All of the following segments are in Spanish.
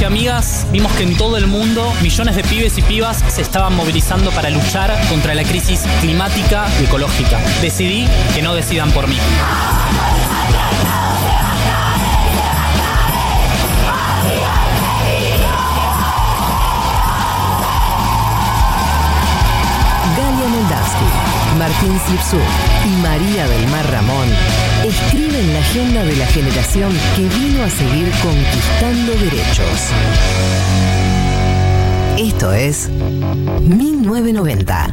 Y amigas vimos que en todo el mundo millones de pibes y pibas se estaban movilizando para luchar contra la crisis climática y ecológica. Decidí que no decidan por mí. Martín Slipsuk y María del Mar Ramón escriben la agenda de la generación que vino a seguir conquistando derechos. Esto es 1990.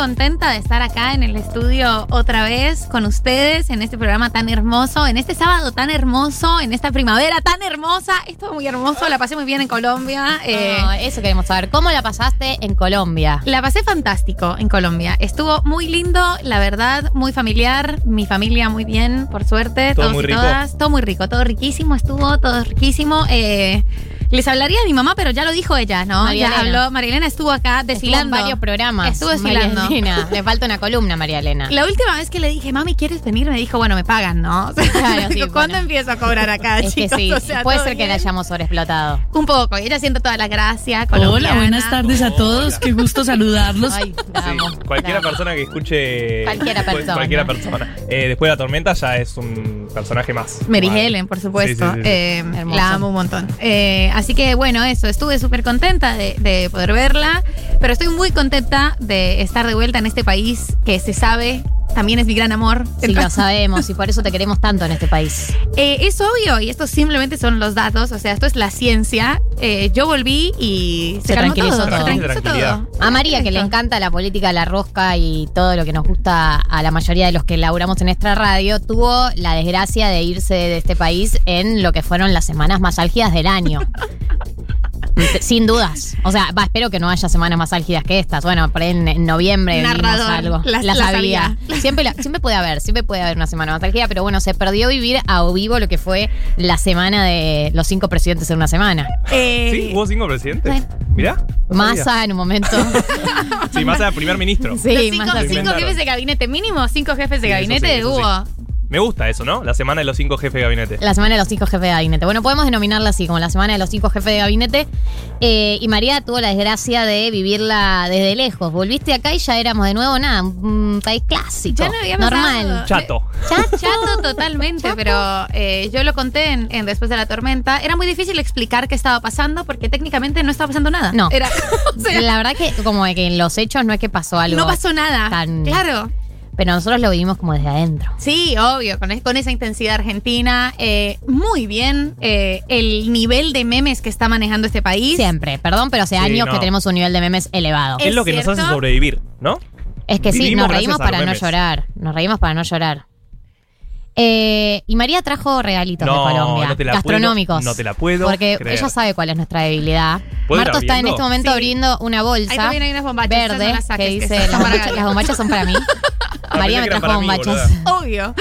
Contenta de estar acá en el estudio otra vez con ustedes en este programa tan hermoso, en este sábado tan hermoso, en esta primavera tan hermosa. Esto es muy hermoso, la pasé muy bien en Colombia. eh, No, eso queremos saber. ¿Cómo la pasaste en Colombia? La pasé fantástico en Colombia. Estuvo muy lindo, la verdad, muy familiar. Mi familia muy bien, por suerte. ¿Todo todos muy y rico? todas. Todo muy rico, todo riquísimo estuvo, todo riquísimo. Eh, les hablaría de mi mamá, pero ya lo dijo ella, ¿no? María ya Elena. habló. María Elena estuvo acá Estuvo en desfilando. varios programas. Estuvo María. Elena. Le falta una columna, María Elena. La última vez que le dije, mami, ¿quieres venir? Me dijo, bueno, me pagan, ¿no? O sea, Claro, sí, digo, ¿Cuándo bueno. empiezo a cobrar acá, es que chicos? sí, O sea, puede ¿todo ser que la hayamos sobreexplotado. Un poco. Y ella siento toda la gracia. Hola, buenas tardes a todos. Qué gusto saludarlos. Ay, Sí, cualquiera persona que escuche. Cualquiera cual- persona. Cualquiera persona. Eh, después de la tormenta ya es un personaje más. Mary Vale. Helen, por supuesto. Sí, sí, sí, sí. Eh, Hermoso. la amo un montón. Eh, así que bueno, eso, estuve súper contenta de, de poder verla, pero estoy muy contenta de estar de vuelta en este país que se sabe también es mi gran amor. Sí, lo sabemos y por eso te queremos tanto en este país. eh, es obvio, y estos simplemente son los datos, o sea, esto es la ciencia. Eh, yo volví y se, tranquilizó todo. todo. Se tranquilizó todo. A María, que le encanta la política, la rosca y todo lo que nos gusta a la mayoría de los que laburamos en nuestra radio, tuvo la desgracia de irse de este país en lo que fueron las semanas más álgidas del año. Sin dudas. O sea, va, espero que no haya semanas más álgidas que estas. Bueno, por ahí en, en noviembre vimos Narrador, algo. las- Las las había. había. Siempre, la- siempre puede haber, siempre puede haber una semana más álgida, pero bueno, se perdió vivir a vivo lo que fue la semana de los cinco presidentes en una semana. Eh, ¿Sí? ¿Hubo cinco presidentes? Sí. Mirá. no Massa en un momento. Sí, Massa, primer ministro. Sí, los cinco, jefes de gabinete, mínimo cinco jefes de Sí, gabinete sí. hubo. Me gusta eso, ¿no? La semana de los cinco jefes de gabinete. La semana de los cinco jefes de gabinete. Bueno, podemos denominarla así, como la semana de los cinco jefes de gabinete. Eh, y María tuvo la desgracia de vivirla desde lejos. Volviste acá y ya éramos de nuevo nada, un país clásico. Ya no había pasado. normal. Chato. Chato. Chato totalmente, pero eh, yo lo conté en, en Después de la Tormenta. Era muy difícil explicar qué estaba pasando porque técnicamente no estaba pasando nada. No. Era, o sea, La verdad que como que en los hechos no es que pasó algo. no pasó nada. tan- Claro. Pero nosotros lo vivimos como desde adentro. Sí, obvio, con, es- con esa intensidad argentina. Eh, muy bien eh, el nivel de memes que está manejando este país. Siempre. Perdón, pero hace Sí, años no. que tenemos un nivel de memes elevado. ¿Qué es lo que nos cierto? hace sobrevivir, no? Es que sí, nos reímos para no llorar. Nos reímos para no llorar. Eh, y María trajo regalitos No, de Colombia. no te la gastronómicos. puedo- no te la puedo Porque creer. ella sabe cuál es nuestra debilidad. ¿Puedo ir Marto está en este momento Sí. abriendo una bolsa Ahí también hay unas bombachas. verde no las saques, que dice bombachas, las bombachas son para mí. María me trajo bombachas. Obvio.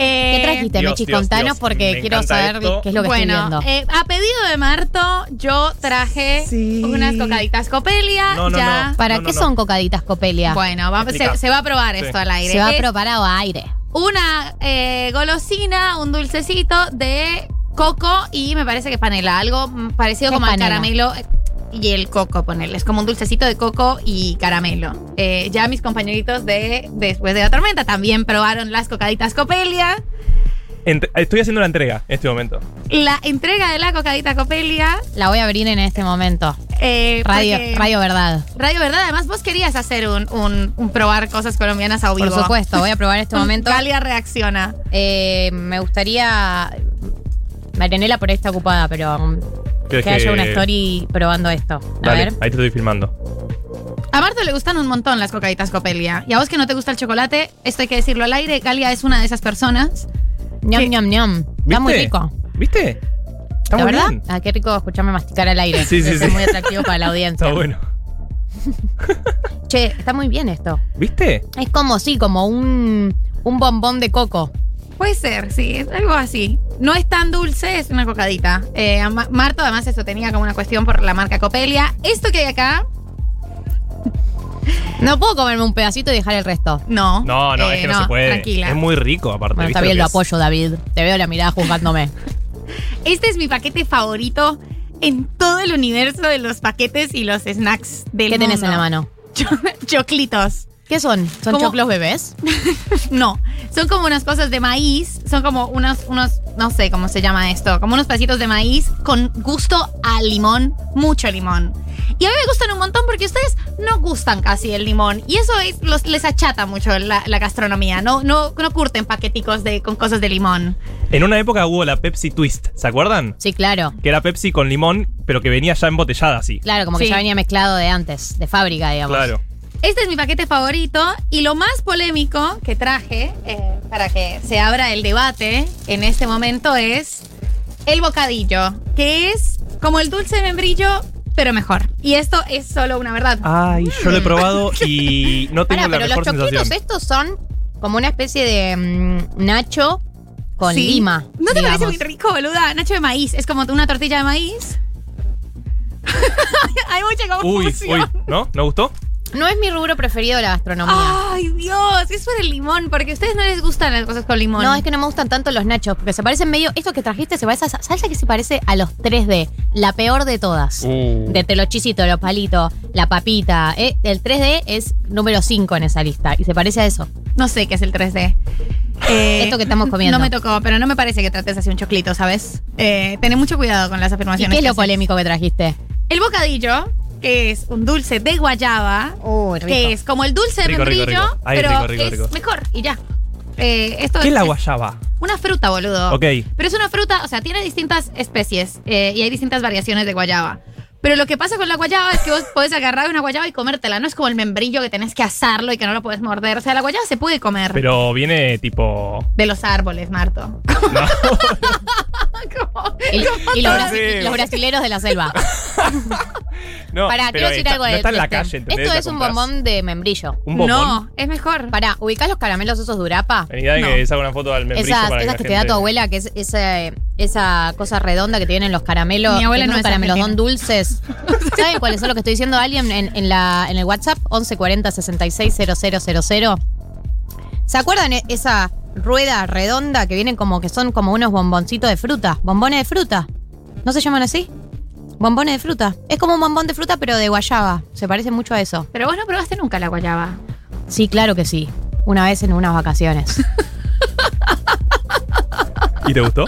Eh, ¿Qué trajiste, Dios, Mechi? Dios, Contanos Dios, porque quiero saber esto. qué es lo que bueno, estoy viendo. eh, a pedido de Marto, yo traje Sí. unas cocaditas Copelia. No, no, ya. no. ¿Para qué son cocaditas Copelia? Bueno, se, se va a probar Sí. esto al aire. Se va probar a aire. una eh, golosina, un dulcecito de coco y me parece que panela, algo parecido ¿Qué como al panela? caramelo. Y el coco, ponerle. Es como un dulcecito de coco y caramelo. Eh, ya mis compañeritos de Después de la Tormenta también probaron las cocaditas Copelia. Ent- estoy haciendo la entrega en este momento. La entrega de la cocadita Copelia. La voy a abrir en este momento. eh, Radio, porque- Radio Verdad. Radio Verdad, además vos querías hacer un, un- un probar cosas colombianas a vivo. Por supuesto, voy a probar en este momento. Galia reacciona. Eh, me gustaría. Marianela por ahí está ocupada, pero um, que que- haya una story probando esto. A Dale, ver. ahí te estoy filmando. A Marto le gustan un montón las cocaditas Copelia. Y a vos que no te gusta el chocolate, esto hay que decirlo al aire, Galia es una de esas personas. Ñam, ñam, ñam. Está muy rico. ¿Viste? Está ¿La muy verdad? bien. Ah, qué rico escucharme masticar al aire. Sí, sí, Es sí. muy atractivo para la audiencia. Está bueno. Che, está muy bien esto. ¿Viste? Es como, sí, como un, un bombón de coco. Puede ser, sí, es algo así. No es tan dulce, es una cocadita. Eh, a Ma- Marto, además, eso tenía como una cuestión por la marca Copelia. Esto que hay acá, No puedo comerme un pedacito y dejar el resto. no. No, no, Eh, es que no, se puede. Tranquila. Es muy rico, aparte. Bueno, ¿viste está bien, lo apoyo, David. Te veo la mirada juzgándome. Este es mi paquete favorito en todo el universo de los paquetes y los snacks del ¿Qué tenés mundo. en la mano? Cho- choclitos. ¿Qué son? ¿Son ¿Cómo? choclos bebés? No, son como unas cosas de maíz, son como unos, unos, no sé cómo se llama esto, como unos pedacitos de maíz con gusto a limón, mucho limón. Y a mí me gustan un montón porque ustedes no gustan casi el limón y eso es, los, les achata mucho la, la gastronomía, no, no, no curten paqueticos de, con cosas de limón. En una época hubo la Pepsi Twist, ¿se acuerdan? Sí, claro. Que era Pepsi con limón, pero que venía ya embotellada así. Claro, como que Sí. ya venía mezclado de antes, de fábrica, digamos. Claro. Este es mi paquete favorito y lo más polémico que traje eh, para que se abra el debate en este momento es el bocadillo, que es como el dulce de membrillo, pero mejor. Y esto es solo una verdad. Ay, yo lo he probado y no tengo Pará, la pero mejor los sensación. estos son como una especie de mm, nacho con Sí. lima. ¿No te parece muy rico, boluda? Nacho de maíz, es como una tortilla de maíz. Hay mucha Uy, confusión. uy, ¿no? ¿No gustó? No es mi rubro preferido de la gastronomía. Ay, Dios, es por el limón, porque a ustedes no les gustan las cosas con limón. No, es que no me gustan tanto los nachos, porque se parecen medio. Esto que trajiste se parece a esa salsa que se parece a los 3D, la peor de todas. Uh. De los chisitos, los palitos, la papita. eh, El 3D es número 5 en esa lista y se parece a eso. No sé qué es el 3D. Eh, Esto que estamos comiendo. No me tocó, pero no me parece que trates así un choclito, ¿sabes? Eh, tené mucho cuidado con las ¿Y afirmaciones. qué es que lo haces. polémico que trajiste? El bocadillo, que es un dulce de guayaba, rico. que es como el dulce de Rico, membrillo, rico. Ay, pero rico, rico, es rico. mejor y ya. Eh, esto ¿Qué es es la guayaba? una fruta, boludo. Ok. Pero es una fruta, o sea, tiene distintas especies eh, y hay distintas variaciones de guayaba. Pero lo que pasa con la guayaba es que vos podés agarrar una guayaba y comértela. No es como el membrillo que tenés que asarlo y que no lo puedes morder. O sea, la guayaba se puede comer. Pero viene tipo. De los árboles, Marto. No. Y, y los, brasi- Sí. los brasileros de la selva. No, Pará, pero quiero decir está- algo de No está en la de- calle, ¿entendés? Esto es un bombón de membrillo. ¿Un bombón? No, es mejor. Pará, ¿ubicás los caramelos esos de Urapa? Vení, dale No. que saca una foto del membrillo Esas, para esas que, que te da tu abuela, que es esa, esa cosa redonda que tienen los caramelos. Mi abuela no unos es caramelos son dulces. ¿Saben cuáles son los que estoy diciendo a alguien en, en la, en el WhatsApp? 1140 66 000. ¿Se acuerdan e- esa rueda redonda que vienen como que son como unos bomboncitos de fruta? ¿Bombones de fruta? ¿No se llaman así? Bombones de fruta. Es como un bombón de fruta, pero de guayaba. Se parece mucho a eso. Pero vos no probaste nunca la guayaba. Sí, claro que sí. Una vez en unas vacaciones. ¿Y te gustó?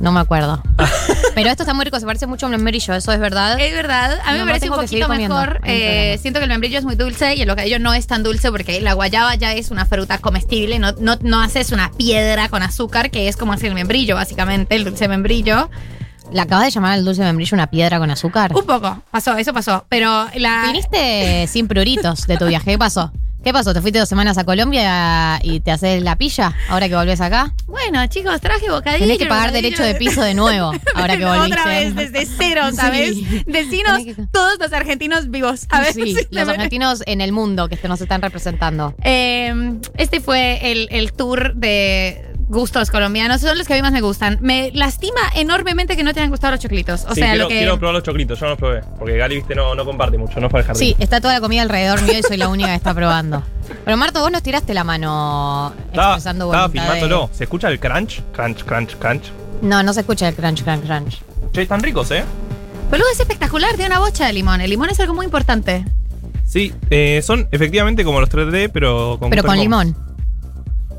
No me acuerdo. Pero esto está muy rico, se parece mucho a un membrillo, eso es verdad. Es verdad. A mí No, me parece un poquito mejor. Eh, siento que el membrillo es muy dulce y el bocadillo no es tan dulce porque la guayaba ya es una fruta comestible. No, no, no haces una piedra con azúcar, que es como hacer el membrillo, básicamente, el dulce membrillo. ¿La acabas de llamar al dulce membrillo una piedra con azúcar? Un poco, pasó, eso pasó. Pero la. Viniste sin pruritos de tu viaje. ¿Qué pasó? ¿Qué pasó? ¿Te fuiste dos semanas a Colombia y te haces la pilla ahora que volvés acá? Bueno, chicos, traje bocadillo. Tenés que pagar bocadillo. derecho de piso de nuevo ahora que volviste. Otra vez, desde cero, ¿sabes? Sí. Decinos que- todos los argentinos vivos. A ver Sí, si los argentinos en el mundo que nos están representando. Eh, este fue el, el tour de gustos colombianos. Son los que a mí más me gustan. Me lastima enormemente que no te hayan gustado los choclitos. O sí, sea, quiero, lo que. quiero probar los choclitos, yo no los probé. Porque Gali, viste, no, no comparte mucho, no es para el jardín. Sí, está toda la comida alrededor mío y soy la única que está probando. Pero Marto, vos nos tiraste la mano expresando estaba voluntad de- filmándolo. ¿Se escucha el crunch? Crunch, crunch, crunch. No, no se escucha el crunch, crunch, crunch. Che, están ricos, ¿eh? Boludo, es espectacular, tiene una bocha de limón. El limón es algo muy importante. Sí, eh, son efectivamente como los 3D, pero con Pero con limón.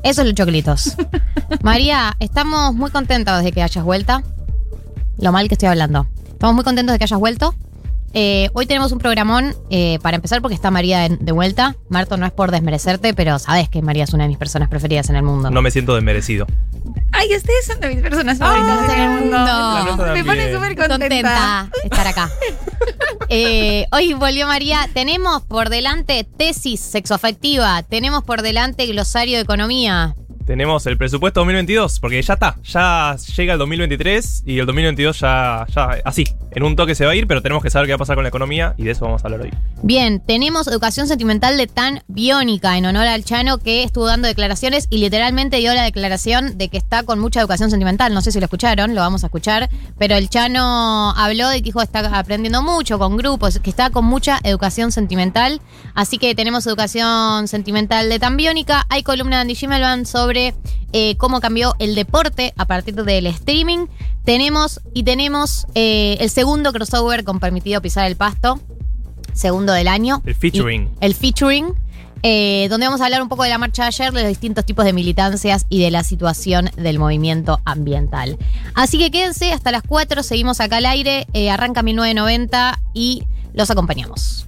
Eso es los choclitos. María, estamos muy contentos de que hayas vuelto. Lo mal que estoy hablando. Estamos muy contentos de que hayas vuelto. Eh, hoy tenemos un programón eh, para empezar porque está María de, de vuelta. Marto, no es por desmerecerte, pero sabes que María es una de mis personas preferidas en el mundo. No me siento desmerecido. Ay, ustedes son de mis personas favoritas en el mundo. nuestra Me pone súper contenta. contenta de estar acá. Eh, hoy volvió María. Tenemos por delante tesis sexoafectiva. Tenemos por delante glosario de economía. Tenemos el presupuesto 2022, porque ya está, ya llega el 2023 y el 2022 ya, así, en un toque se va a ir, pero tenemos que saber qué va a pasar con la economía y de eso vamos a hablar hoy. Bien, tenemos educación sentimental de Tan Biónica en honor al Chano que estuvo dando declaraciones y literalmente dio la declaración de que está con mucha educación sentimental. No sé si lo escucharon, lo vamos a escuchar, pero el Chano habló de que está aprendiendo mucho con grupos, que está con mucha educación sentimental. Así que tenemos educación sentimental de Tan Biónica. Hay columna de Andy Gimelban sobre eh, cómo cambió el deporte a partir del streaming. Tenemos y tenemos eh, el segundo crossover con permitido pisar el pasto segundo del año. El featuring. Y- el featuring, eh, donde vamos a hablar un poco de la marcha de ayer, de los distintos tipos de militancias y de la situación del movimiento ambiental. Así que quédense hasta las 4, seguimos acá al aire, eh, arranca 1990 y los acompañamos.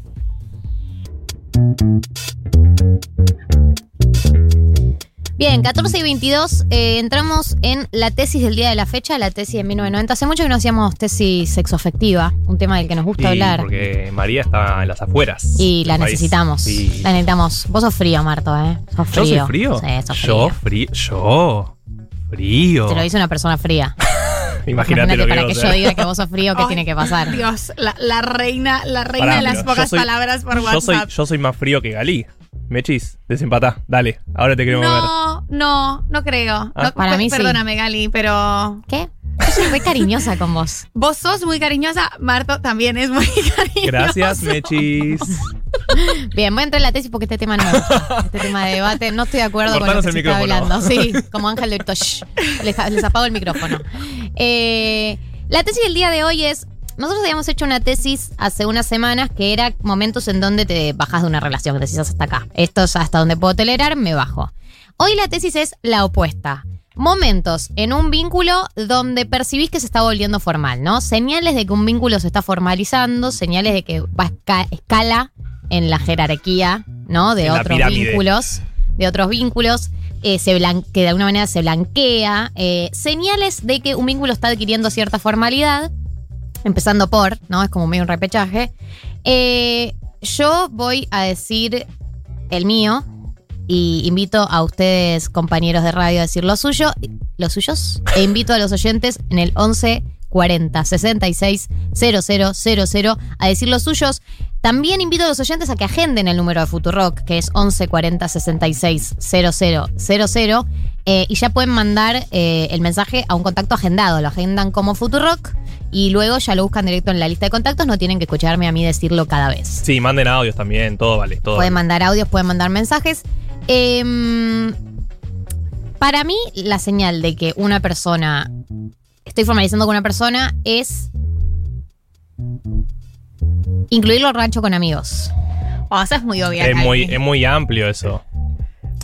Bien, 14 y 22, eh, entramos en la tesis del día de la fecha, la tesis de 1990. Hace mucho que no hacíamos tesis sexoafectiva, un tema del que nos gusta hablar. porque María está en las afueras. Y la país. necesitamos. Sí. La necesitamos. Vos sos frío, Marto, ¿eh? Sos ¿Yo frío. soy frío? Sí, sos frío. Yo frío. Yo. Frío. Te lo dice una persona fría. Imagínate lo que para que yo diga que vos sos frío, ¿qué Ay, tiene que pasar? Dios, la, la reina, la reina Pará, de las yo pocas soy- palabras por Yo soy, WhatsApp. yo soy más frío que Galí. Mechis, desempatá. Dale, ahora te queremos ver. No, no, no creo. Ah. No, Para mí sí. Perdóname, Gali, pero. ¿Qué? Yo soy muy cariñosa con vos. Vos sos muy cariñosa, Marto también es muy cariñoso. Gracias, Mechis. Bien, voy a entrar en la tesis porque este tema no me gusta. Este tema de debate, no estoy de acuerdo con lo que se está hablando. Sí, como Ángel de Tosh. Les, les apago el micrófono. Eh, la tesis del día de hoy es. Nosotros habíamos hecho una tesis hace unas semanas que era momentos en donde te bajas de una relación, que decís hasta acá. Esto es hasta donde puedo tolerar, me bajo. Hoy la tesis es la opuesta. Momentos en un vínculo donde percibís que se está volviendo formal, ¿no? Señales de que un vínculo se está formalizando, señales de que va a esca- escala en la jerarquía, ¿no? De En otros vínculos, de otros vínculos, eh, se que de alguna manera se blanquea, eh, señales de que un vínculo está adquiriendo cierta formalidad, empezando por, ¿no? Es como medio un repechaje. Eh, yo voy a decir el mío y invito a ustedes, compañeros de radio, a decir lo suyo, los suyos, e invito a los oyentes en el 11 40 66 000 a decir los suyos. También invito a los oyentes a que agenden el número de Futurock, que es 11 40 66 000 eh, y ya pueden mandar eh, el mensaje a un contacto agendado. Lo agendan como Futurock y luego ya lo buscan directo en la lista de contactos. No tienen que escucharme a mí decirlo cada vez. Sí, manden audios también, todo vale, todo Pueden vale. mandar audios, pueden mandar mensajes. Em, para mí, la señal de que una persona. Estoy formalizando con una persona es. Incluirlo al rancho con amigos. Oh, esa es muy obvia. Es muy, es muy amplio eso.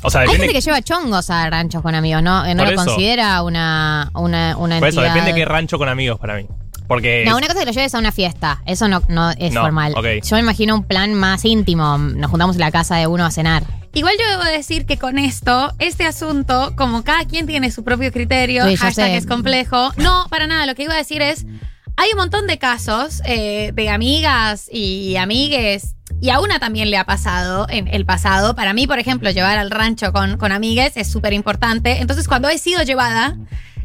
O sea, Hay depende, gente que lleva chongos a ranchos con amigos, ¿no? Eh, No Por lo eso. considera una, una, una por eso, depende qué rancho con amigos para mí. Porque No, es- una cosa es que lo lleves a una fiesta. Eso no, no es No, formal. ok. Yo me imagino un plan más íntimo. Nos juntamos en la casa de uno a cenar. Igual yo debo decir que con esto, este asunto, como cada quien tiene su propio criterio, Sí, ya hashtag sé. es complejo. No, para nada. Lo que iba a decir es, hay un montón de casos eh, de amigas y amigues, y a una también le ha pasado en el pasado. Para mí, por ejemplo, llevar al rancho con, con amigues es súper importante. Entonces, cuando he sido llevada,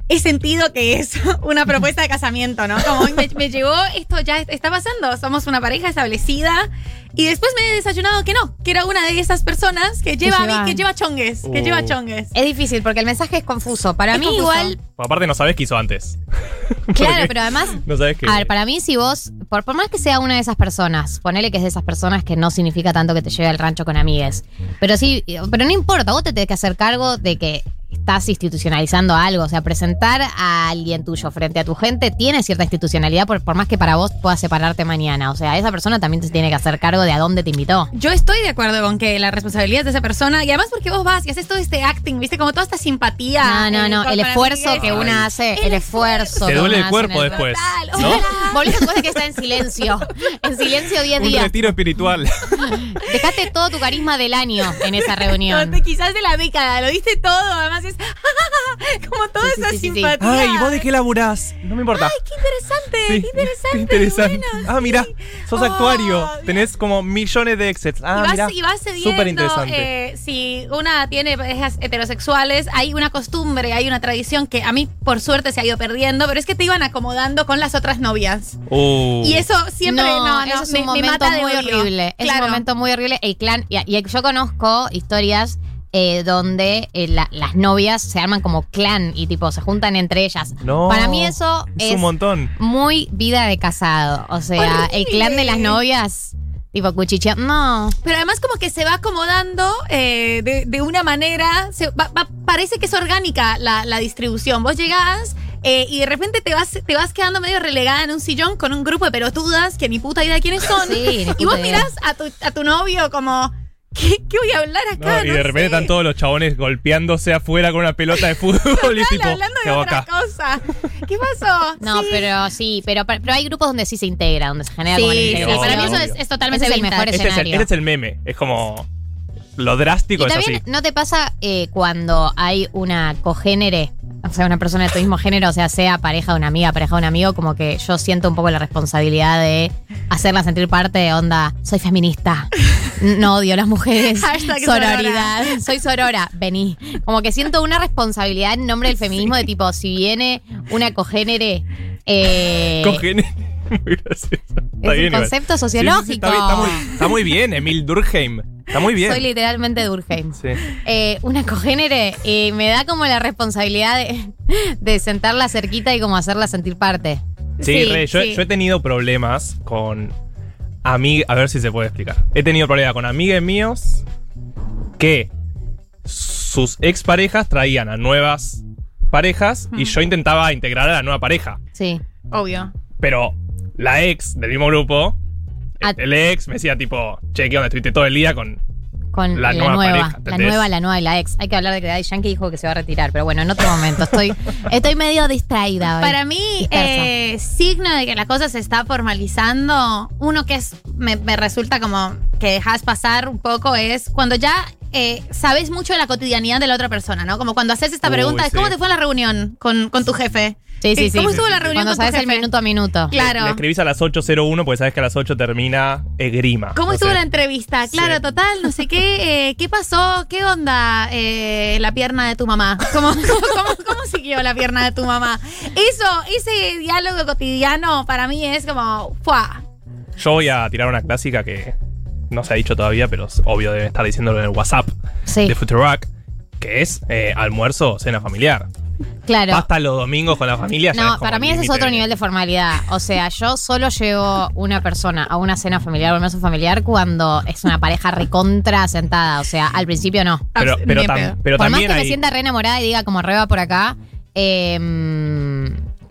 he sentido que es una propuesta de casamiento, ¿no? Como me, me llegó, esto ya está pasando, somos una pareja establecida. Y después me he desayunado que no, que era una de esas personas que lleva, a lleva- mí, que lleva chongues, que Uh. lleva chongues. Es difícil porque el mensaje es confuso. Para Es mí, confuso. igual. aparte no sabes qué hizo antes. Claro, pero además. No sabes qué. A ver, para mí, si vos, por, por más que sea una de esas personas, ponele que es de esas personas que no significa tanto que te lleve al rancho con amigues. Pero sí, pero no importa, vos te tenés que hacer cargo de que estás institucionalizando algo. O sea, presentar a alguien tuyo frente a tu gente tiene cierta institucionalidad, por, por más que para vos puedas separarte mañana. O sea, esa persona también se tiene que hacer cargo de a dónde te invitó. Yo estoy de acuerdo con que la responsabilidad es de esa persona y además porque vos vas y haces todo este acting, viste, como toda esta simpatía. No, no, no. El esfuerzo que una hace, el esfuerzo. Te duele el cuerpo el- después. Total, ¿no? Volvés después de que está en silencio. En silencio 10 Un días. retiro espiritual. Dejaste todo tu carisma del año en esa reunión. No, te- quizás de la década, lo diste todo, además es como toda Sí, esa sí, sí, sí. simpatía. Ay, ¿vos de qué laburás? No me importa. Ay, qué interesante, Sí, qué interesante. qué interesante. bueno, ah, mira, sos Oh, actuario. Tenés como millones de exits. Ah, y vas, mira. y vas cediendo, Súper interesante. eh, si una tiene parejas heterosexuales, hay una costumbre, hay una tradición que a mí por suerte se ha ido perdiendo, pero es que te iban acomodando con las otras novias. Uh. Y eso siempre no, no, eso es me, un me momento mata muy horrible. Es Claro. un momento muy horrible. El clan, y, y yo conozco historias eh, donde eh, la- las novias se arman como clan y tipo se juntan entre ellas. No. Para mí eso es es un montón. muy vida de casado. O sea, el clan de las novias, tipo cuchichea. No. Pero además como que se va acomodando eh, de, de una manera, se va- va- parece que es orgánica la, la distribución. Vos llegás eh, y de repente te vas, te vas quedando medio relegada en un sillón con un grupo de pelotudas que ni puta idea quiénes son. Sí, ni y vos idea. mirás a tu, a tu novio como, ¿qué, qué voy a hablar No, acá? y No de repente sé. están todos los chabones golpeándose afuera con una pelota de fútbol y tipo, hablando ¿qué de otra acá? cosa. ¿Qué pasó? No, Sí. pero sí, pero, pero hay grupos donde sí se integra, donde se genera Sí, como una sí, para mí eso es, es totalmente Ese es el mejor Este es, el, escenario. este es el meme. Es como. Lo drástico Y es también, así. ¿no te pasa eh, cuando hay una cogénere? O sea, una persona de tu mismo género, o sea, sea pareja de una amiga, pareja de un amigo, como que yo siento un poco la responsabilidad de hacerla sentir parte de onda, soy feminista, no odio a las mujeres, Hashtag sororidad, soy sorora, vení. Como que siento una responsabilidad en nombre del feminismo de tipo, si viene una cogénere... Eh, Cogene. Muy gracioso. Está un bien, igual. concepto Sí, sí, sí, sociológico. está, bien, está muy, está muy bien, Emil Durkheim. Está muy bien. Soy literalmente Durkheim. Sí. eh, una cogénere y me da como la responsabilidad de, de sentarla cerquita y como hacerla sentir parte. Sí, Sí, re, yo he tenido problemas con amigas. A ver si se puede explicar. He tenido problemas con amigues míos que sus exparejas traían a nuevas parejas y yo intentaba integrar a la nueva pareja. Sí. Obvio. Pero la ex del mismo grupo, Ah. el ex me decía tipo, che, ¿qué onda? Estuviste todo el día con... Con La la, nueva nueva, pareja, la nueva, la nueva y la ex. Hay que hablar de que Daddy Yankee dijo que se va a retirar, pero bueno, en otro momento. Estoy, estoy medio distraída. hoy. Para mí, eh, signo de que la cosa se está formalizando, uno que es me, me resulta como que dejas pasar un poco es cuando ya eh, sabes mucho de la cotidianidad de la otra persona, ¿no? Como cuando haces esta Uy, pregunta, de sí. ¿cómo te fue en la reunión con, con tu jefe? Sí, sí, Eh, sí. ¿Cómo sí, estuvo sí, la sí. reunión Cuando con tu sabes el jefe? minuto a minuto. Claro. Le escribís a las 8.01 porque sabes que a las 8 termina Egrima. ¿Cómo No estuvo la entrevista? Claro, Sí. total, no sé qué, eh, ¿qué pasó? ¿Qué onda eh, la pierna de tu mamá? ¿Cómo, cómo, cómo siguió la pierna de tu mamá? Eso, ese diálogo cotidiano para mí es como, ¡fua! Yo voy a tirar una clásica que no se ha dicho todavía, pero es obvio deben estar diciéndolo en el WhatsApp Sí, de Futurock, que es eh, almuerzo o cena familiar. Claro. Basta los domingos con la familia. ya es No, para mí ese es otro nivel de formalidad. O sea, yo solo llevo una persona a una cena familiar o almuerzo familiar cuando es una pareja recontra sentada. O sea, al principio no. Pero, Ni pero, en tam- pedo. pero Por más también que me hay. sienta re enamorada y diga como reba por acá, eh,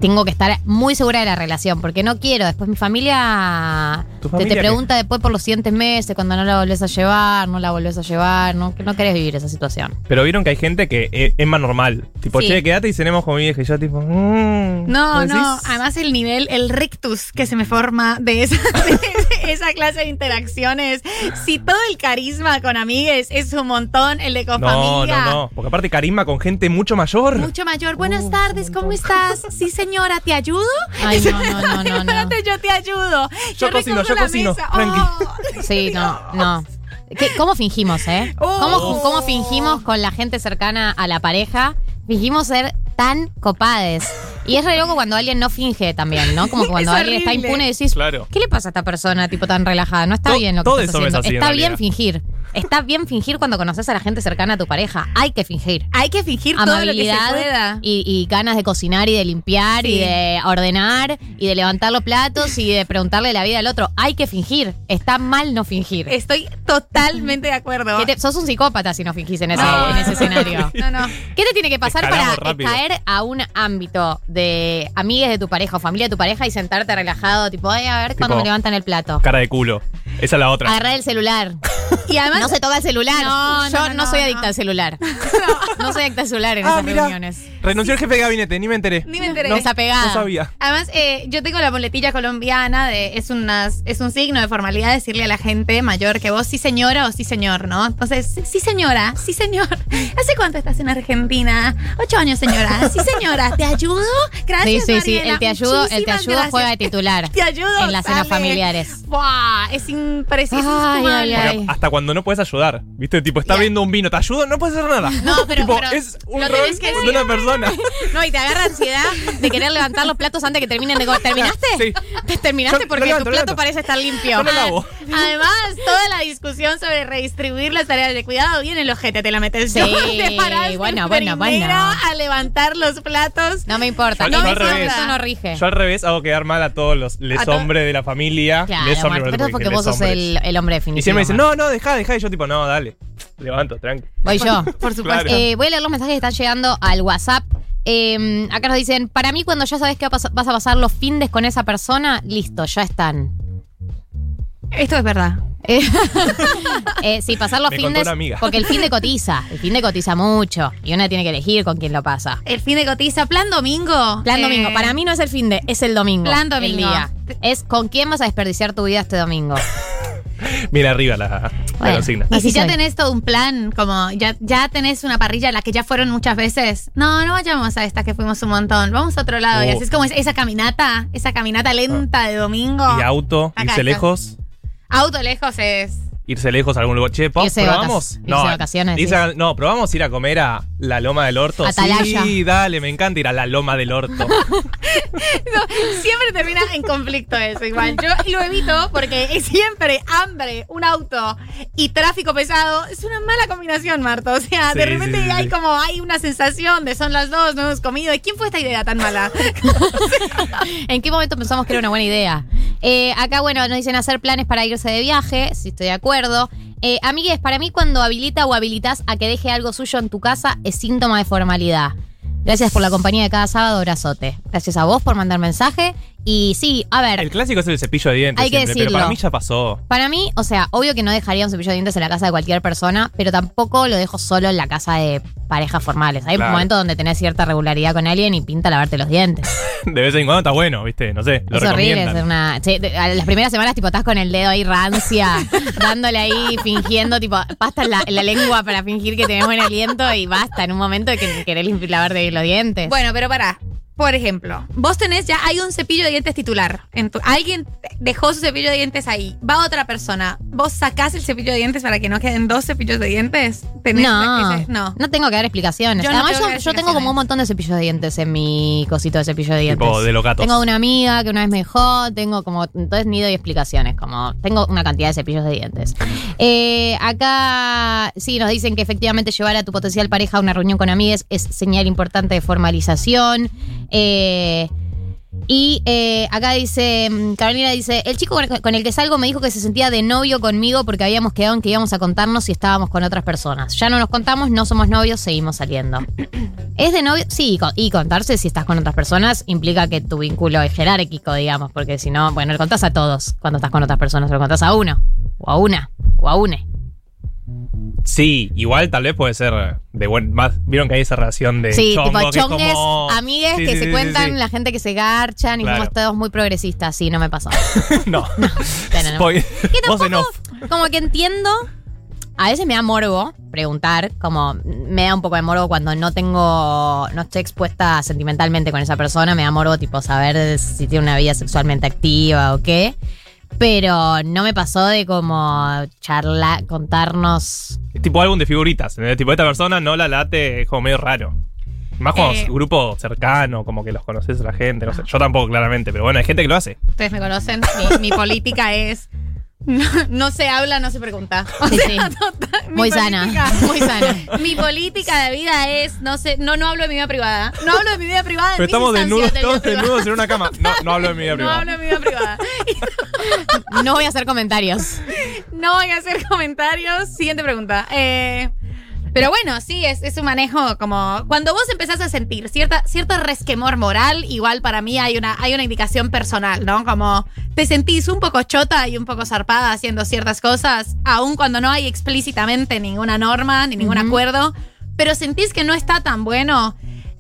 tengo que estar muy segura de la relación, porque no quiero. Después mi familia, ¿Tu te- familia te, qué? pregunta después por los siguientes meses, cuando no la volvés a llevar, no la volvés a llevar, no, no querés vivir esa situación. Pero vieron que hay gente que e- es, más normal. Tipo, Sí. che, quédate y cenemos con mi vieja. Y yo, tipo, mm, No, ¿vos no, además el nivel, el rictus que se me forma de esa, de esa clase de interacciones. Si todo el carisma con amigues es un montón, el de con No, familia. no, no. Porque aparte, carisma con gente mucho mayor. Mucho mayor. Buenas tardes, ¿cómo estás? Sí, señora, ¿te ayudo? Ay, no, no, no, no, no. Espérate, yo te ayudo. Yo cocino, yo la cocino, mesa. tranqui. Oh. Sí, no, no. ¿Qué- ¿Cómo fingimos, eh? ¿Cómo, Oh. ¿Cómo fingimos con la gente cercana a la pareja? Fingimos ser tan copades. Y es re loco cuando alguien no finge también, ¿no? Como cuando Es alguien está impune y decís, Claro. ¿qué le pasa a esta persona tipo tan relajada? No está To- bien lo que estás haciendo. así, en está bien realidad. fingir. Está bien fingir cuando conoces a la gente cercana a tu pareja. Hay que fingir. Hay que fingir todo lo que se Amabilidad pueda. y, y ganas de cocinar y de limpiar y de ordenar y de levantar los platos y de preguntarle la vida al otro. Hay que fingir. Está mal no fingir. Estoy totalmente de acuerdo. ¿Qué te- sos un psicópata si no fingís en ese, No, en ese escenario. No, no. ¿Qué te tiene que pasar Escalamos para rápido. caer a un ámbito de amigas de tu pareja o familia de tu pareja y sentarte relajado, tipo, "Ay, a ver cuándo Tipo, me levantan el plato? Cara de culo. Esa es la otra. Agarrar el celular. Y además, No se toca el celular. No, Yo no, no, no, soy no. adicta al celular. No soy adicta al celular en Ah, esas mira. reuniones. Renunció el jefe de gabinete, ni me enteré. Ni me enteré. No, Desapegada. no sabía. Además, eh, yo tengo la boletilla colombiana de es unas es un signo de formalidad decirle a la gente mayor que vos sí señora o sí señor, ¿no? Entonces, sí, sí, señora, sí señor. ¿Hace cuánto estás en Argentina? Ocho años, señora. Sí señora, ¿te ayudo? Sí, Gracias, sí, sí. Mariela. El te ayudo, el te Muchísimas ayudo gracias. juega de titular. Te ayudo. En las cenas sale. familiares. Buah, es impreciso. Ay, ay, ay. hasta cuando no puedes ayudar. ¿Viste? Tipo, está viendo un vino, ¿te ayudo? No puedes hacer nada. No, pero- Tipo, pero es un lo rol tenés que de una persona. No, y te agarra ansiedad de querer levantar los platos antes que terminen de comer. ¿Terminaste? Sí. ¿Te terminaste? Yo Porque levanto, tu plato parece estar limpio. Yo lo lavo. Además, toda la discusión sobre redistribuir las tareas de cuidado viene el ojete, te la metes. Sí, te bueno, bueno, bueno. a levantar los platos. No me importa. Yo- No me importa, eso no rige. Yo al revés hago quedar mal a todos los les hombres de la familia. Claro, les hombres, Marta, pero es porque vos sos el, el hombre definitivo. Y siempre me dicen, no, no, deja, deja. Y yo tipo, no, dale. Levanto, tranqui. Voy yo. Por supuesto. Claro. Eh, voy a leer los mensajes que están llegando al WhatsApp. Eh, acá nos dicen, para mí cuando ya sabes que vas a pasar los findes con esa persona, listo, ya están. Esto es verdad. Eh, eh, sí, pasar los Me contó findes. una amiga. Porque el fin de cotiza. El fin de cotiza mucho. Y una tiene que elegir con quién lo pasa. El fin de cotiza, plan domingo. Plan Eh, domingo. Para mí no es el fin de, es el domingo. Plan el domingo. día. Es con quién vas a desperdiciar tu vida este domingo. Mira arriba la, la Bueno. consigna. Y si ya tenés todo un plan, como ya, ya tenés una parrilla a la que ya fueron muchas veces, no, no vayamos a esta que fuimos un montón, vamos a otro lado. Y Oh. así es como es- esa caminata, esa caminata lenta de domingo. Y auto, Acá irse está. lejos. Auto lejos es. Irse lejos a algún lugar. Che, ¿po- Irse ¿probamos? vacac- irse de vacaciones, irse a- no, probamos ir a comer a la Loma del Orto. Atalaya. Sí, dale, me encanta ir a la Loma del Orto. No, siempre termina en conflicto eso, igual. Yo lo evito porque siempre hambre, un auto y tráfico pesado. Es una mala combinación, Marta. O sea, Sí, de repente sí, hay como hay una sensación de son las dos, no hemos comido. ¿Y quién fue esta idea tan mala? ¿En qué momento pensamos que era una buena idea? Eh, acá, bueno, nos dicen hacer planes para irse de viaje, si estoy de acuerdo. Eh, amigues, para mí cuando habilita o habilitas a que deje algo suyo en tu casa es síntoma de formalidad. Gracias por la compañía de cada sábado, abrazote. Gracias a vos por mandar mensaje. Y sí, a ver, El clásico es el cepillo de dientes. Hay que siempre, Pero decirlo. para mí ya pasó. Para mí, o sea, obvio que no dejaría un cepillo de dientes en la casa de cualquier persona, pero tampoco lo dejo solo en la casa de parejas formales. Hay Claro. momentos donde tenés cierta regularidad con alguien y pinta lavarte los dientes. De vez en cuando está bueno, ¿viste? No sé, lo es horrible. Es una, sí, de- a las primeras semanas, tipo, estás con el dedo ahí rancia, dándole ahí, fingiendo, tipo, pasta en la, en la lengua para fingir que tenés buen aliento y basta en un momento de que querés lavarte los dientes. Bueno, pero pará. Por ejemplo, vos tenés ya, hay un cepillo de dientes titular. En tu- alguien dejó su cepillo de dientes ahí. Va otra persona. ¿Vos sacás el cepillo de dientes para que no queden dos cepillos de dientes? ¿Tenés no, ese- no. no tengo que dar explicaciones. Yo no Además, tengo yo, tengo como un montón de cepillos de dientes en mi cosito de cepillo de dientes. Tipo de los gatos. Tengo una amiga que una vez me dejó, tengo como, entonces ni doy explicaciones, como tengo una cantidad de cepillos de dientes. Eh, acá sí nos dicen que efectivamente llevar a tu potencial pareja a una reunión con amigues es señal importante de formalización. Eh, y eh, acá dice, mm, Carolina dice, el chico con- el que salgo me dijo que se sentía de novio conmigo porque habíamos quedado en que íbamos a contarnos si estábamos con otras personas. Ya no nos contamos, no somos novios, seguimos saliendo. ¿Es de novio? Sí, y contarse si estás con otras personas implica que tu vínculo es jerárquico, digamos, porque si no, bueno, le contás a todos cuando estás con otras personas, lo contás a uno, o a una, o a une. Sí, igual tal vez puede ser de buen. Más, Vieron que hay esa relación de. Sí, chongo, tipo que chongues, como- amigues Sí, que sí, se sí, cuentan, la gente que se garchan y Claro. somos todos muy progresistas. Sí, no me pasó. no. No. Spoiler. Que tampoco, como que entiendo. A veces me da morbo preguntar, como me da un poco de morbo cuando no tengo, no estoy expuesta sentimentalmente con esa persona, me da morbo tipo saber si tiene una vida sexualmente activa o qué. Pero no me pasó de como charlar, contarnos. Es tipo álbum de figuritas. ¿entendés? Tipo, esta persona no la late, es como medio raro. Más cuando Eh. grupo cercano, como que los conoces a la gente, no sé. Yo tampoco, claramente, pero bueno, hay gente que lo hace. Ustedes me conocen. Mi, mi política es No, no se habla, no se pregunta. O Sí, sea, sí. total- Muy sana, política- muy sana. Mi Muy sana, política-. Mi de vida es, no sé, no, no hablo de mi vida privada. No hablo de mi vida privada. Pero estamos desnudos, de todos desnudos en una cama. No, no hablo de mi vida No privada. hablo de mi vida privada. No voy a hacer comentarios. No voy a hacer comentarios. Siguiente pregunta. Eh, pero bueno, sí, es, es un manejo como. Cuando vos empezás a sentir cierta, cierto resquemor moral, igual para mí hay una, hay una indicación personal, ¿no? Como te sentís un poco chota y un poco zarpada haciendo ciertas cosas, aun cuando no hay explícitamente ninguna norma ni ningún acuerdo, pero sentís que no está tan bueno,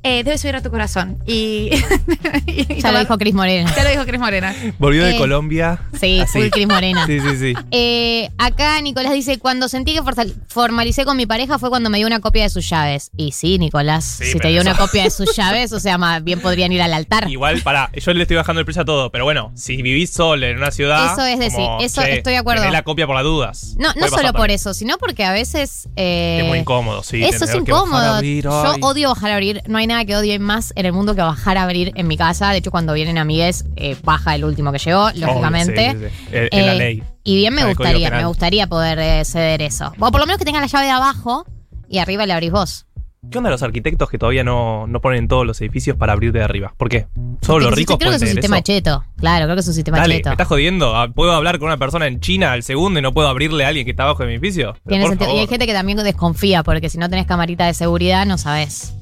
eh, debes subir a tu corazón. Y. y Ya lo dijo Cris Morena. Ya lo dijo Cris Morena. Volvió de Eh, Colombia. Sí, full Cris Morena. Sí, sí, sí. Eh, acá Nicolás dice, cuando sentí que formalicé con mi pareja fue cuando me dio una copia de sus llaves. Y sí, Nicolás, si te dio eso- una copia de sus llaves, o sea, más bien podrían ir al altar. Igual, pará, yo le estoy bajando el precio a todo, pero bueno, si vivís solo en una ciudad. Eso es decir, como, eso che, estoy de acuerdo. tenés la copia por las dudas. No, no solo por eso, sino porque a veces... eh, Es muy incómodo, sí. Eso es incómodo. abrir, Yo odio bajar a abrir. No hay nada que odie más en el mundo que bajar a abrir en mi casa. De hecho, cuando vienen amigues, eh, baja el último que llegó, lógicamente. Obvio, sí, sí, la Eh, ley. Y bien me gustaría, me gustaría poder eh, ceder eso. O por lo menos que tenga la llave de abajo y arriba la abrís vos. ¿Qué onda los arquitectos que todavía no, no ponen todos los edificios para abrir de arriba? ¿Por qué? Solo los Creo ricos que es un sistema eso. cheto. Claro, creo que es un sistema Dale, cheto. me estás jodiendo. Ah, ¿Puedo hablar con una persona en China al segundo y no puedo abrirle a alguien que está abajo de mi edificio? Tiene sentido. Y hay gente que también desconfía, porque si no tenés camarita de seguridad, no sabés.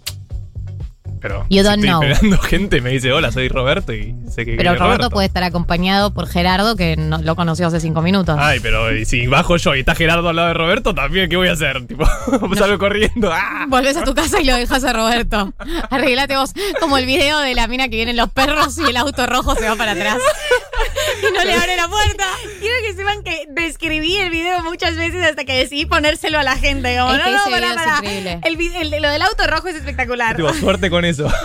Pero You si don't estoy know. esperando gente, me dice, hola, soy Roberto y sé que Pero Roberto puede estar acompañado por Gerardo, que no, lo conoció hace cinco minutos. Ay, pero y si bajo yo y está Gerardo al lado de Roberto, también, ¿qué voy a hacer? Tipo, salgo corriendo. ¡Ah! Volvés a tu casa y lo dejas a Roberto. Arreglate vos, como el video de la mina que vienen los perros y el auto rojo se va para atrás. y no le abre la puerta. Quiero que sepan que describí el video muchas veces hasta que decidí ponérselo a la gente. Como, Es no, que no, es. El, el lo del auto rojo es espectacular. Tipo, suerte con eso.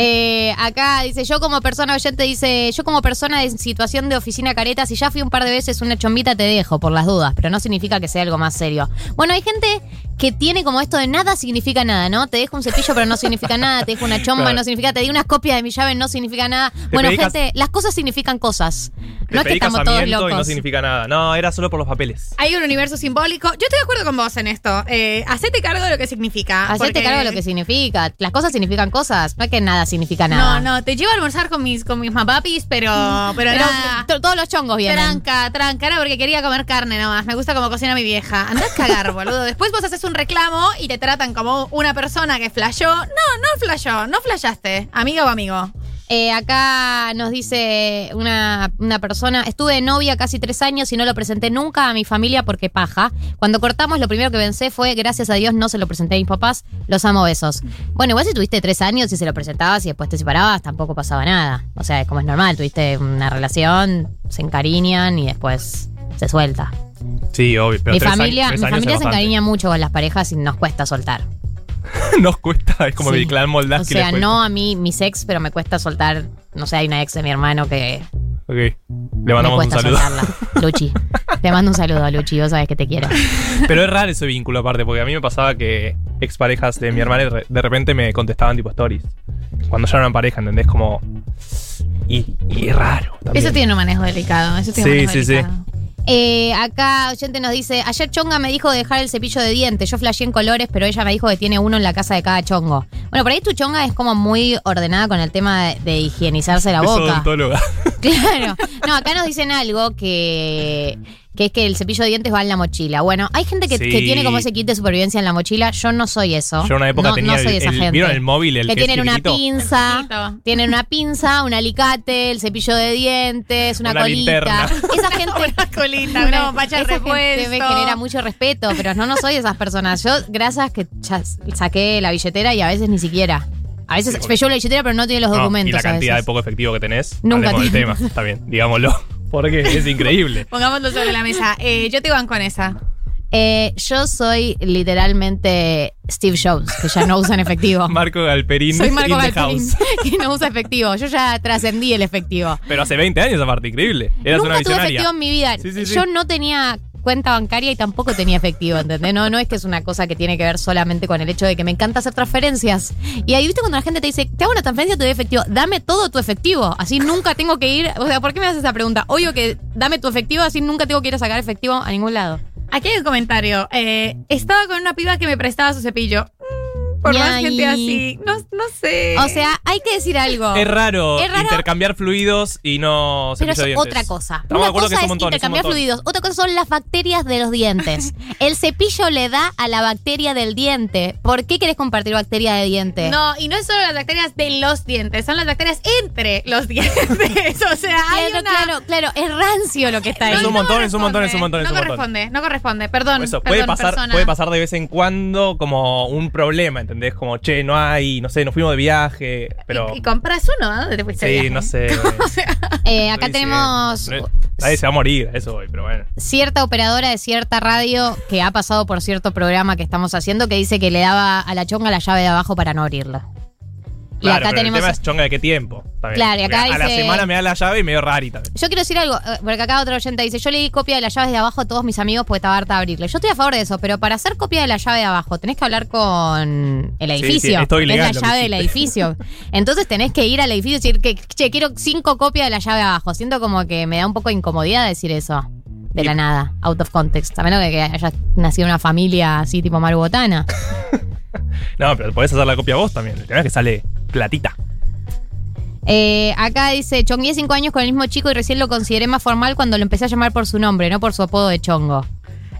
Eh, acá dice, yo como persona oyente dice, yo como persona en situación de oficina careta, si ya fui un par de veces una chombita te dejo por las dudas, pero no significa que sea algo más serio. Bueno, hay gente que tiene como esto de nada significa nada, ¿no? Te dejo un cepillo pero no significa nada, te dejo una chomba Claro. no significa, te di unas copias de mi llave no significa nada. Bueno, gente, las cosas significan cosas. Te No es que estamos todos casamiento y no locos. significa nada. No, era solo por los papeles. Hay un universo simbólico. Yo estoy de acuerdo con vos en esto. Eh, hacete cargo de lo que significa. Hacete porque- cargo de lo que significa. Las cosas significan cosas, no es que nada significa nada. No, no, te llevo a almorzar con mis, con mis mapapis, pero, pero, Pero nada. to- todos los chongos vienen. Tranca, tranca, era porque quería comer carne nomás. Me gusta como cocina mi vieja. Andás a cagar, boludo. Después vos haces un reclamo y te tratan como una persona que flashó. No, no flashó, no flashaste. Amiga o amigo. Eh, acá nos dice una, una persona, estuve de novia casi tres años y no lo presenté nunca a mi familia porque paja. Cuando cortamos lo primero que pensé fue, gracias a Dios no se lo presenté a mis papás, los amo besos. Bueno, igual si tuviste tres años y se lo presentabas y después te separabas, tampoco pasaba nada. O sea, como es normal, tuviste una relación, se encariñan y después se suelta. Sí, obvio. Pero mi tres familia, tres mi familia se bastante. encariña mucho con las parejas y nos cuesta soltar. Nos cuesta, es como Sí. el clan O Moldaski. sea, no a mí, mis ex, pero me cuesta soltar. No sé, hay una ex de mi hermano que Ok. Le mandamos un saludo. soltarla. Luchi. Te mando un saludo, Luchi. Vos sabés que te quiero. Pero es raro ese vínculo aparte, porque a mí me pasaba que exparejas de mi hermana de re- de repente me contestaban tipo stories. Cuando ya eran pareja, ¿entendés? Como. Y, y raro. también. Eso tiene un manejo delicado. Eso tiene un Sí, manejo sí, sí. Eh, acá oyente nos dice, ayer Chonga me dijo de dejar el cepillo de dientes. Yo flasheé en colores, pero ella me dijo que tiene uno en la casa de cada chongo. Bueno, por ahí tu Chonga es como muy ordenada con el tema de, de higienizarse la Es boca. odontóloga. Claro. No, acá nos dicen algo que, que es que el cepillo de dientes va en la mochila. Bueno, hay gente que, Sí. que tiene como ese kit de supervivencia en la mochila. Yo no soy eso. Yo en una época no, tenía no soy el- esa el- gente. ¿vieron el móvil, el que que es tienen una chiquitito? pinza, tienen una pinza, un alicate, el cepillo de dientes, una, Una colita. linterna. Esa gente Una colita, una bombacha esa repuesto. gente me genera mucho respeto, pero no, no soy de esas personas. Yo, gracias que ya saqué la billetera y a veces ni siquiera. A veces Sí, porque- yo la billetera, pero no tiene los No, documentos. y la a cantidad de veces. poco efectivo que tenés. Nunca hablemos del tiene. tema, está bien, digámoslo. Porque es increíble. Pongámoslo sobre la mesa. Eh, yo te van con esa. Eh, yo soy literalmente Steve Jobs, que ya no usan efectivo. Marco Galperín Soy Marco Galperín, que no usa efectivo. Yo ya trascendí el efectivo. Pero hace 20 años aparte, increíble. Eras Nunca una tuve visionaria. efectivo en mi vida. Sí, sí, sí. Yo no tenía cuenta bancaria y tampoco tenía efectivo, ¿entendés? No, no es que es una cosa que tiene que ver solamente con el hecho de que me encanta hacer transferencias. Y ahí, viste, cuando la gente te dice, te hago una transferencia, te doy efectivo, dame todo tu efectivo. Así nunca tengo que ir. O sea, ¿por qué me haces esa pregunta? Obvio que dame tu efectivo, así nunca tengo que ir a sacar efectivo a ningún lado. Aquí hay un comentario. Eh, estaba con una piba que me prestaba su cepillo. Por más gente así. No, no sé. O sea, hay que decir algo. Es raro, Es raro. intercambiar fluidos y no Pero cepillo de es dientes. otra cosa. Estamos de Una acuerdo cosa que es un es montón, es un intercambiar montón. fluidos, otra cosa son las bacterias de los dientes. El cepillo le da a la bacteria del diente. ¿Por qué querés compartir bacteria de diente? No, y no es solo las bacterias de los dientes, son las bacterias entre los dientes. O sea, hay Claro, una. claro, claro, es rancio lo que está ahí. Es un montón, es un montón, es un montón, es No un montón. corresponde, no corresponde. Perdón. Por eso, puede perdón, pasar, persona. puede pasar de vez en cuando como un problema, ¿entendés? Como, che, no hay, no sé, nos fuimos de viaje, pero... Y compras uno, ¿a dónde te fuiste? de Sí, viaje? no sé. Eh, acá tenemos. Nadie se va a morir, a eso voy, pero bueno. cierta operadora de cierta radio que ha pasado por cierto programa que estamos haciendo que dice que le daba a la chonga la llave de abajo para no abrirla. Y acá pero tenemos. el tema es chonga de qué tiempo. también. Claro, y acá A la semana me da la llave y medio rarita. Yo quiero decir algo, eh, porque acá otro oyente dice, yo le di copia de las llaves de abajo a todos mis amigos porque estaba harta de abrirle. Yo estoy a favor de eso, pero para hacer copia de la llave de abajo tenés que hablar con el edificio. sí, es todo porque ilegal es la que llave del edificio. Entonces tenés que ir al edificio y decir que, che, quiero cinco copias de la llave de abajo. Siento como que me da un poco de incomodidad decir eso. De la nada, out of context. A menos de que hayas nacido en una familia así tipo marubotana. No, pero podés hacer la copia vos también. El tema es que sale platita. Eh, acá dice, chongué cinco años con el mismo chico y recién lo consideré más formal cuando lo empecé a llamar por su nombre, no por su apodo de chongo.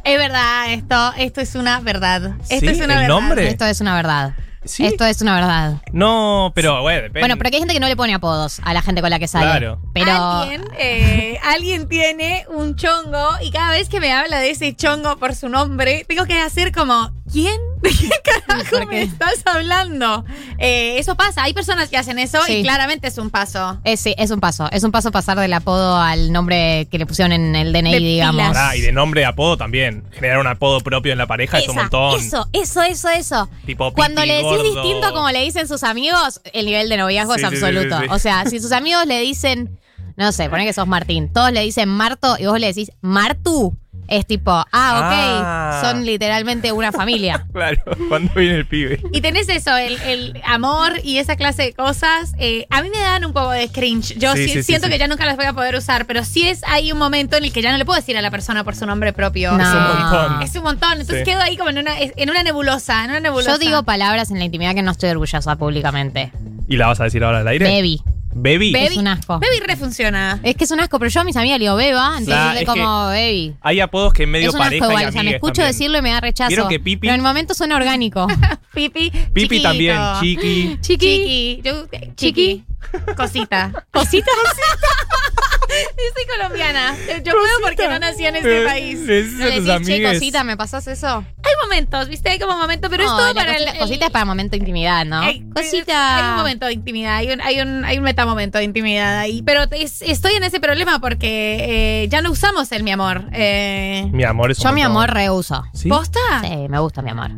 Es verdad, esto, esto es una verdad. Esto ¿Sí? es una ¿El verdad. nombre? Esto es una verdad. Sí. Esto es una verdad. No, pero bueno, depende. Bueno, pero que hay gente que no le pone apodos a la gente con la que sale. Claro. Pero Alguien, eh, alguien tiene un chongo y cada vez que me habla de ese chongo por su nombre, tengo que hacer como, ¿quién? ¿De qué carajo ¿Por me estás hablando? Eh, eso pasa, hay personas que hacen eso Sí. y claramente es un paso. es, sí, es un paso. Es un paso pasar del apodo al nombre que le pusieron en el DNI, De digamos. Pará, y de nombre y apodo también. Generar un apodo propio en la pareja es un Esa, montón. Eso, eso, eso, eso. Tipo Cuando pipi, le decís gordo. distinto a como le dicen sus amigos, el nivel de noviazgo Sí, es sí, sí, absoluto. sí, sí. O sea, si sus amigos le dicen, no sé, poné que sos Martín, todos le dicen Marto y vos le decís Martu, es tipo, ah, ok, Ah. son literalmente una familia. Claro, cuando viene el pibe. Y tenés eso, el, el amor y esa clase de cosas. eh, a mí me dan un poco de cringe. Yo Sí, sí- sí, sí, siento sí. que ya nunca las voy a poder usar, pero sí es hay un momento en el que ya no le puedo decir a la persona por su nombre propio. No. Es un montón. Es un montón. Entonces Sí. quedo ahí como en una, en una nebulosa, en una nebulosa. Yo digo palabras en la intimidad que no estoy orgullosa públicamente. ¿Y la vas a decir ahora al aire? Baby. Baby. Es un asco. Baby refunciona. Es que es un asco, pero yo a mis amigas le digo beba, entonces Claro, es es como que baby. Hay apodos que en medio Es un asco pareja igual, y o sea, me escucho también. decirlo y me da rechazo. ¿Vieron que Pipi? Pero en el momento suena orgánico. Pipi. Pipi chiquito. también, chiqui. Chiqui. Yo- Chiqui. Cosita. ¿Cosita? Yo soy colombiana. Yo puedo porque no nací en este Eh, país. le decís ¿Le a tus decís, che, amigues. cosita, me pasás eso? Hay momentos, ¿viste? Hay como momentos, pero no, es todo para cosita, el, cosita es para momento de intimidad, ¿no? Hay- cosita. Hay un momento de intimidad, hay un, hay un, hay un metamomento de intimidad ahí. Pero es- estoy en ese problema porque eh, ya no usamos el mi amor. Eh, Mi amor es un Yo mi amor reuso. ¿Sí? ¿Posta? Sí, me gusta mi amor.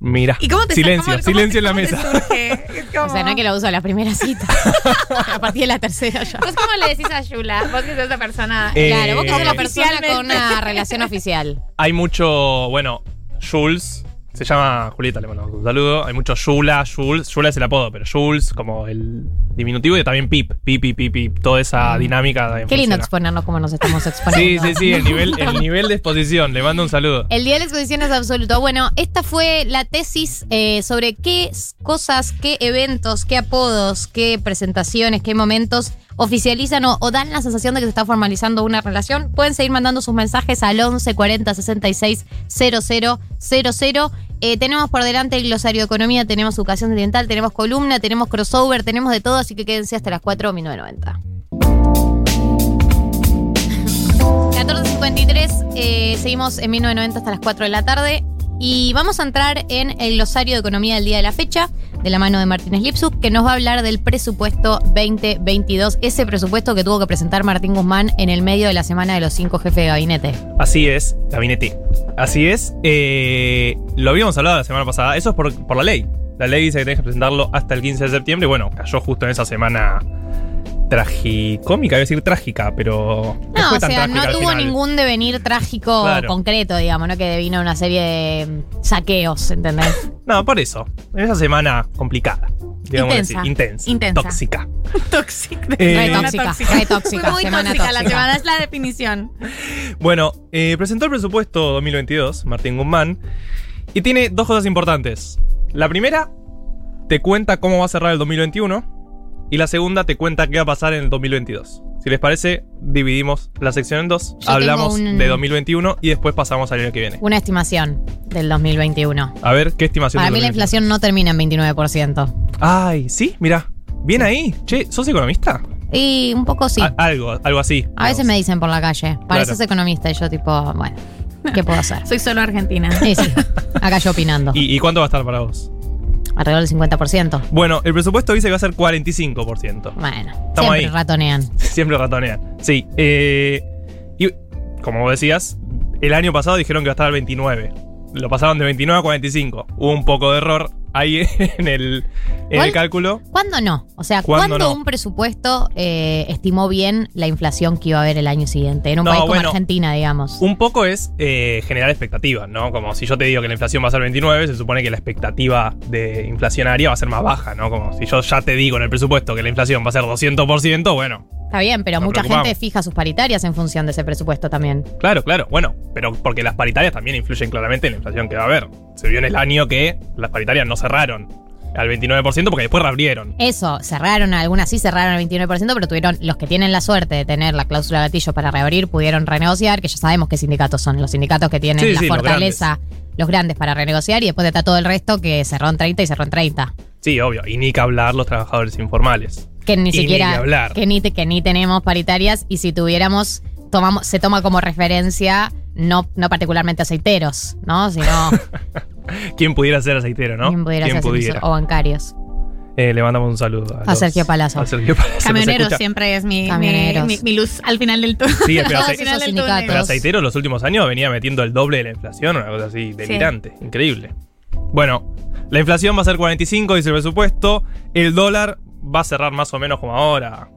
Mira. ¿Y cómo te silencio, cómo- cómo silencio en la mesa. Es O sea, como- no es que lo uso a la primera cita. a partir de la tercera ya. ¿Vos cómo le decís a Yula? Vos que sos esa persona. Eh, Claro, vos que sos la persona con una relación oficial. Hay mucho, bueno, Jules. Se llama Julieta, le mando un saludo. Hay mucho Yula, Jules. Yula es el apodo, pero Jules como el diminutivo y también Pip. Pip, Pip, Pip, Pip. Toda esa dinámica. Mm. Qué lindo exponernos como nos estamos Sí, exponiendo. sí, sí, el nivel, el nivel de exposición. Le mando un saludo. El día de la exposición es absoluto. Bueno, esta fue la tesis eh, sobre qué cosas, qué eventos, qué apodos, qué presentaciones, qué momentos oficializan o, dan la sensación de que se está formalizando una relación. Pueden seguir mandando sus mensajes al 11 40 66 00 00. Eh, tenemos por delante el glosario de economía, tenemos educación ambiental, tenemos columna, tenemos crossover, tenemos de todo, así que quédense hasta las 4 1990. 14.53, eh, seguimos en 1990 hasta las 4 de la tarde y vamos a entrar en el glosario de economía del día de la fecha, de la mano de Martínez Lipsuk, que nos va a hablar del presupuesto 2022, ese presupuesto que tuvo que presentar Martín Guzmán en el medio de la semana de los cinco jefes de gabinete. Así es, gabinete. Así es. eh, lo habíamos hablado la semana pasada. Eso es por, por la ley. La ley dice que tenés que presentarlo hasta el 15 de septiembre. Bueno, cayó justo en esa semana tragicómica, iba a decir trágica, pero. No, fue o tan sea, no tuvo final. ningún devenir trágico Claro. concreto, digamos, ¿no? Que vino una serie de saqueos, ¿entendés? No, por eso. En esa semana complicada. digamos Intensa. así, intensa. Intensa. Tóxica. Tóxica. Eh, Re tóxica, re tóxica, Muy semana tóxica la tóxica. semana, es la definición. Bueno, eh, presentó el presupuesto 2022, Martín Guzmán, y tiene dos cosas importantes. La primera, te cuenta cómo va a cerrar el 2021, y la segunda te cuenta qué va a pasar en el 2022. Si les parece, dividimos la sección en dos. Yo Hablamos un- de 2021 y después pasamos al año que viene. Una estimación del 2021. A ver, ¿qué estimación Para mí la 2021? inflación no termina en 29%. Ay, sí, mira. Bien ahí. Che, ¿sos economista? Y un poco sí. A- algo, algo así. A veces me dicen por la calle, pareces Claro. economista y yo tipo, bueno, ¿qué puedo hacer? Soy solo argentina. Sí, sí. Acá yo opinando. ¿Y, y cuánto va a estar para vos? Alrededor del 50%. Bueno, el presupuesto dice que va a ser 45%. Bueno, Estamos siempre ahí. ratonean. Siempre ratonean. Sí. eh, y como vos decías, el año pasado dijeron que va a estar al 29. Lo pasaron de 29 a 45. Hubo un poco de error ahí en el, en el cálculo. ¿Cuándo no? O sea, ¿Cuándo ¿cuándo no? un presupuesto eh, estimó bien la inflación que iba a haber el año siguiente? En un No, país como bueno, Argentina, digamos. Un poco es eh, generar expectativas, ¿no? Como si yo te digo que la inflación va a ser 29, se supone que la expectativa de inflacionaria va a ser más baja, ¿no? Como si yo ya te digo en el presupuesto que la inflación va a ser 200%, bueno, Está bien, pero Nos mucha preocupamos. gente fija sus paritarias en función de ese presupuesto también. Claro, claro, bueno, pero porque las paritarias también influyen claramente en la inflación que va a haber. Se vio en el año que las paritarias no cerraron al 29% porque después reabrieron. Eso, cerraron, algunas sí cerraron al 29%, pero tuvieron, los que tienen la suerte de tener la cláusula de gatillo para reabrir, pudieron renegociar, que ya sabemos qué sindicatos son, los sindicatos que tienen Sí, la sí, los fortaleza, los grandes. para renegociar, y después está todo el resto que cerró en 30 y cerró en 30. Sí, obvio, y ni que hablar los trabajadores informales. Que ni Y siquiera, ni que hablar. que, ni, que ni tenemos paritarias, y si tuviéramos, tomamos, se toma como referencia, no, no particularmente aceiteros, ¿no? Sino ¿Quién pudiera ser aceitero, no? quien pudiera ¿Quién ser pudiera? o bancarios. Eh, le mandamos un saludo a, A Sergio Palazzo. A Sergio Palazzo. escucha. siempre es mi, mi, mi- mi luz al final del túnel. Sí, pero, al ace- final esos del túnel. sindicatos. pero aceitero los últimos años venía metiendo el doble de la inflación, una cosa así delirante, increíble. Bueno, la inflación va a ser 45, dice el presupuesto. El dólar va a cerrar más o menos como ahora,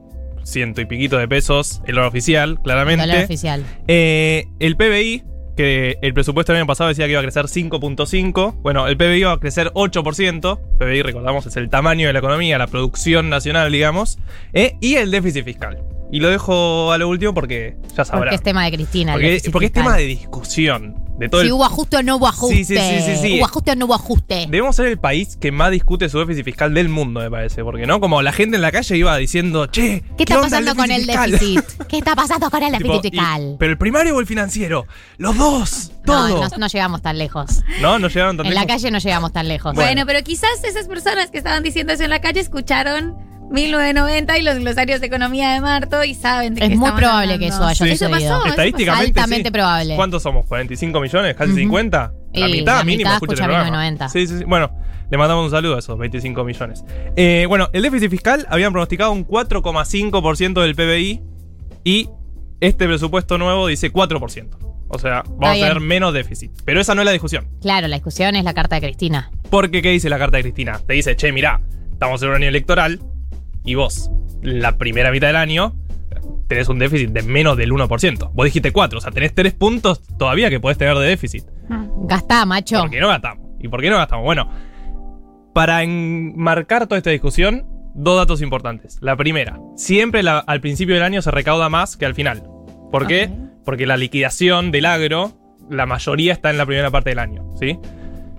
ciento y piquito de pesos, el dólar oficial, claramente. Dólar oficial. Eh, el PBI, que el presupuesto del año pasado decía que iba a crecer 5.5. Bueno, el PBI va a crecer 8%. PBI, recordamos, es el tamaño de la economía, la producción nacional, digamos. eh, y el déficit fiscal. Y lo dejo a lo último porque ya sabrán. Porque es tema de Cristina. el Porque, porque es tema de discusión. De todo si el- hubo ajuste o no hubo ajuste. Sí, sí, sí, sí, sí. Hubo ajuste o no hubo ajuste. Debemos ser el país que más discute su déficit fiscal del mundo, me parece. Porque, ¿no? Como la gente en la calle iba diciendo, che, ¿Qué está onda pasando con el fiscal?" déficit? ¿Qué está pasando con el Tipo, déficit y- fiscal? ¿Pero el primario o el financiero? Los dos, todo. No, no, no llegamos tan lejos. No, no llegaron tan En la lejos. calle no llegamos tan lejos. Bueno, pero quizás esas personas que estaban diciendo eso en la calle escucharon 1990 y los glosarios de economía de Marto y saben de Es qué muy probable hablando. que eso haya Sí. Eso pasó, eso Estadísticamente. Altamente sí. probable. ¿Cuántos somos? ¿45 millones? ¿Casi Ujú. 50? La mitad la mínimo mitad escucha el escucha programa. 1990. Sí, sí, sí. Bueno, le mandamos un saludo a esos 25 millones. Eh, bueno, el déficit fiscal habían pronosticado un 4,5% del PBI y este presupuesto nuevo dice 4%. O sea, vamos a tener menos déficit. Pero esa no es la discusión. Claro, la discusión es la carta de Cristina. Porque, ¿qué dice la carta de Cristina? Te dice, che, mirá, estamos en un año electoral y vos, la primera mitad del año, tenés un déficit de menos del 1%. Vos dijiste 4, o sea, tenés 3 puntos todavía que podés tener de déficit. Gastá, macho. ¿Por qué no gastamos? ¿Y por qué no gastamos? Bueno, para enmarcar toda esta discusión, dos datos importantes. La primera, siempre la- al principio del año se recauda más que al final. ¿Por qué? Porque la liquidación del agro, la mayoría está en la primera parte del año, ¿sí?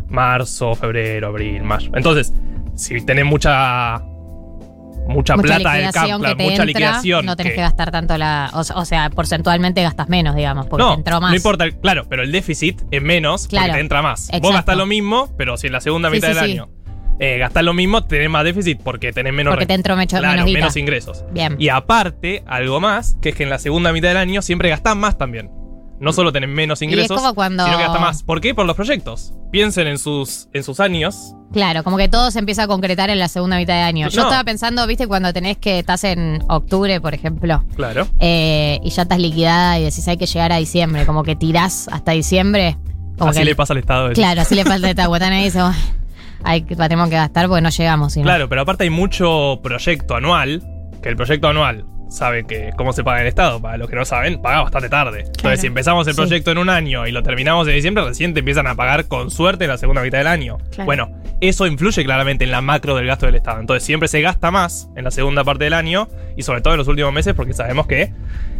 Marzo, febrero, abril, mayo. Entonces, si tenés mucha mucha, mucha plata que te mucha entra, liquidación. no tenés que, que- gastar tanto la. O, o sea, porcentualmente gastas menos, digamos, porque no, te entró más. no importa, el- claro, pero el déficit es menos Claro, porque te entra más. exacto. Vos gastás lo mismo, pero si en la segunda Sí, mitad sí, del sí. año eh, gastás lo mismo, tenés más déficit porque tenés menos Porque te entró mecho- claro, menos menos ingresos. Bien. Y aparte, algo más, que es que en la segunda mitad del año siempre gastás más también. No solo tenés menos Y es ingresos, como cuando- sino que gastás más. ¿Por qué? Por los proyectos. Piensen en sus, en sus años. Claro, como que todo se empieza a concretar en la segunda mitad de año. Yo No. estaba pensando, viste, cuando tenés que, estás en octubre, por ejemplo, Claro. eh, y ya estás liquidada y decís hay que llegar a diciembre, como que tirás hasta diciembre. Como Así que, le pasa al Estado. Claro, así le falta esta guatana y dice, "Bueno, hay que, la tenemos que gastar porque no llegamos. si no". Claro, pero aparte hay mucho proyecto anual que el proyecto anual sabe que cómo se paga en el Estado. Para los que no saben, paga bastante tarde. Entonces, si empezamos el Sí. proyecto en un año y lo terminamos en diciembre, recién te empiezan a pagar con suerte en la segunda mitad del año. Claro. Bueno, eso influye claramente en la macro del gasto del Estado. Entonces, siempre se gasta más en la segunda parte del año y sobre todo en los últimos meses porque sabemos que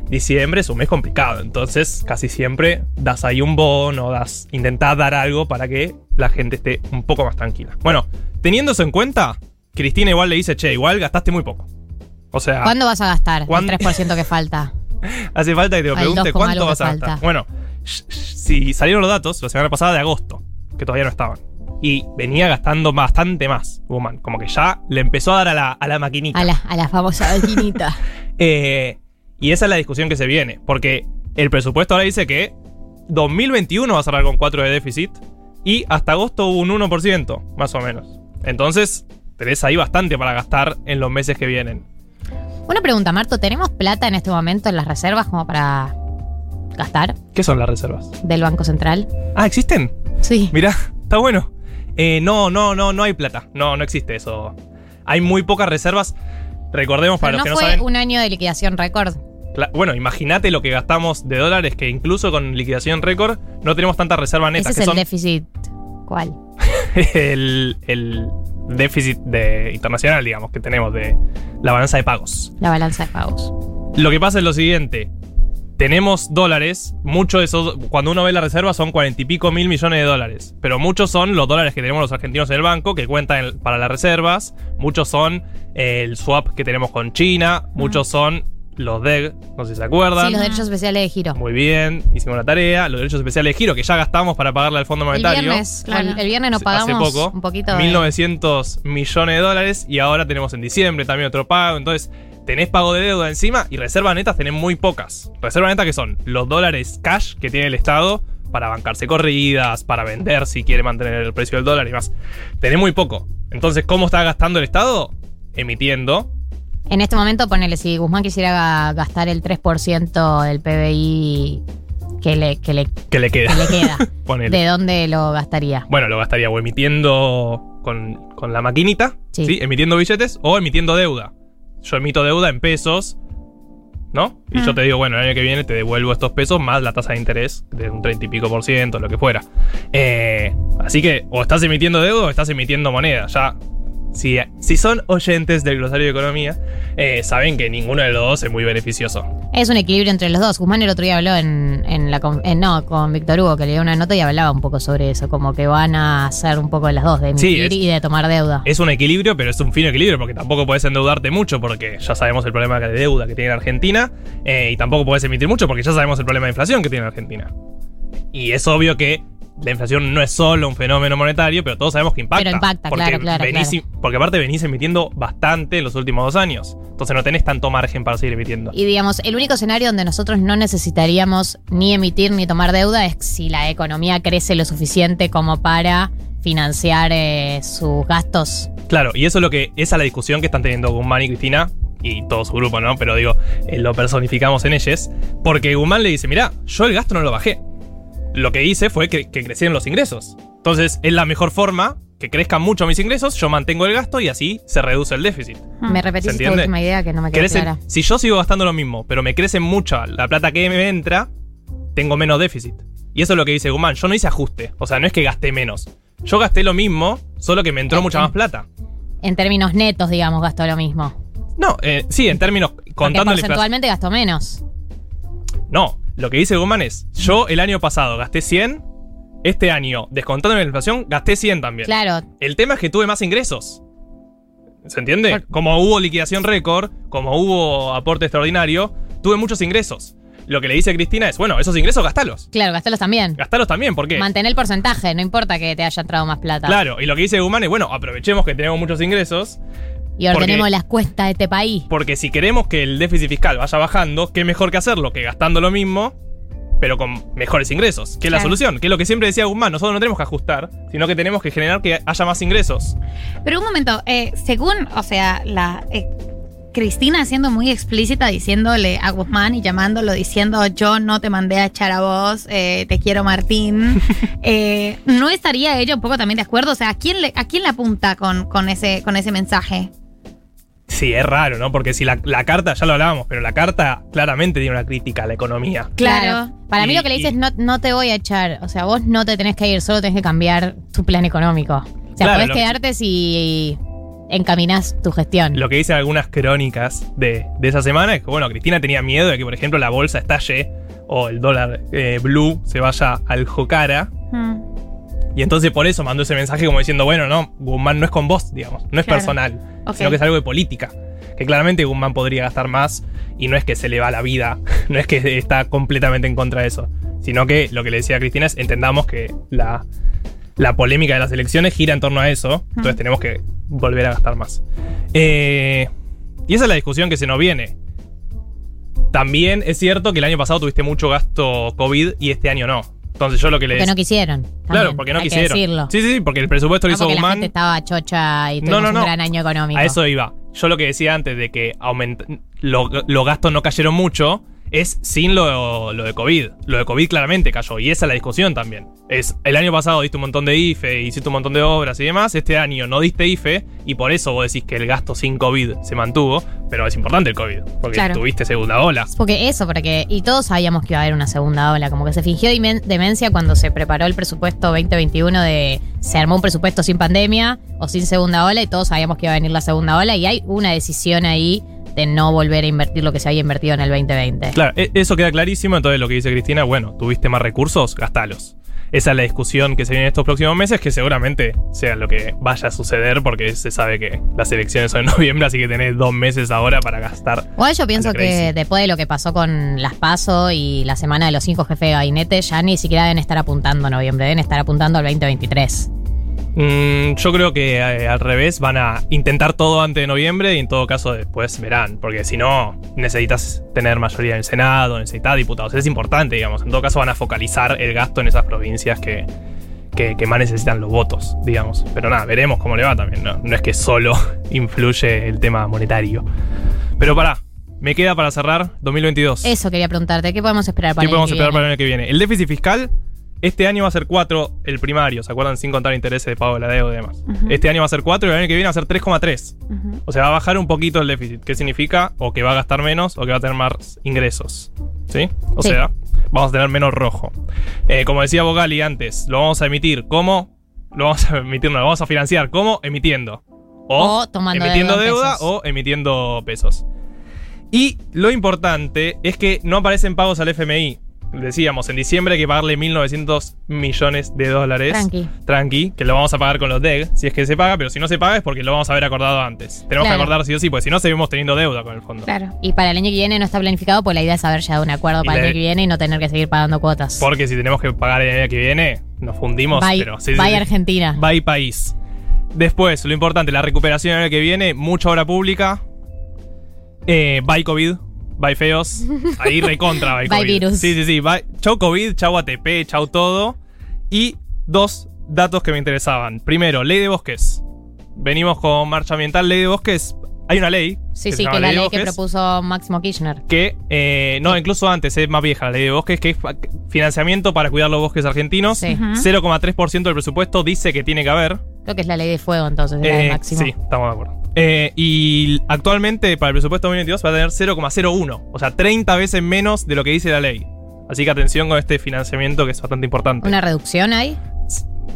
diciembre es un mes complicado. Entonces, casi siempre das ahí un bono, das, intentás dar algo para que la gente esté un poco más tranquila. Bueno, teniendo eso en cuenta, Cristina igual le dice, che, igual gastaste muy poco. O sea, ¿Cuándo vas a gastar ¿Cuándo- el 3% que falta? hace falta que te lo pregunte 2, algo cuánto vas a gastar. Bueno, si salieron los datos la semana pasada de agosto, que todavía no estaban. Y venía gastando bastante más, Woman. Como que ya le empezó a dar a la, a la maquinita. A la, a la famosa maquinita. Eh, y esa es la discusión que se viene. Porque el presupuesto ahora dice que 2021 va a cerrar con 4 de déficit. Y hasta agosto hubo un 1%, más o menos. Entonces, tenés ahí bastante para gastar en los meses que vienen. Una pregunta, Marto, ¿tenemos plata en este momento en las reservas como para gastar ¿Qué son las reservas? del Banco Central? Ah, ¿existen? Sí. Mirá, está bueno. Eh, no, no, no, no hay plata. No, no existe eso. Hay muy pocas reservas. Recordemos para Pero los que no no fue saben. un año de liquidación récord. Cla- Bueno, imagínate lo que gastamos de dólares, que incluso con liquidación récord no tenemos tanta reserva neta, Ese es el son déficit. ¿Cuál? el, el déficit de, internacional, digamos, que tenemos de la balanza de pagos. La balanza de pagos. Lo que pasa es lo siguiente. Tenemos dólares, muchos de esos, cuando uno ve la reserva son cuarenta y pico mil millones de dólares, pero muchos son los dólares que tenemos los argentinos en el banco, que cuentan en- para las reservas, muchos son eh, el swap que tenemos con China, muchos son los DEG, no sé si se acuerdan. Sí, los derechos especiales de giro. Muy bien, hicimos la tarea, los derechos especiales de giro que ya gastamos para pagarle al Fondo El Monetario. viernes, el, el viernes nos Hace pagamos poco, un poquito de... 1.900 millones de dólares y ahora tenemos en diciembre también otro pago. Entonces, tenés pago de deuda encima y reservas netas tenés muy pocas. Reservas netas que son los dólares cash que tiene el Estado para bancarse corridas, para vender si quiere mantener el precio del dólar y más. Tenés muy poco. Entonces, ¿cómo está gastando el Estado? Emitiendo. En este momento, ponele, si Guzmán quisiera ga- gastar el 3% del PBI que le, que le, Que le queda. que le queda, Ponele. ¿de dónde lo gastaría? Bueno, lo gastaría o emitiendo con, con la maquinita, Sí. sí. Emitiendo billetes o emitiendo deuda. Yo emito deuda en pesos, ¿no? Y yo Mm. te digo, bueno, el año que viene te devuelvo estos pesos más la tasa de interés de un 30 y pico por ciento, lo que fuera. Eh, así que o estás emitiendo deuda o estás emitiendo moneda. Ya, si, si son oyentes del glosario de economía, eh, saben que ninguno de los dos es muy beneficioso. Es un equilibrio entre los dos. Guzmán el otro día habló en, en la en- no, con Víctor Hugo, que le dio una nota y hablaba un poco sobre eso, como que van a hacer un poco las dos, de Sí, emitir es- y de tomar deuda. Es un equilibrio, pero es un fino equilibrio porque tampoco puedes endeudarte mucho porque ya sabemos el problema de deuda que tiene Argentina eh, y tampoco puedes emitir mucho porque ya sabemos el problema de inflación que tiene Argentina. Y es obvio que la inflación no es solo un fenómeno monetario, pero todos sabemos que impacta. Pero impacta, porque claro, claro, venís- claro. Porque aparte venís emitiendo bastante en los últimos dos años. Entonces no tenés tanto margen para seguir emitiendo. Y digamos, el único escenario donde nosotros no necesitaríamos ni emitir ni tomar deuda es si la economía crece lo suficiente como para financiar eh, sus gastos. Claro, y eso es lo que. Esa es la discusión que están teniendo Guzmán y Cristina y todo su grupo, ¿no? Pero digo, eh, lo personificamos en ellos. Porque Guzmán le dice: Mirá, yo el gasto no lo bajé. Lo que hice fue que, que crecieron los ingresos. Entonces, es la mejor forma que crezcan mucho mis ingresos, yo mantengo el gasto y así se reduce el déficit. Me repetís ¿Se esta última idea que no me quedó Crecen- clara. si yo sigo gastando lo mismo, pero me crece mucho la plata que me entra, tengo menos déficit. Y eso es lo que dice Guzmán. Yo no hice ajuste. O sea, no es que gasté menos. Yo gasté lo mismo, solo que me entró mucha más plata. En términos netos, digamos, gastó lo mismo. No, eh, sí, en términos Porque contando la inflación. porcentualmente gastó menos. No, lo que dice Guzmán es, yo el año pasado gasté 100, este año, descontando la inflación, gasté 100 también. Claro. El tema es que tuve más ingresos. ¿Se entiende? Como hubo liquidación récord, como hubo aporte extraordinario, tuve muchos ingresos. Lo que le dice Cristina es, bueno, esos ingresos gastalos. Claro, gastalos también. Gastalos también, ¿por qué? Mantén el porcentaje, no importa que te haya entrado más plata. Claro, y lo que dice Guzmán es, bueno, aprovechemos que tenemos muchos ingresos, Y ordenemos porque- las cuestas de este país. porque si queremos que el déficit fiscal vaya bajando, ¿qué mejor que hacerlo que gastando lo mismo, pero con mejores ingresos? Que es la solución, que es lo que siempre decía Guzmán, nosotros no tenemos que ajustar, sino que tenemos que generar que haya más ingresos. Pero un momento, eh, según, o sea, la eh, Cristina siendo muy explícita diciéndole a Guzmán y llamándolo diciendo yo no te mandé a echar a vos, eh, te quiero Martín, eh, ¿no estaría ella un poco también de acuerdo? O sea, ¿a quién le, a quién le apunta con, con, ese, con ese mensaje? Sí, es raro, ¿no? Porque si la, la carta, ya lo hablábamos, pero la carta claramente tiene una crítica a la economía. Claro. Para mí lo que le dices es no, no te voy a echar. O sea, vos no te tenés que ir, solo tenés que cambiar tu plan económico. O sea, Claro, podés quedarte si encaminás tu gestión. Lo que dicen algunas crónicas de, de esa semana es que, bueno, Cristina tenía miedo de que, por ejemplo, la bolsa estalle o el dólar eh, blue se vaya al jocara. Mm. Y entonces por eso mandó ese mensaje como diciendo, bueno, no, Guzmán no es con vos, digamos, no es Claro. personal, sino que es algo de política. Que claramente Guzmán podría gastar más y no es que se le va la vida, no es que está completamente en contra de eso, sino que lo que le decía a Cristina es, entendamos que la, la polémica de las elecciones gira en torno a eso, entonces tenemos que volver a gastar más. Eh, y esa es la discusión que se nos viene. También es cierto que el año pasado tuviste mucho gasto COVID y este año no. Entonces yo lo que le Porque no quisieron. Claro, también, porque no hay que quisieron. decirlo. Sí, sí, sí, porque el presupuesto lo No hizo porque la Guzmán. gente estaba chocha y No, no, no. un gran año económico. A eso iba. Yo lo que decía antes de que aument- lo- los gastos no cayeron mucho es sin lo, lo de COVID. Lo de COVID claramente cayó. Y esa es la discusión también. Es, el año pasado diste un montón de IFE, hiciste un montón de obras y demás. Este año no diste IFE y por eso vos decís que el gasto sin COVID se mantuvo. Pero es importante el COVID. Porque Claro. tuviste segunda ola. Porque eso, porque. Y todos sabíamos que iba a haber una segunda ola. Como que se fingió demencia cuando se preparó el presupuesto 2021 de. Se armó un presupuesto sin pandemia o sin segunda ola y todos sabíamos que iba a venir la segunda ola. Y hay una decisión ahí de no volver a invertir lo que se había invertido en el 2020. Claro, e- eso queda clarísimo. Entonces lo que dice Cristina, bueno, tuviste más recursos, gastalos. Esa es la discusión que se viene en estos próximos meses, que seguramente sea lo que vaya a suceder, porque se sabe que las elecciones son en noviembre, así que tenés dos meses ahora para gastar. Igual yo pienso que después de lo que pasó con las PASO y la semana de los cinco jefes de gabinete, ya ni siquiera deben estar apuntando a noviembre, deben estar apuntando al 2023. Mm, yo creo que eh, al revés van a intentar todo antes de noviembre y en todo caso después verán, porque si no necesitas tener mayoría en el Senado, necesitas diputados, es importante, digamos. En todo caso van a focalizar el gasto en esas provincias que, que, que más necesitan los votos, digamos. Pero nada, veremos cómo le va también, ¿no? No es que solo influye el tema monetario. Pero pará, me queda para cerrar 2022. Eso quería preguntarte, ¿qué podemos esperar para ¿Qué el podemos año que esperar para el año que viene? El déficit fiscal, este año va a ser 4 el primario, ¿se acuerdan? Sin contar intereses de pago de la deuda y demás. Este año va a ser 4 y el año que viene va a ser 3,3. Ujú. O sea, va a bajar un poquito el déficit. ¿Qué significa? O que va a gastar menos o que va a tener más ingresos. ¿Sí? O Sí. sea, vamos a tener menos rojo. Eh, como decía Bogali antes, lo vamos a emitir ¿cómo? Lo vamos a emitir, no, lo vamos a financiar ¿cómo? Emitiendo. O, O tomando emitiendo deuda o emitiendo pesos. Y lo importante es que no aparecen pagos al FMI. Decíamos, en diciembre hay que pagarle 1.900 millones de dólares. Tranqui. Tranqui, que lo vamos a pagar con los DEG, si es que se paga, pero si no se paga es porque lo vamos a haber acordado antes. Tenemos Claro. que acordar sí o sí, porque si no seguimos teniendo deuda con el fondo. Claro. Y para el año que viene no está planificado, pues la idea es haber llegado a un acuerdo Y para el año que viene y no tener que seguir pagando cuotas. Porque si tenemos que pagar el año que viene, nos fundimos. Bye, pero sí, bye sí. Argentina. Bye país. Después, lo importante, la recuperación el año que viene, mucha obra pública. Eh, bye COVID. Bye feos. Ahí recontra bye Bye COVID. virus. Sí, sí, sí. Bye. Chau COVID, chau ATP, chau todo. Y dos datos que me interesaban. Primero, ley de bosques. Venimos con marcha ambiental, ley de bosques. Hay una ley. Sí, se sí, llama que la de ley que propuso Máximo Kirchner. que, eh, no, incluso antes, es más vieja la ley de bosques, que es financiamiento para cuidar los bosques argentinos. Sí. Ujú. 0,3% del presupuesto dice que tiene que haber. Creo que es la ley de fuego entonces, de la de Eh, Máximo. Sí, estamos de acuerdo. Eh, y actualmente para el presupuesto 2022 va a tener 0,01, o sea, 30 veces menos de lo que dice la ley. Así que atención con este financiamiento que es bastante importante. ¿Una reducción ahí?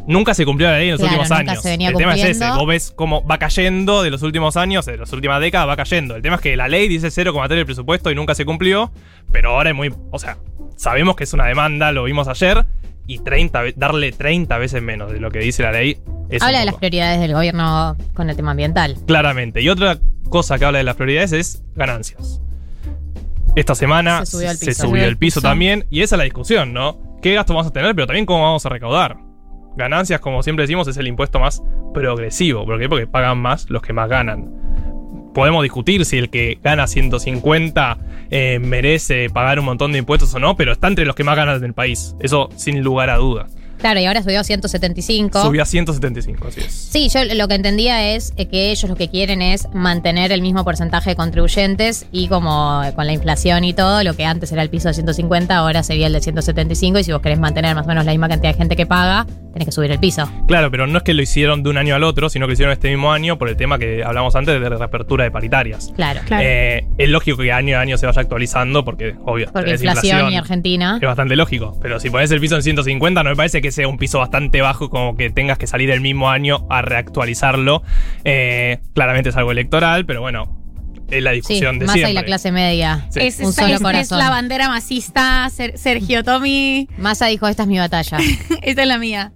Nunca se cumplió la ley en los Claro, últimos nunca años. se venía el tema es ese, vos ves cómo va cayendo de los últimos años, de las últimas décadas va cayendo. El tema es que la ley dice 0,3 del presupuesto y nunca se cumplió, pero ahora es muy, o sea, sabemos que es una demanda, lo vimos ayer, y 30, ve- darle 30 veces menos de lo que dice la ley es Habla de las prioridades del gobierno con el tema ambiental. Claramente. Y otra cosa que habla de las prioridades es ganancias. Esta semana Se subió se piso. subió el piso también. Y esa es la discusión, ¿no? ¿Qué gasto vamos a tener? Pero también cómo vamos a recaudar. Ganancias, como siempre decimos, es el impuesto más progresivo. ¿Por qué? Porque pagan más los que más ganan. Podemos discutir si el que gana 150 eh, merece pagar un montón de impuestos o no, pero está entre los que más ganan en el país. Eso sin lugar a duda. Claro, y ahora subió a 175. Subió a 175, así es. Sí, yo lo que entendía es eh, que ellos lo que quieren es mantener el mismo porcentaje de contribuyentes y como con la inflación y todo, lo que antes era el piso de 150, ahora sería el de 175 y si vos querés mantener más o menos la misma cantidad de gente que paga, tenés que subir el piso. Claro, pero no es que lo hicieron de un año al otro, sino que lo hicieron este mismo año por el tema que hablamos antes de la reapertura de paritarias. Claro. Eh, es lógico que año a año se vaya actualizando porque, obvio, Porque tenés inflación, y Argentina. Es bastante lógico. Pero si pones el piso en 150, no me parece que sea un piso bastante bajo como que tengas que salir el mismo año a reactualizarlo. Eh, claramente es algo electoral, pero bueno, es la Sí, discusión de Massa siempre. y la clase media. Sí. Es, Un es- solo es- es corazón. la bandera masista, Ser- Sergio Tommy. Massa dijo, esta es mi batalla. Esta es la mía.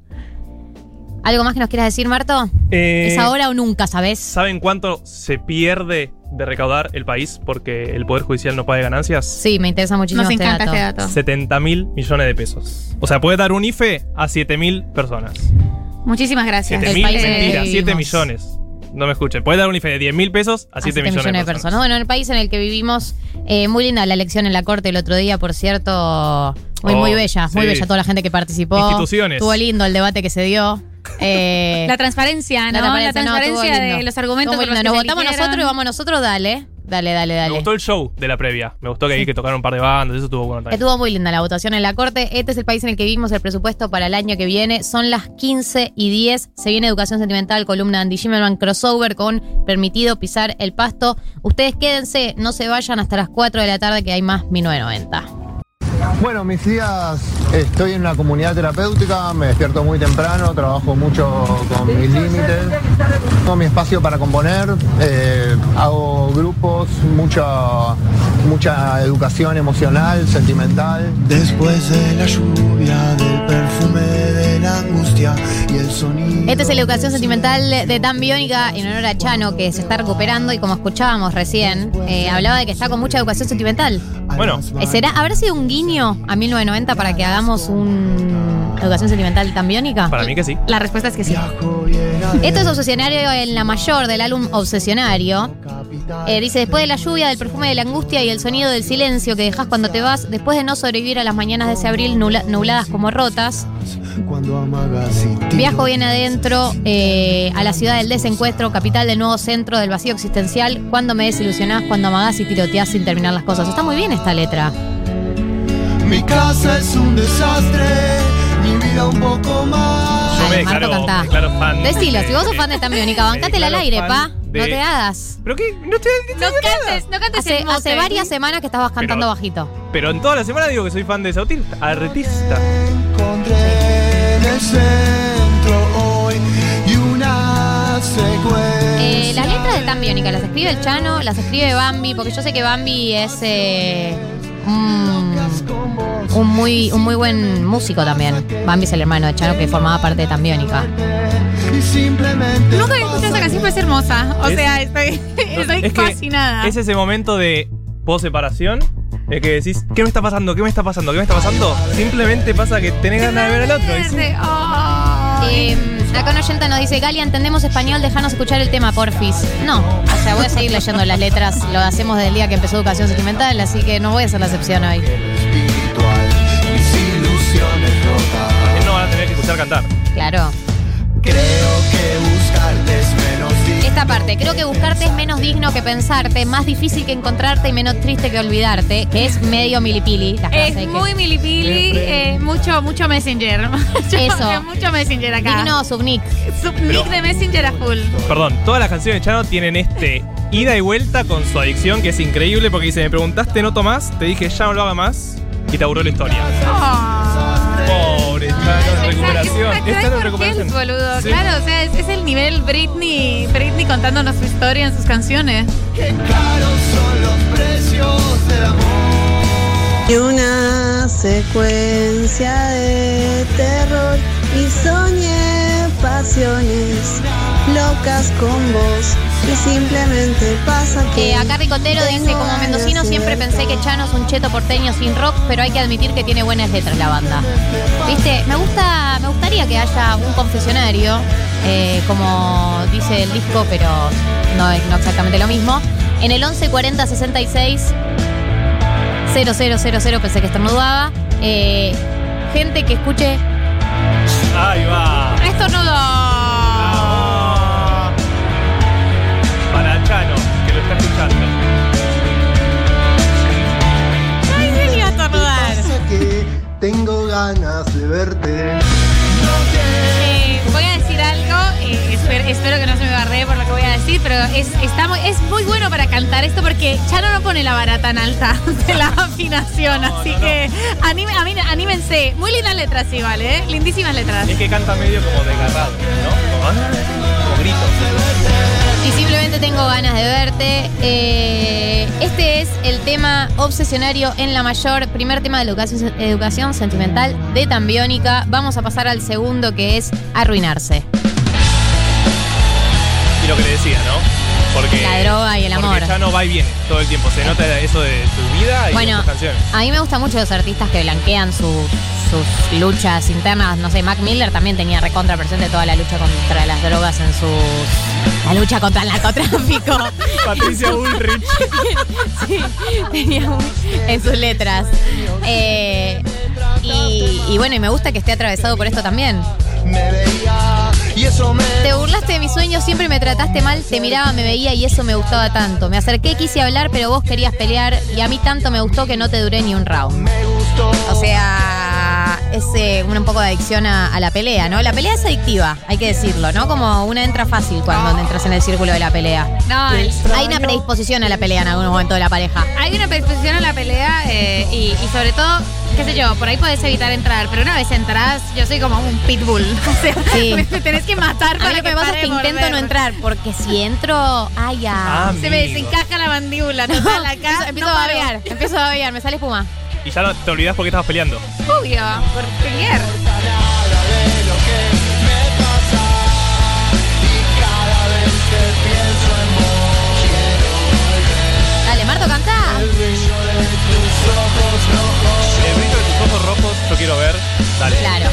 ¿Algo más que nos quieras decir, Marto? Eh, ¿Es ahora o nunca, sabes? ¿Saben cuánto se pierde de recaudar el país porque el Poder Judicial no paga ganancias? Sí, me interesa muchísimo Nos este encanta dato. este dato. 70 mil millones de pesos. O sea, puede dar un IFE a 7 mil personas. Muchísimas gracias. 7 El mil, mentira, 7 vivimos. millones. No me escuchen. Puede dar un IFE de 10 mil pesos a 7 7 millones, de personas. Bueno, en el país en el que vivimos, eh, muy linda la elección en la corte el otro día, por cierto. Muy, Oh, muy bella, muy bella toda la gente que participó. Instituciones. Estuvo lindo el debate que se dio. Eh, La transparencia, ¿no? La transparencia, no, transparencia, de los argumentos con los Nos votamos eligieron. nosotros y vamos nosotros, dale. Dale, dale, dale. Me gustó el show de la previa. Me gustó que ahí que tocaron un par de bandas. Eso estuvo bueno también. Estuvo muy linda la votación en la Corte. Este es el país en el que vivimos el presupuesto para el año que viene. Son las 15 y 10. Se viene Educación Sentimental, columna de Andy Zimmerman, crossover con Permitido Pisar el Pasto. Ustedes quédense, no se vayan hasta las 4 de la tarde que hay más 1990. Bueno, mis días estoy en una comunidad terapéutica, me despierto muy temprano, trabajo mucho con mis límites, tengo mi espacio para componer, eh, hago grupos, mucha, mucha educación emocional, sentimental. Después de la lluvia, del perfume de la angustia y el sonido. Este es el Educación Sentimental de Tan Biónica en honor a Chano, que se está recuperando y como escuchábamos recién, eh, hablaba de que está con mucha educación sentimental. Bueno, Eh, ¿Será, ¿Habrá sido un guiño a 1990 para que hagamos un Educación Sentimental Tan Biónica? para mí que sí. La respuesta es que sí. Esto es Obsesionario en la mayor del álbum Obsesionario. Eh, dice, después de la lluvia, del perfume de la angustia y el sonido del silencio que dejas cuando te vas, después de no sobrevivir a las mañanas de ese abril nubla- nubladas como rotas, viajo bien adentro eh, a la ciudad del desencuentro, capital del nuevo centro del vacío existencial, cuando me desilusionás, cuando amagás y tiroteás sin terminar las cosas. Está muy bien esta letra. Mi casa es un desastre, mi vida un poco más. Yo me Marco, declaro, cantá. me declaro fan. Decilo, de- si vos sos fan de Tan Biónica, bancátela al declaro aire, fan pa. de- No te hagas. ¿Pero qué? No te, No cantes, no cantes Hace, el mote. hace varias semanas que estabas cantando Pero- bajito. Pero en toda la semana digo que soy fan de autista. Artista. Encontré en el centro hoy y una secuencia. Eh, las letras de Tan Biónica, ¿las escribe el Chano? ¿Las escribe Bambi? Porque yo sé que Bambi es eh, un, un muy, un muy buen músico también. Bambi es el hermano de Chano que formaba parte de Tan Biónica. Y simplemente. Nunca había escuchado esa canción, pero es hermosa. O Es- sea, estoy, estoy es que fascinada. Es ese momento de post-separación. Es que decís, ¿qué me está pasando? ¿Qué me está pasando? ¿Qué me está pasando? Simplemente pasa que tenés ganas de ver al otro. y sí. Ay. Eh, acá un nos dice, Galia, entendemos español, déjanos escuchar el tema, porfis. No, o sea, voy a seguir leyendo las letras, lo hacemos desde el día que empezó Educación Sentimental, así que no voy a hacer la excepción hoy. Rotas. También no van a tener que escuchar cantar. Claro. Creo que buscarte es menos digno. Esta parte, creo que buscarte es menos digno que pensarte, más difícil que encontrarte y menos triste que olvidarte, que es medio milipili. La frase Es que- muy milipili, eh, mucho, mucho Messenger. Mucho- Eso. Mucho Messenger acá. Digno subnick. Subnick de Messenger a full. Perdón, todas las canciones de Chano tienen este ida y vuelta con su adicción que es increíble porque dice, me preguntaste no tomás, te dije ya no lo haga más y te aburrió la historia. Recuperación. Por recuperación. Hills, boludo. Sí. Claro, o sea, es, es el nivel Britney, Britney contándonos su historia en sus canciones. Qué caros son los precios del amor. Y una secuencia de terror y soñé pasiones locas con vos y simplemente pasa que Eh, acá Ricotero dice, como mendocino siempre pensé que Chano es un cheto porteño sin rock, pero hay que admitir que tiene buenas letras la banda. Viste, me gusta, me gustaría que haya un confesionario, eh, como dice el disco, pero no es no exactamente lo mismo. En el 11 40 66 0000, pensé que estornudaba. eh, gente que escuche Ahí va. Estornudo. Tengo ganas de verte. Eh, voy a decir algo, eh, esper- espero, que no se me barree por lo que voy a decir, pero es, está muy, es muy bueno para cantar esto porque Chano no pone la vara tan alta de la afinación, así que anime- a mí- anímense. Muy lindas letras igual, ¿eh? Lindísimas letras. Es que canta medio como desgarrado, ¿no? Como, ah, como gritos. Y simplemente tengo ganas de verte. Eh, este es el tema obsesionario en la mayor, primer tema de educación, educación sentimental de Tambiónica. Vamos a pasar al segundo que es arruinarse. Y lo que le decía, ¿no? Porque. La droga y el amor. Ya no va y viene todo el tiempo. Se nota eso de su vida y Bueno, de sus canciones. a mí me gustan mucho los artistas que blanquean su- sus luchas internas. No sé, Mac Miller también tenía recontra presente toda la lucha contra las drogas en sus. La lucha contra el narcotráfico. Patricia Bullrich. sí, tenía un- en sus letras. Eh, y, y bueno, y me gusta que esté atravesado por esto también. Me veía y eso me. Te burlaste de mis sueños, siempre me trataste mal, te miraba, me veía y eso me gustaba tanto. Me acerqué, quise hablar, pero vos querías pelear y a mí tanto me gustó que no te duré ni un round. O sea, es eh, un, un poco de adicción a, a la pelea, ¿no? La pelea es adictiva, hay que decirlo, ¿no? Como una entra fácil cuando entras en el círculo de la pelea. No, el- Hay una predisposición a la pelea en algún momento de la pareja. Hay una predisposición a la pelea eh, y, y sobre todo, qué sé yo, por ahí podés evitar entrar, pero una vez entras, yo soy como un pitbull. O sea, Sí. me tenés que matar A para mí lo que pasa es que intento morder. no entrar, porque si entro, ay, ya. Se me desencaja la mandíbula, total, acá empiezo, empiezo no a babear, empiezo a babear, me sale espuma. Y ya no te olvidás por qué estabas peleando. Obvio, por pelear. Dale, Marto, canta. El brillo de tus ojos rojos, yo quiero ver. Dale. Claro.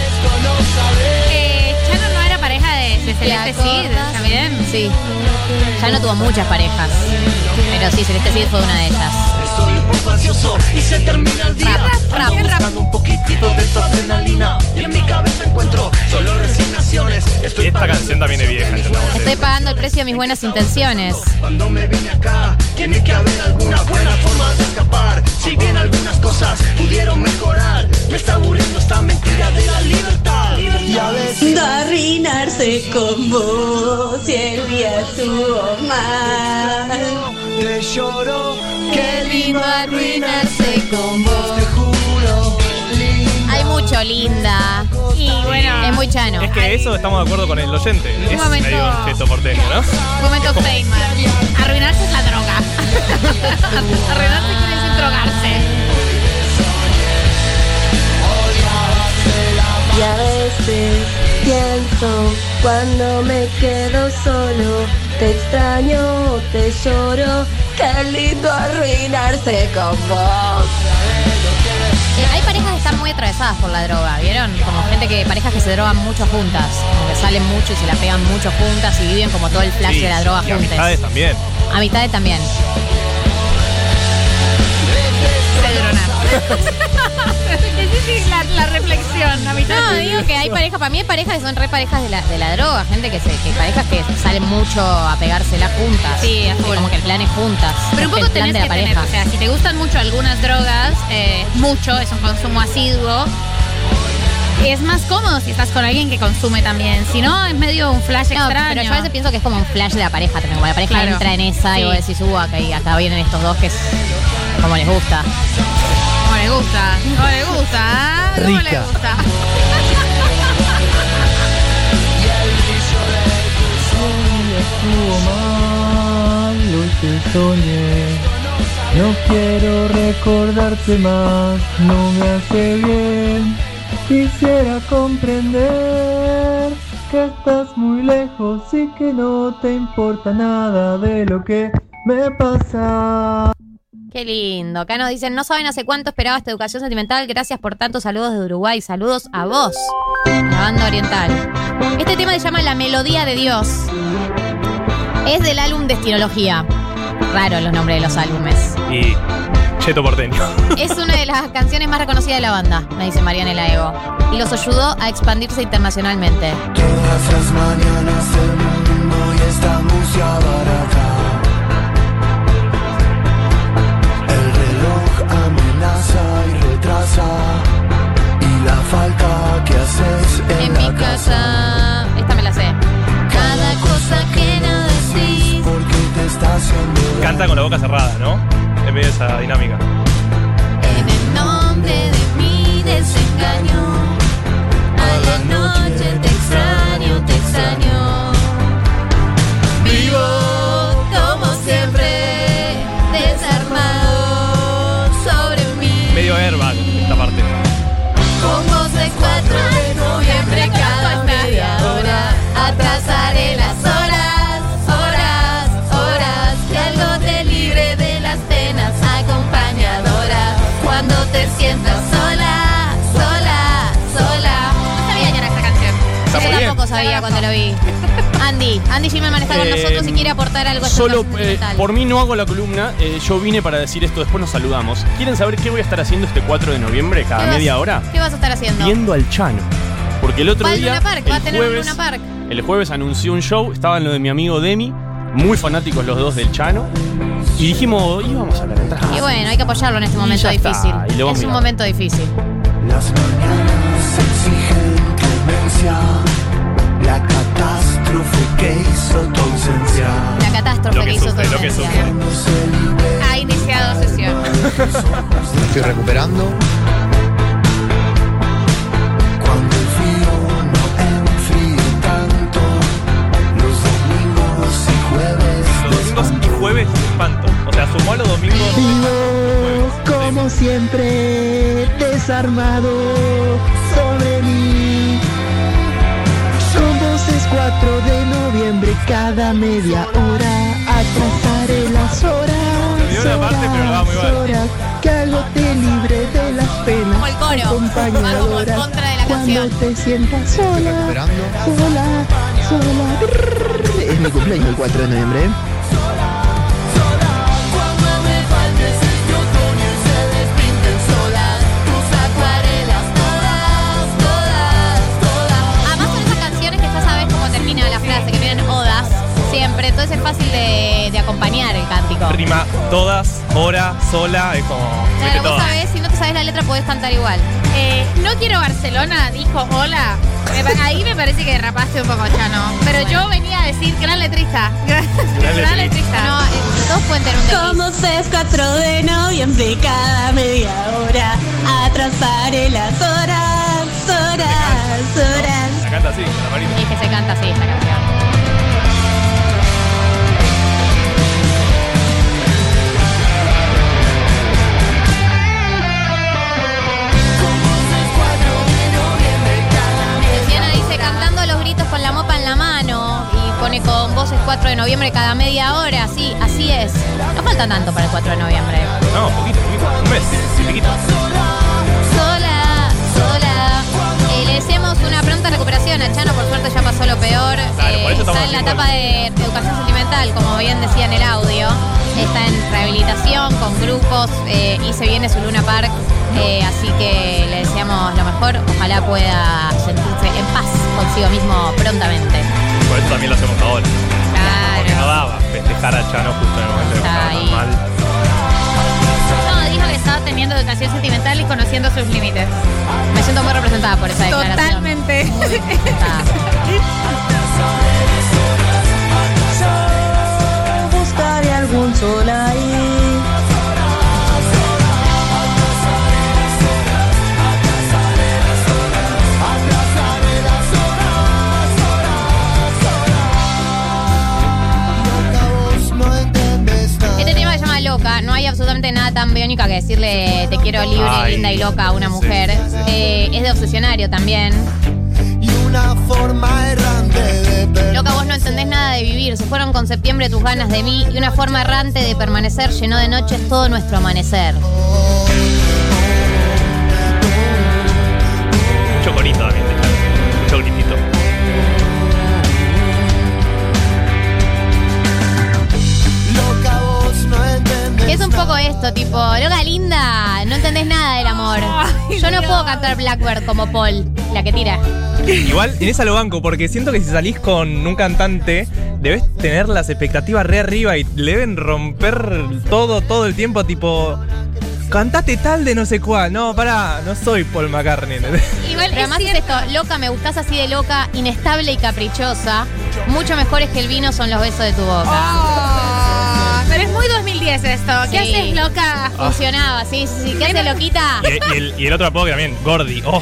Eh, Chano no era pareja de, de Celeste Cid, ¿también? Sí. Ya no tuvo muchas parejas. Pero sí, Celeste Cid fue una de ellas. Estoy un poco ansioso y se termina el día. Rap, rap, Ando rap. buscando un poquitito de esta adrenalina y en mi cabeza encuentro solo resignaciones. Estoy Esta canción también es vieja, entendamos. Estoy pagando el precio de mis buenas intenciones. Cuando me vine acá, tiene que haber alguna buena forma de escapar. Si bien algunas cosas pudieron mejorar, me está aburriendo esta mentira de la libertad. Y a veces De arruinarse con vos si el día estuvo mal. Te lloro, Qué lindo arruinarse con vos. te juro. Hay mucho linda. Y bueno, Es muy chano. Es que eso estamos de acuerdo con el oyente. Es momento- medio un cheto porteño, ¿no? momento Feynman. Arruinarse es la droga. Arruinarse quiere decir drogarse. Y a veces pienso cuando me quedo solo, te extraño, te lloro, qué lindo arruinarse con vos. Eh, Hay parejas que están muy atravesadas por la droga, ¿vieron? Como gente que, parejas que se drogan mucho juntas, como que salen mucho y se la pegan mucho juntas y viven como todo el flash Sí, de la droga y juntas. amistades también. Amistades también. La, la reflexión, a mitad No, digo que hay parejas, para mí hay parejas que son re parejas de la, de la droga, gente que se, que parejas que salen mucho a pegársela juntas. Sí, a Que full. Como que el plan es juntas. Pero un poco el plan tenés de que la tener, pareja. o sea, si te gustan mucho algunas drogas, eh, mucho, es un consumo asiduo, es más cómodo si estás con alguien que consume también. Si no, es medio un flash No, extraño. pero yo a veces pienso que es como un flash de la pareja también. Como la pareja Claro. entra en esa y Sí. vos decís, uh, acá, y acá vienen estos dos que es como les gusta. No le gusta, no le gusta, no le Rica. gusta. Estuvo mal lo que soñé. No quiero recordarte más, no me hace bien. Quisiera comprender que estás muy lejos y que no te importa nada de lo que me pasa. Qué lindo. Acá nos dicen, no saben hace cuánto esperaba esta educación sentimental. Gracias por tantos saludos de Uruguay. Saludos a vos, la banda oriental. Este tema se llama La Melodía de Dios. Es del álbum Destilología. Raro los nombres de los álbumes. Y Cheto porteño. Es una de las canciones más reconocidas de la banda, me dice Marianela Ego. Y los ayudó a expandirse internacionalmente. Todas las mañanas del mundo y esta música barata. Y retrasa. Y la falta que haces en, En la mi casa. Esta me la sé. Cada cosa que no decís. Porque te está haciendo Canta con la boca cerrada, ¿no? En medio de esa dinámica. Cuando lo vi Andy, Andy Gilman está con Eh, nosotros y quiere aportar algo a esta Solo eh, sentimental. por mí no hago la columna, eh, yo vine para decir esto, después nos saludamos. ¿Quieren saber qué voy a estar haciendo este 4 de noviembre cada ¿Qué vas- media hora? ¿Qué vas a estar haciendo? Viendo al Chano. Porque el otro Va al día, Luna Park, va a el tener un jueves, Luna Park el jueves anunció un show, estaban lo de mi amigo Demi, muy fanáticos los dos del Chano, y dijimos, íbamos a la entrada. Y bueno, hay que apoyarlo en este Y momento ya está, difícil y lo vamos Es un mirando. momento difícil Las mañanas exigen clemencia. La catástrofe que hizo tu ausencia. La catástrofe Lo que que hizo tu sufre, lo que ausencia. Ha iniciado sesión. Me estoy recuperando. Cuando el frío no enfríe tanto. Los domingos y jueves. Los domingos y jueves espanto. O sea, sumó los domingos. Vivo como siempre, desarmado sobre mí. Son voces 4 de noviembre cada media hora. Atrasaré las horas. parte, mal. horas, que algo te libre de las penas. Como el coro. Contra de la Cuando canción. te sientas sola, sola, sola. Es mi cumpleaños el 4 de noviembre. Entonces es fácil de, de acompañar el cántico. Rima todas, hora, sola, es como. Claro, vos sabés, si no te sabes la letra podés cantar igual. Eh, no quiero Barcelona, dijo hola. Ahí me parece que derrapaste un poco, Chano. Pero yo venía a decir gran letrista. Gran, letrista. No, eh, todos pueden tener un desliz. Como es 4 de noviembre cada media hora Atrasaré las horas, horas, horas La canta así, con la manita. Es que se canta así esta canción. Con la mopa en la mano y pone con voces 4 de noviembre cada media hora, sí, así es. No falta tanto para el 4 de noviembre. No, poquito, poquito. Un mes, sí, piquito. Sola, sola. Eh, le deseamos una pronta recuperación a Chano, por suerte ya pasó lo peor. Claro, Eh, está en la etapa de, de educación sentimental, como bien decía en el audio. Está en rehabilitación con grupos eh, y se viene su Luna Park. Eh, así que le deseamos lo mejor. Ojalá pueda sentirse en paz consigo mismo prontamente. Por eso también lo hacemos ahora. Porque no daba festejar a Chano justo en el momento de que estaba tan mal. No, dijo que estaba teniendo educación sentimental y conociendo sus límites. Me siento muy representada por esa declaración. Totalmente. Muy representada. Yo buscaré algún sol ahí nada tan biónica que decirle te quiero libre, Ay, linda y loca a una sí. mujer. Eh, es de obsesionario también. Y una forma errante de Loca, vos no entendés nada de vivir. Se fueron con septiembre tus ganas de mí y una forma errante de permanecer llenó de noches todo nuestro amanecer. Mucho corito también de Chano. Mucho gritito. Loca, vos no entendés es un poco esto, tipo, loca linda no puedo cantar Blackbird como Paul, la que tira. Igual en esa lo banco, porque siento que si salís con un cantante, debes tener las expectativas re arriba y le deben romper todo, todo el tiempo, tipo. Cantate tal de no sé cuál. No, pará, no soy Paul McCartney. Igual, Pero además es esto, loca, me gustás así de loca, inestable y caprichosa. Mucho mejores que el vino son los besos de tu boca. Ah, pero es muy 2010 esto. ¿Qué Sí. haces, loca? Funcionaba, sí, sí, sí. ¿Qué hace loquita? Y, y el, y el otro apodo que también, Gordy. Oh,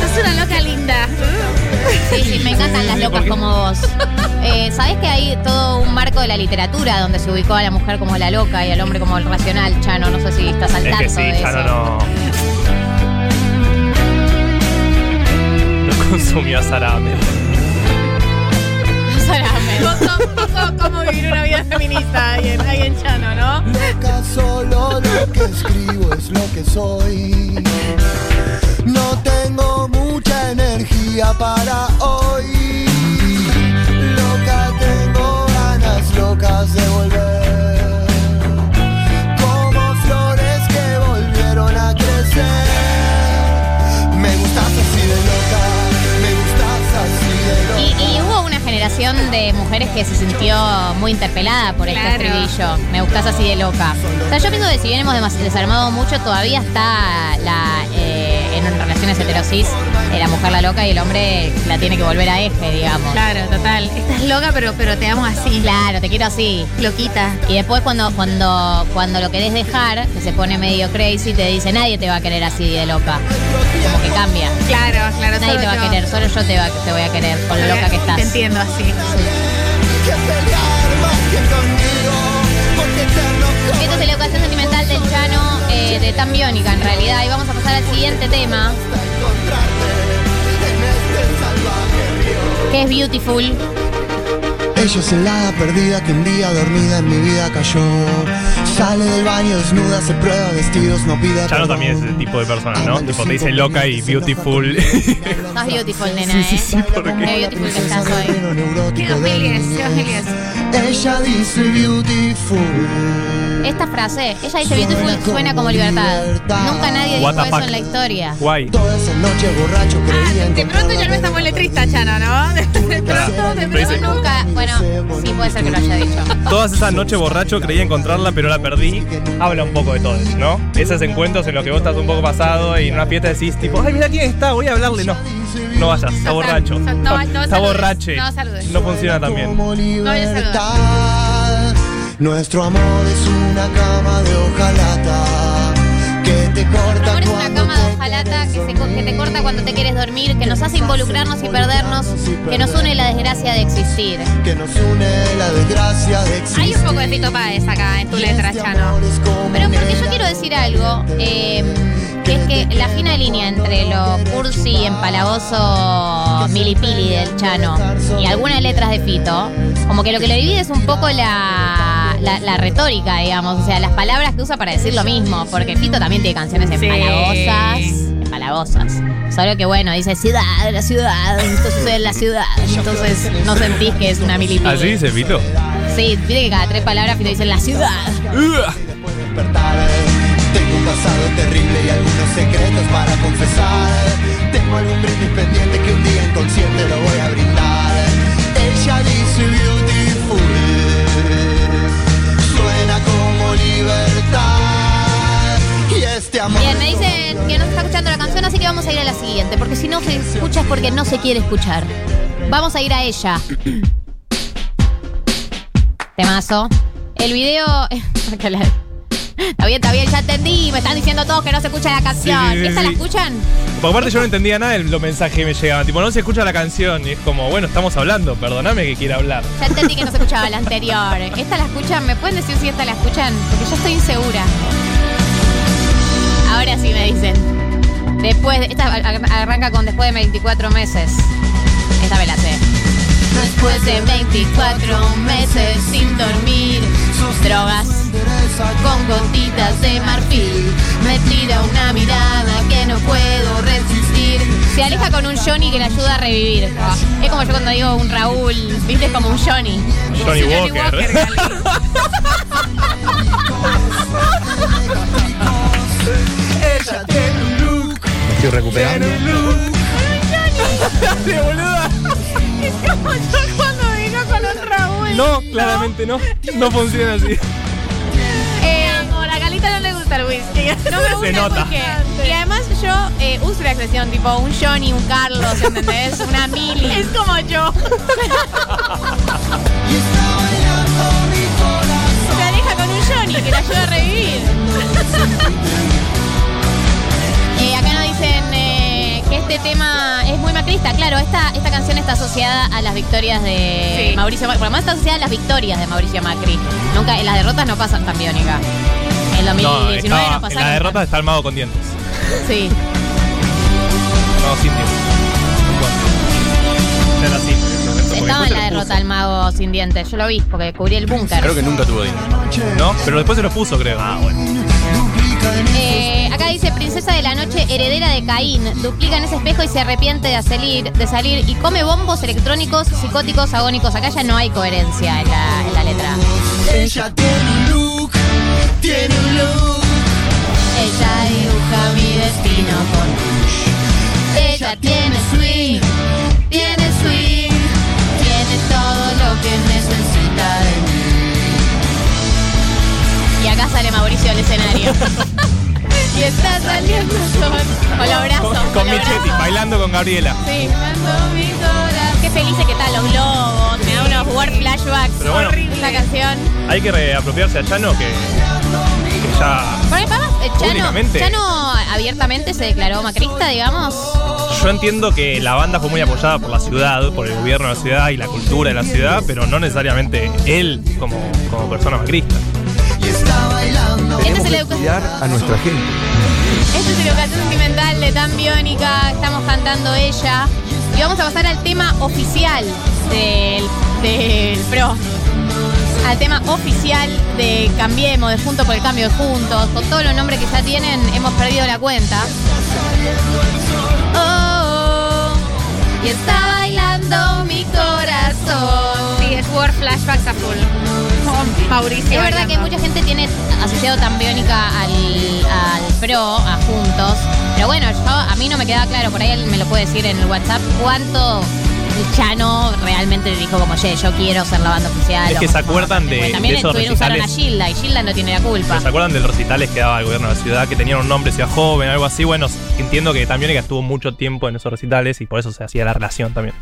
Sos una loca linda. Sí, sí, me encantan las locas como vos. Eh, ¿Sabés que hay todo un marco de la literatura donde se ubicó a la mujer como la loca y al hombre como el racional? Chano, no sé si estás al es tanto que sí, de ya eso. no, no. Consumía salame. Poco, poco cómo vivir una vida feminista ahí en, ahí en Chano, ¿no? Loca, solo lo que escribo es lo que soy. No tengo mucha energía para hoy. Loca, tengo ganas locas de volver. Generación de mujeres que se sintió muy interpelada por este Claro. estribillo. Me gustás así de loca. O sea, yo pienso que si bien hemos demas- desarmado mucho, todavía está la, eh, en relaciones heterosis la mujer la loca y el hombre la tiene que volver a eje, digamos. Claro, total. Estás loca, pero, pero te amo así. Claro, te quiero así. Loquita. Y después cuando, cuando, cuando lo querés dejar, que se pone medio crazy, te dice nadie te va a querer así de loca. Como que cambia. Claro, claro. Nadie te va a querer, solo yo te, va- te voy a querer, con lo loca que estás. Te entiendo así. Como Esta es la educación sentimental del Chano eh, de tan biónica en realidad. Y vamos a pasar al siguiente tema, que es Beautiful. Ella es la hada perdida que un día dormida en mi vida cayó. Sale del baño desnuda, se prueba vestidos, no pide Chano perdón. también es ese tipo de persona, ¿no? Tipo, te dice loca y beautiful. Sos beautiful, nena, Sí, sí, ¿eh? sí, ¿por qué? Qué beautiful que estás hoy. Pero neurótico ¿Qué 2010? del ¿Qué 2010? Ella dice beautiful. Esta frase, ella dice beautiful, suena como libertad. Nunca nadie dijo eso fuck. en la historia. Guay. Toda esa noche borracho creía De pronto ya no es tan buen letrista, Chano, ¿no? De pronto, de Pero pronto. nunca, bueno, sí puede ser que lo haya dicho. Todas esas noches borracho creía encontrarla, pero la perdí. Habla un poco de todo eso, ¿no? Esos encuentros en los que vos estás un poco pasado y en una fiesta decís, tipo, ay, mira quién está, voy a hablarle. No, no vayas, está borracho. no, no Está saludes, borrache. no saludes. No funciona tan bien. libertad. Nuestro amor es una cama de hojalata te corta Amor es una cama de hojalata que, se que te corta cuando te quieres dormir, que nos hace involucrarnos y perdernos, que nos une la desgracia de existir. que nos une la desgracia de existir. Hay un poco de Fito Páez acá en tu letra, Chano. Pero porque yo quiero decir algo, eh, que es que la fina línea entre lo cursi, empalagoso, milipili del Chano y algunas letras de Fito, como que lo que lo divide es un poco la, la, la retórica, digamos, o sea, las palabras que usa para decir lo mismo, porque Fito también tiene canciones Sí. empalagosas, empalagosas. Solo que bueno, dice ciudad, la ciudad, esto sucede en la ciudad, entonces no sentís que es una milipili. Así dice Vito. Sí, tiene que cada tres palabras Fito dice la ciudad. despertar. Tengo un pasado terrible y algunos secretos para confesar. Tengo algún brindis pendiente que un día inconsciente lo voy a brindar. Ella dice este amor. Bien, me dicen que no se está escuchando la canción, así que vamos a ir a la siguiente. Porque si no se escucha es porque no se quiere escuchar. Vamos a ir a ella. Temazo. El video. Acá la- Está bien, está bien, ya entendí. Me están diciendo todos que no se escucha la canción. Sí, sí, sí, ¿Esta la escuchan? Porque aparte yo no entendía nada de los mensajes que me llegaban. Tipo, no se escucha la canción. Y es como, bueno, estamos hablando. Perdóname que quiera hablar. Ya entendí que no se escuchaba la anterior. ¿Esta la escuchan? ¿Me pueden decir si esta la escuchan? Porque yo estoy insegura. Ahora sí me dicen. Después, de- esta ar- arranca con después de 24 meses. Esta me la sé. Después de 24 meses sin dormir, sus drogas con gotitas de marfil, me tira una mirada que no puedo resistir. Se aleja con un Johnny que le ayuda a revivir. Es como yo cuando digo un Raúl, viste, es como un Johnny. Johnny Johnny Walker. Estoy recuperando. Dale, boluda. Es como yo cuando vino con otra vuelta. No, claramente no. No funciona así. Eh, amor, a Galita no le gusta el whisky. No me gusta Se el nota. whisky. Y además yo eh, uso la expresión tipo un Johnny, un Carlos, ¿entendés? Una Mili. Es como yo. Se aleja con un Johnny que la ayuda a revivir. Macrista. Claro, esta, esta canción está asociada a las victorias de Sí. Mauricio Macri. Por lo menos está asociada a las victorias de Mauricio Macri. Nunca, en las derrotas no pasan tan biónica. En No, 2019 no, estaba- en pasaron. la derrota está el mago con dientes. Sí. Mago sin dientes. Era así. porque Estaba en la derrota el mago sin dientes. Yo lo vi porque cubrí el búnker. Creo que nunca tuvo dinero. puso. ¿No? Pero después se lo puso, creo. Ah, bueno. Eh, dice princesa de la noche, heredera de Caín, duplica en ese espejo y se arrepiente de salir, de salir y come bombos electrónicos, psicóticos, agónicos. Acá ya no hay coherencia en la, en la letra. Ella tiene un look, tiene un look. Ella dibuja mi destino con Ella tiene swing, tiene swing, tiene todo lo que necesita de mí. Y acá sale Mauricio al escenario. y está saliendo con, con los brazos. Con, Michetti, bailando con Gabriela. Sí, dando mi corazón. Qué felices que están los globos, me da unos word flashbacks. Pero bueno. Esta canción. Hay que reapropiarse a Chano que, que ya. Bueno, además, eh, Chano, Públicamente. Chano abiertamente se declaró macrista, digamos. Yo entiendo que la banda fue muy apoyada por la ciudad, por el gobierno de la ciudad y la cultura de la ciudad, pero no necesariamente él como, como persona macrista. Este es el educa- Cuidar a nuestra gente. Esta es la educación sentimental de Tan Biónica, estamos cantando ella. Y vamos a pasar al tema oficial del, del PRO. Al tema oficial de Cambiemos, de Juntos por el Cambio de Juntos. Con todos los nombres que ya tienen, hemos perdido la cuenta. Oh, y está bailando mi corazón. Sí, es Word Flashbacks a full. Mauricio. Es verdad que mucha gente tiene asociado tan biónica al, al pro, a juntos. Pero bueno, yo, a mí no me queda claro, por ahí él me lo puede decir en el WhatsApp, cuánto Chano realmente dijo como, che, yo quiero ser la banda oficial. Es que se acuerdan de- También de esos tuvieron- usaron a recitales. Gilda y Gilda no tiene la culpa. ¿Pero ¿Se acuerdan de los recitales que daba el gobierno de la ciudad que tenían un nombre, sea joven, algo así? Bueno, entiendo que también estuvo mucho tiempo en esos recitales y por eso se hacía la relación también.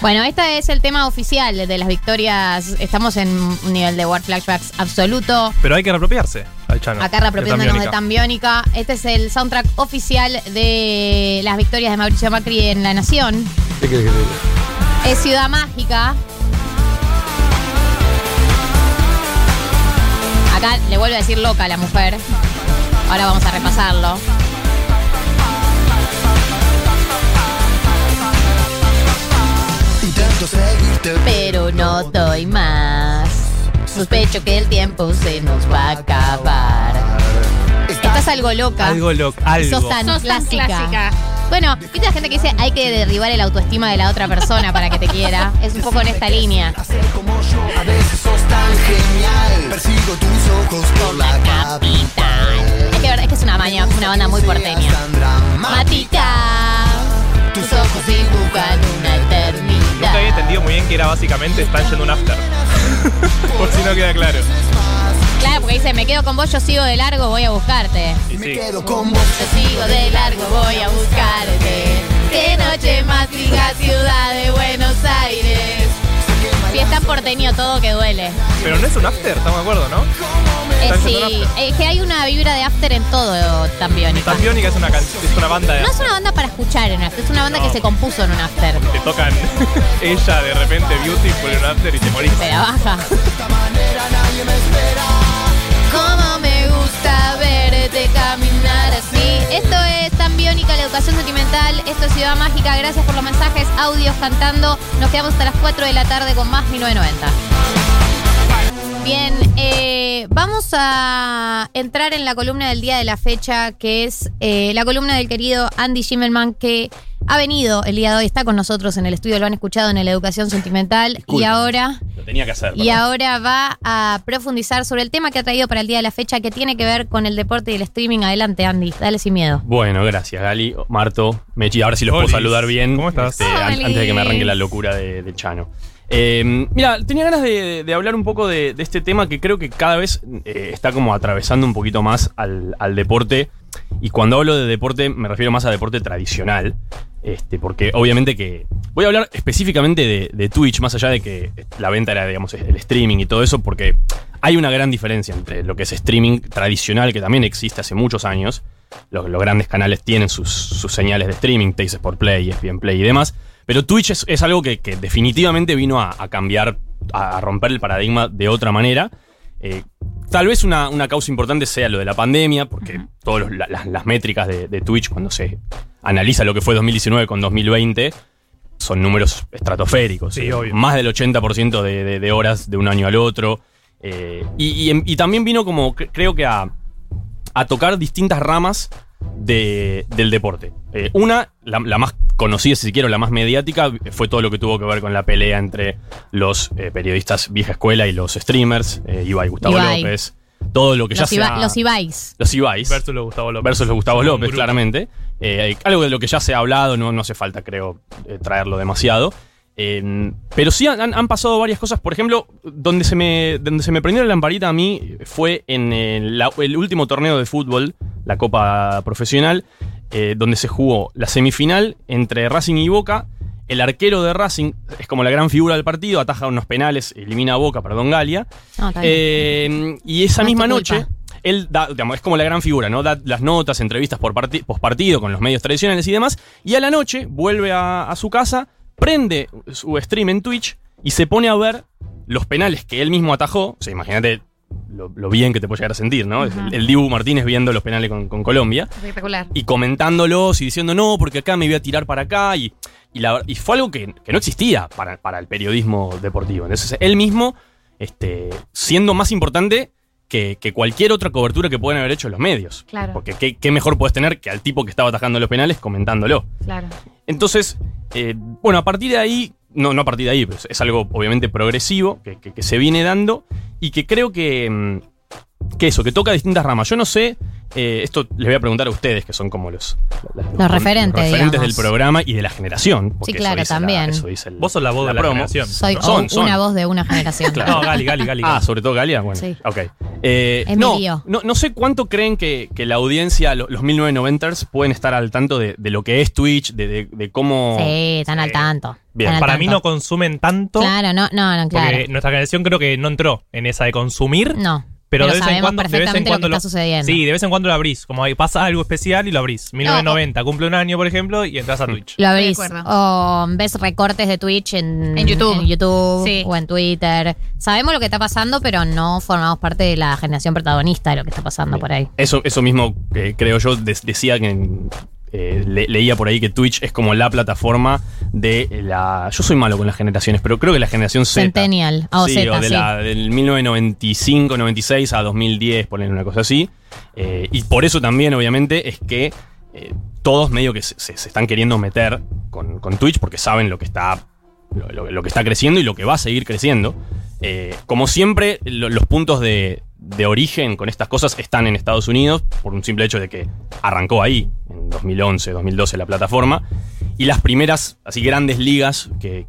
Bueno, este es el tema oficial de las victorias. Estamos en un nivel de Word Flashbacks absoluto. Pero hay que reapropiarse. Acá reapropiándonos de Tambiónica. Este es el soundtrack oficial de las victorias de Mauricio Macri en La Nación. ¿Qué querés que te diga? Es Ciudad Mágica. Acá le vuelvo a decir loca a la mujer. Ahora vamos a repasarlo. Pero no doy más. Sospecho que el tiempo se nos va a acabar. Estás algo loca. Algo loco. Algo. Sos tan Sos tan clásica. clásica. Bueno, viste la gente que dice hay que derribar el autoestima de la otra persona para que te quiera. Es un poco en esta línea. como yo, a veces sos tan genial. Persigo tus ojos por la capital. Es que, verdad, es que es una, maña- una banda muy porteña. Dramática. Tus ojos dibujan una eternidad. Nunca había entendido muy bien que era básicamente están yendo un after. por si no queda claro. Claro, porque dice, me quedo con vos, yo sigo de largo, voy a buscarte. Y sí. con vos. Yo sigo de largo, voy a buscarte. Qué noche más fija, ciudad de Buenos Aires. Fiesta porteño, todo que duele. Pero no es un after, estamos de acuerdo, ¿no? Eh, sí, es que hay una vibra de after en todo también. Tambiónica es una canción, es una banda de No es una banda para escuchar en after, es una banda No. que se compuso en un after. te tocan ella de repente beautiful en un after y te morís. Se la baja. Cómo me gusta verte caminar. Esto es tan biónica la educación sentimental. Esto es Ciudad Mágica. Gracias por los mensajes, audios cantando. Nos quedamos hasta las 4 de la tarde con más 1990. Bien, eh, vamos a entrar en la columna del día de la fecha, que es eh, la columna del querido Andy Schimmelman, que ha venido el día de hoy, está con nosotros en el estudio, lo han escuchado en la educación sentimental y ahora, Lo tenía que hacer. y perdón. ahora va a profundizar sobre el tema que ha traído para el día de la fecha que tiene que ver con el deporte y el streaming. Adelante, Andy, dale sin miedo. Bueno, gracias, Gali, Marto, Mechi. Ahora sí los puedo saludar bien. ¿Cómo estás? este, an- Olis. antes de que me arranque la locura de, de Chano. Eh, mira, tenía ganas de, de hablar un poco de, de este tema que creo que cada vez eh, está como atravesando un poquito más al, al deporte. Y cuando hablo de deporte, me refiero más a deporte tradicional. Este, porque obviamente que. Voy a hablar específicamente de, Twitch, más allá de que la venta era, digamos, el streaming y todo eso, porque hay una gran diferencia entre lo que es streaming tradicional, que también existe hace muchos años. Los, grandes canales tienen sus, sus señales de streaming, Taste Sport Play, ESPN Play y demás. Pero Twitch es, algo que, definitivamente vino a, cambiar, a romper el paradigma de otra manera. Eh, tal vez una, una causa importante sea lo de la pandemia, porque todas las, las métricas de, de Twitch, cuando se analiza lo que fue 2019 con 2020, son números estratosféricos. Sí, Eh, obvio. Más del 80% de, de- de horas de un año al otro. Eh, y, y también vino como, cre- creo que a, a tocar distintas ramas de- del deporte. Eh, una, la, la más conocida, si quiero, la más mediática, fue todo lo que tuvo que ver con la pelea entre los eh, periodistas vieja escuela y los streamers, eh, Ibai Gustavo Ibai. López, todo lo que ya Los, Iba- sea... los Ibais. Los Ibais. Versus los Gustavo López. Versus los Gustavo López, claramente. Eh, algo de lo que ya se ha hablado, no, no hace falta, creo, eh, traerlo demasiado. Eh, pero sí han, han pasado varias cosas. Por ejemplo, donde se me, donde se me prendió la lamparita a mí fue en el, la- el último torneo de fútbol, la Copa Profesional, eh, donde se jugó la semifinal entre Racing y Boca. El arquero de Racing es como la gran figura del partido, ataja unos penales, elimina a Boca, perdón, Galia. No, bien. Eh, y esa No misma noche, él da, digamos, es como la gran figura, ¿no? Da las notas, entrevistas por parti- partido con los medios tradicionales y demás. Y a la noche vuelve a, a su casa, prende su stream en Twitch y se pone a ver los penales que él mismo atajó. O sea, imagínate lo, lo bien que te puede llegar a sentir, ¿no? El, el Dibu Martínez viendo los penales con, con Colombia Espectacular. y comentándolos y diciendo no, porque acá me voy a tirar para acá. Y, y, la- y fue algo que, que no existía para, para el periodismo deportivo. Entonces, él mismo, este, siendo más importante que, que cualquier otra cobertura que puedan haber hecho los medios. Claro. Porque qué, qué mejor puedes tener que al tipo que estaba atajando los penales comentándolo. Claro. Entonces, eh, bueno, a partir de ahí, no, no a partir de ahí, pero es algo obviamente progresivo que se viene dando y que creo que, mm, que eso, que toca distintas ramas. Yo no sé, eh, esto les voy a preguntar a ustedes, que son como los, Los referentes, referentes digamos. del programa y de la generación. Sí, eso claro, la- también. eso dice el- Vos sos la voz de la promo. generación. Soy Son, son. una voz de una generación. Claro. No, Gali, Gali, Gali. Ah, sobre todo Galia, bueno. Sí. Ok. Eh, Es no, no, no sé cuánto creen que, que la audiencia, lo- los 1990ers, pueden estar al tanto de, de lo que es Twitch, de, de- de cómo. Sí, están al tanto. Bien, Para mí no consumen tanto. Claro, no, no, no, claro. Porque nuestra generación creo que no entró en esa de consumir. No. Pero, Pero de vez en sabemos cuando, de vez en perfectamente lo cuando que está sucediendo. Sí, de vez en cuando lo abrís. Como ahí pasa algo especial y lo abrís. 1990, cumple un año, por ejemplo, y entras a Twitch. Lo abrís. O ves recortes de Twitch en, En YouTube. en YouTube Sí. o en Twitter. Sabemos lo que está pasando, pero no formamos parte de la generación protagonista de lo que está pasando por ahí. Eso, eso mismo que creo yo decía que eh, le- leía por ahí que Twitch es como la plataforma de la. Yo soy malo con las generaciones, pero creo que la generación Z. Centennial. Ah, o sí, Z, o de sí. la, del 1995, 96 a 2010, ponen una cosa así. Eh, y por eso también, obviamente, es que eh, todos medio que se, se- se están queriendo meter con, con Twitch porque saben lo que está. Lo, que está creciendo y lo que va a seguir creciendo. Eh, como siempre, lo- los puntos de, origen con estas cosas están en Estados Unidos, por un simple hecho de que arrancó ahí, en 2011, 2012 la plataforma. Y las primeras, así grandes ligas que,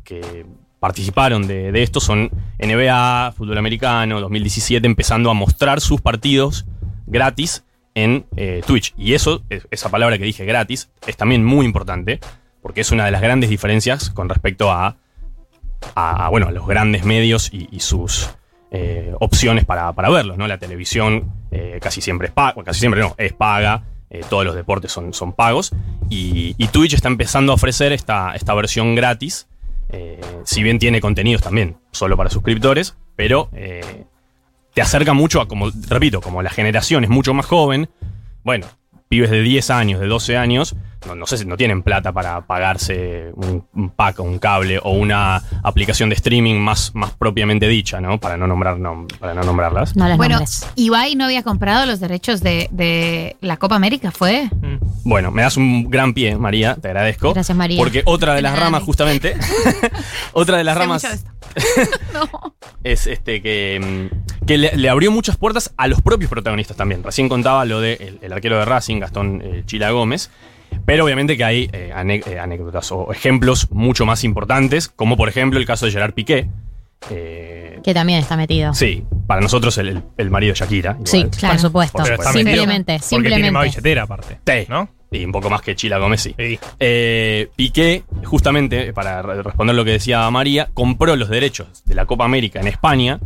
participaron de, esto son NBA, fútbol americano, 2017, empezando a mostrar sus partidos gratis en eh, Twitch. Y eso, es- esa palabra que dije gratis, es también muy importante, porque es una de las grandes diferencias con respecto a, a, bueno, los grandes medios y, sus eh, opciones para, para verlos. ¿no? La televisión eh, casi siempre es paga, casi siempre no, es paga. eh, todos los deportes son, son pagos. Y, Twitch está empezando a ofrecer esta, esta versión gratis. si bien tiene contenidos también solo para suscriptores, pero te acerca mucho a, como, repito, como la generación es mucho más joven, bueno, pibes de 10 años, de 12 años, no, no sé si no tienen plata para pagarse un, un pack o un cable o una aplicación de streaming más, más propiamente dicha, ¿no? Para no, nombrar, nom- para no nombrarlas. bueno, Ibai no había comprado los derechos de, de la Copa América, ¿fue? Bueno, me das un gran pie, María, te agradezco. Gracias, María. Porque otra de las ramas, justamente, otra de las Sé ramas de esto. es este que, mm, que le, le abrió muchas puertas a los propios protagonistas también. Recién contaba lo de el, el arquero de Racing, Gastón eh, Chila Gómez. Pero obviamente que hay eh, eh, anécdotas o ejemplos mucho más importantes, como por ejemplo el caso de Gerard Piqué. eh, Que también está metido. sí, para nosotros el, el- el marido de Shakira. igual. Sí, por supuesto. Por supuesto. Simplemente, Porque tiene más simplemente. billetera aparte. Sí, ¿no? Y un poco más que Chila Gómez, sí. Eh, Piqué, justamente, para re- responder lo que decía María, compró los derechos de la Copa América en España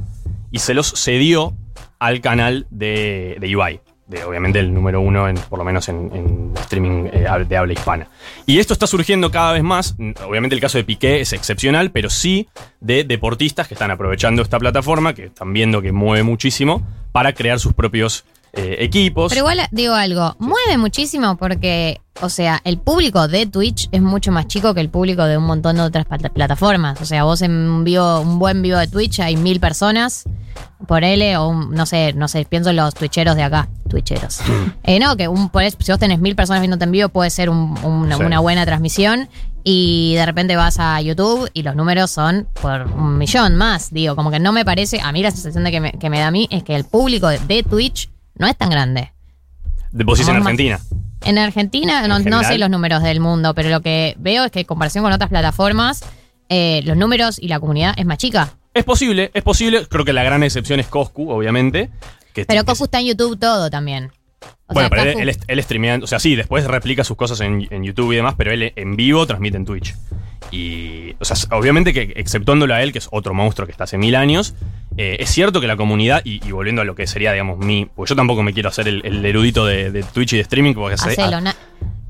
y se los cedió al canal de, de Ibai. De, obviamente el número uno, en, por lo menos en, streaming eh, de habla hispana. Y esto está surgiendo cada vez más. Mm, Obviamente el caso de Piqué es excepcional, pero sí de deportistas que están aprovechando esta plataforma, que están viendo que mueve muchísimo, para crear sus propios eh, equipos. Pero igual digo algo, mueve muchísimo porque, o sea, el público de Twitch es mucho más chico que el público de un montón de otras plat- plataformas. O sea, vos en un, vivo, un buen vivo de Twitch hay mil personas por L o un- no sé, no sé, pienso en los twitcheros de acá, twitcheros. Eh, no, que un, por si vos tenés mil personas viéndote en vivo puede ser un- una, Sí. una buena transmisión y de repente vas a YouTube y los números son por un millón más. Digo, como que no me parece, a mí la sensación de que me, que me da a mí es que el público de, de Twitch no es tan grande. De vos decís en Argentina. En Argentina, no, no sé los números del mundo, pero lo que veo es que en comparación con otras plataformas, eh, los números y la comunidad es más chica. Es posible, es posible. Creo que la gran excepción es Coscu, obviamente. Que Pero Cocu está en YouTube todo también. O bueno, sea, pero él, Coscu- él, él streameando, o sea, sí, después replica sus cosas en, en YouTube y demás, pero él en vivo transmite en Twitch. Y, o sea, obviamente que exceptuándolo a él, que es otro monstruo que está hace mil años, eh, es cierto que la comunidad, y, y volviendo a lo que sería, digamos, mi, pues yo tampoco me quiero hacer el, el erudito de, de Twitch y de streaming, porque hace, Hacelo, na-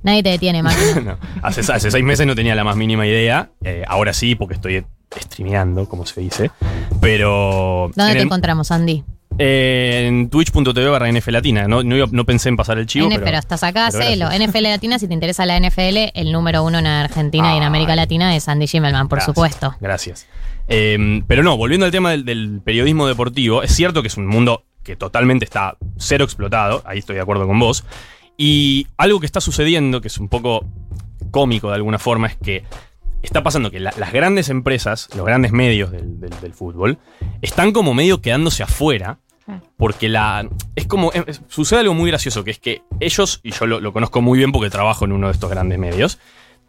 nadie te detiene, no, hace, hace seis meses no tenía la más mínima idea, eh, ahora sí, porque estoy streameando, como se dice, pero... ¿Dónde en te el- encontramos, Andy? Eh, en twitch.tv barra NFL Latina. No, no, pensé en pasar el chivo. N- pero, pero, estás acá, pero gracias. NFL Latina, si te interesa la NFL, el número uno en Argentina y en América Latina es Andy Schimmelman, por Gracias, supuesto. Gracias. Eh, pero no, volviendo al tema del, del periodismo deportivo, es cierto que es un mundo que totalmente está cero explotado, ahí estoy de acuerdo con vos. Y algo que está sucediendo, que es un poco cómico de alguna forma, es que está pasando que la- las grandes empresas, los grandes medios del, del- del fútbol, están como medio quedándose afuera. Porque la. Es como. es- sucede algo muy gracioso, que es que ellos, y yo lo, lo conozco muy bien porque trabajo en uno de estos grandes medios,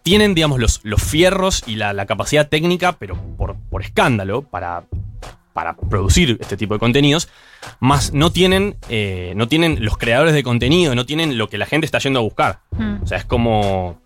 tienen, digamos, los, los fierros y la, la capacidad técnica, pero por, por escándalo, para, para producir este tipo de contenidos, más no tienen, eh, no tienen los creadores de contenido, no tienen lo que la gente está yendo a buscar. Mm. O sea, es como.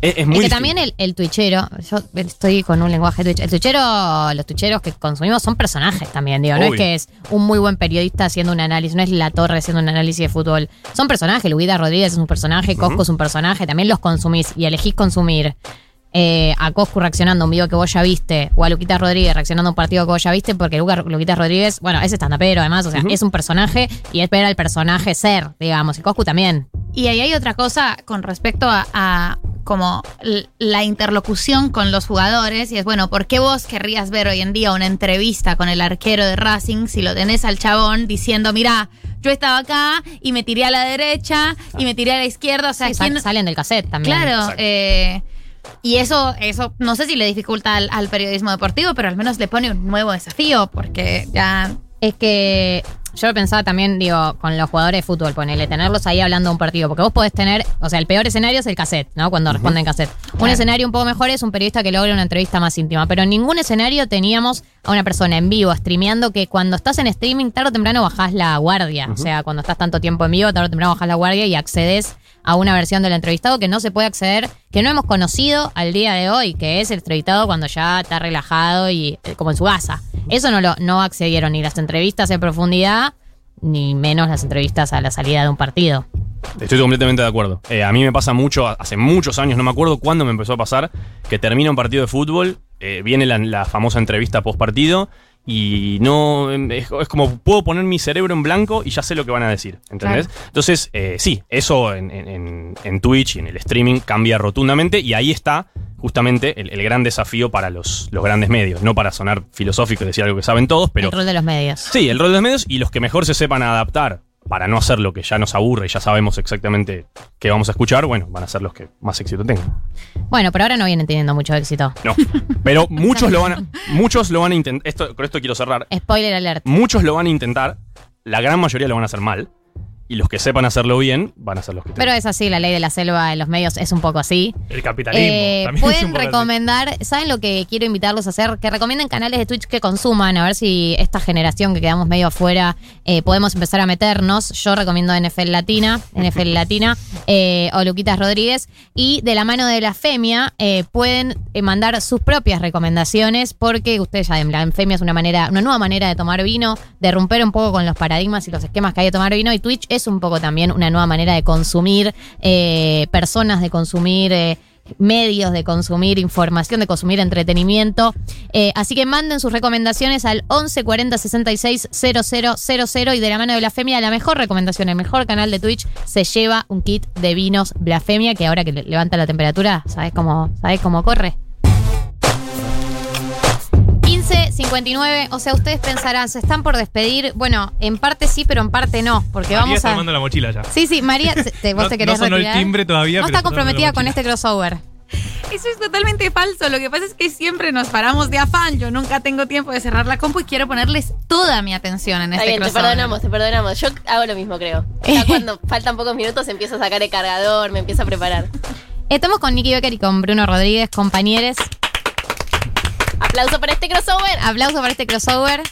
Es, es muy Es que también el, el twitchero, yo estoy con un lenguaje twitch. El twitchero, los twitcheros que consumimos son personajes también, digo. No es que es un muy buen periodista haciendo un análisis, no es La Torre haciendo un análisis de fútbol. Son personajes. Luguita Rodríguez es un personaje, Cosco es un personaje. También los consumís y elegís consumir eh, a Coscu reaccionando a un video que vos ya viste o a Luquita Rodríguez reaccionando a un partido que vos ya viste porque Luca, Luquita Rodríguez, bueno, es estandapero además, o sea, es un personaje y espera al personaje ser, digamos. Y Coscu también. Y ahí hay otra cosa con respecto a, a como la interlocución con los jugadores y es bueno, ¿por qué vos querrías ver hoy en día una entrevista con el arquero de Racing si lo tenés al chabón diciendo, mira, yo estaba acá y me tiré a la derecha y me tiré a la izquierda, o sea, Sí, sal- ¿quién- salen del cassette también. Claro, Exacto. eh, y eso, eso no sé si le dificulta al, al periodismo deportivo, pero al menos le pone un nuevo desafío, porque ya. Es que yo lo pensaba también, digo, con los jugadores de fútbol, ponele, tenerlos ahí hablando de un partido. Porque vos podés tener, o sea, el peor escenario es el cassette, ¿no? Cuando responden cassette. Un escenario un poco mejor es un periodista que logra una entrevista más íntima. Pero en ningún escenario teníamos a una persona en vivo, streameando, que cuando estás en streaming, tarde o temprano bajás la guardia. O sea, cuando estás tanto tiempo en vivo, tarde o temprano bajás la guardia y accedes a una versión del entrevistado que no se puede acceder, que no hemos conocido al día de hoy, que es el entrevistado cuando ya está relajado y eh, como en su casa. Eso no lo no accedieron ni las entrevistas en profundidad, ni menos las entrevistas a la salida de un partido. Estoy completamente de acuerdo. Eh, a mí me pasa mucho, hace muchos años, no me acuerdo cuándo me empezó a pasar, que termina un partido de fútbol, eh, viene la, la famosa entrevista post partido y no. em, Es, es como puedo poner mi cerebro en blanco y ya sé lo que van a decir. ¿Entendés? Entonces, eh, sí, eso en, en- en- en Twitch y en el streaming cambia rotundamente y ahí está justamente el, el gran desafío para los, los grandes medios. No para sonar filosófico y decir algo que saben todos, pero. el rol de los medios. Sí, el rol de los medios y los que mejor se sepan adaptar para no hacer lo que ya nos aburre y ya sabemos exactamente qué vamos a escuchar, bueno, van a ser los que más éxito tengan. Bueno, pero ahora no vienen teniendo mucho éxito. No. Pero muchos lo van a, muchos lo van a intentar. Esto, con esto quiero cerrar. Spoiler alert. Muchos lo van a intentar. La gran mayoría lo van a hacer mal. Y los que sepan hacerlo bien van a ser los que Pero es así, la ley de la selva en los medios es un poco así. El capitalismo. Eh, también es un pueden poco así. recomendar, ¿saben lo que quiero invitarlos a hacer? Que recomienden canales de Twitch que consuman, a ver si esta generación que quedamos medio afuera eh, podemos empezar a meternos. Yo recomiendo NFL Latina, NFL Latina eh, o Luquitas Rodríguez. Y de la mano de la Femia eh, pueden eh, mandar sus propias recomendaciones porque ustedes ya ven, la Femia es una manera, una nueva manera de tomar vino, de romper un poco con los paradigmas y los esquemas que hay de tomar vino y Twitch es un poco también una nueva manera de consumir eh, personas, de consumir eh, medios, de consumir información, de consumir entretenimiento. Eh, así que manden sus recomendaciones al 11 40 66 000 y de la mano de Blasfemia, la mejor recomendación, el mejor canal de Twitch, se lleva un kit de vinos Blasfemia que ahora que le- levanta la temperatura, ¿sabes cómo, ¿sabes cómo corre? 15.59, o sea, ustedes pensarán, ¿se están por despedir? Bueno, en parte sí, pero en parte no, porque María vamos está a... armando la mochila ya. Sí, sí, María, te- te- vos No- te querés no sonó el retirar. timbre todavía, No pero está comprometida con este crossover. Eso es totalmente falso. Lo que pasa es que siempre nos paramos de afán. Yo nunca tengo tiempo de cerrar la compu y quiero ponerles toda mi atención en Está este bien, te crossover. perdonamos, te perdonamos. Yo hago lo mismo, creo. Ya cuando faltan pocos minutos empiezo a sacar el cargador, me empiezo a preparar. Estamos con Nicky Becker y con Bruno Rodríguez, compañeros. Aplauso para este crossover. Aplauso para este crossover.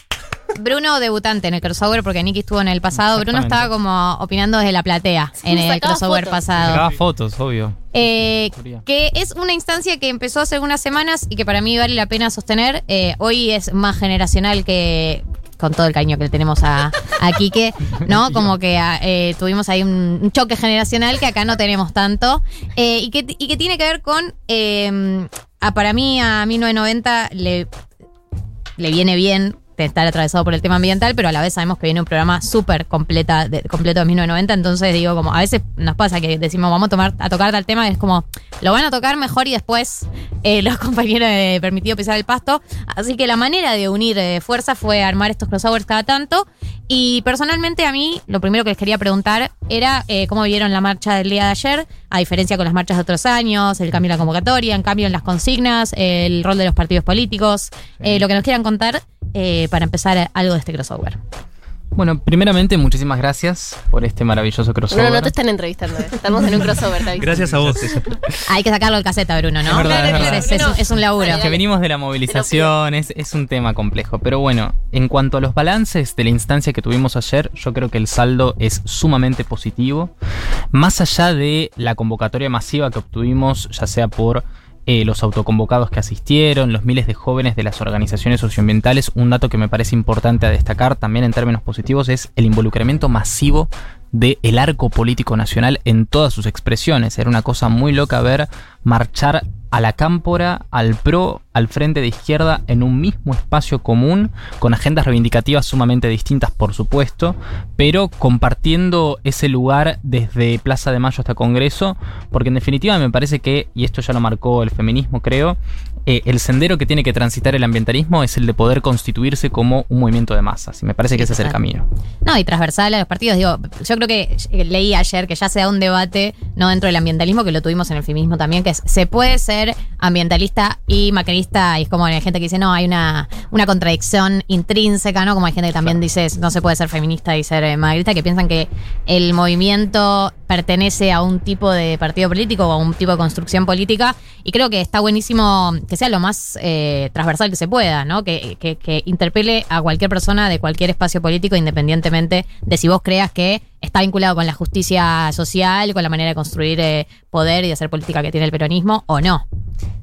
Bruno debutante en el crossover porque Nicky estuvo en el pasado. Bruno estaba como opinando desde la platea en el crossover fotos. pasado. Sacaba fotos, obvio. Eh, que es una instancia que empezó hace algunas semanas y que para mí vale la pena sostener. Eh, hoy es más generacional que con todo el cariño que le tenemos a, a Quique, ¿no? Como que ah, eh, tuvimos ahí un, un choque generacional que acá no tenemos tanto. Eh, y, que, y que tiene que ver con, eh, a- para mí, a 1990 le, le viene bien estar atravesado por el tema ambiental, pero a la vez sabemos que viene un programa súper completa de, completo de 1990, entonces digo, como a veces nos pasa que decimos, vamos a, tomar, a tocar tal tema, y es como, lo van a tocar mejor y después eh, los compañeros de Permitido Pisar el Pasto. Así que la manera de unir eh, fuerzas fue armar estos crossovers cada tanto. Y personalmente a mí, lo primero que les quería preguntar era eh, cómo vieron la marcha del día de ayer, a diferencia con las marchas de otros años, el cambio en la convocatoria, en cambio en las consignas, el rol de los partidos políticos, eh, lo que nos quieran contar eh, para empezar algo de este crossover. Bueno, primeramente, muchísimas gracias por este maravilloso crossover. No, no te están entrevistando. eh. Estamos en un crossover. Gracias a vos. Hay que sacarlo del caseta, Bruno, ¿no? Es verdad, es verdad. Es, es un- es un laburo. Que venimos de la movilización, es, es un tema complejo. Pero bueno, en cuanto a los balances de la instancia que tuvimos ayer, yo creo que el saldo es sumamente positivo. Más allá de la convocatoria masiva que obtuvimos, ya sea por eh, los autoconvocados que asistieron, los miles de jóvenes de las organizaciones socioambientales, un dato que me parece importante a destacar también en términos positivos es el involucramiento masivo del arco político nacional en todas sus expresiones. Era una cosa muy loca ver marchar a la cámpora, al PRO, al frente de izquierda en un mismo espacio común, con agendas reivindicativas sumamente distintas, por supuesto, pero compartiendo ese lugar desde Plaza de Mayo hasta Congreso, porque en definitiva me parece que, y esto ya lo marcó el feminismo, creo, eh, el sendero que tiene que transitar el ambientalismo es el de poder constituirse como un movimiento de masas, y me parece que ese es el camino. No, y transversal a los partidos. Digo, yo creo que eh, leí ayer que ya se da un debate no dentro del ambientalismo, que lo tuvimos en el feminismo también, que es, se puede ser ambientalista y macrista, y es como hay gente que dice, no, hay una, una contradicción intrínseca, ¿no? Como hay gente que también dice, no se puede ser feminista y ser eh, macrista, que piensan que el movimiento pertenece a un tipo de partido político o a un tipo de construcción política, y creo que está buenísimo que sea lo más eh, transversal que se pueda, ¿no? Que, que- que interpele a cualquier persona de cualquier espacio político, independientemente de si vos creas que está vinculado con la justicia social, con la manera de construir eh, poder y hacer política que tiene el peronismo o no.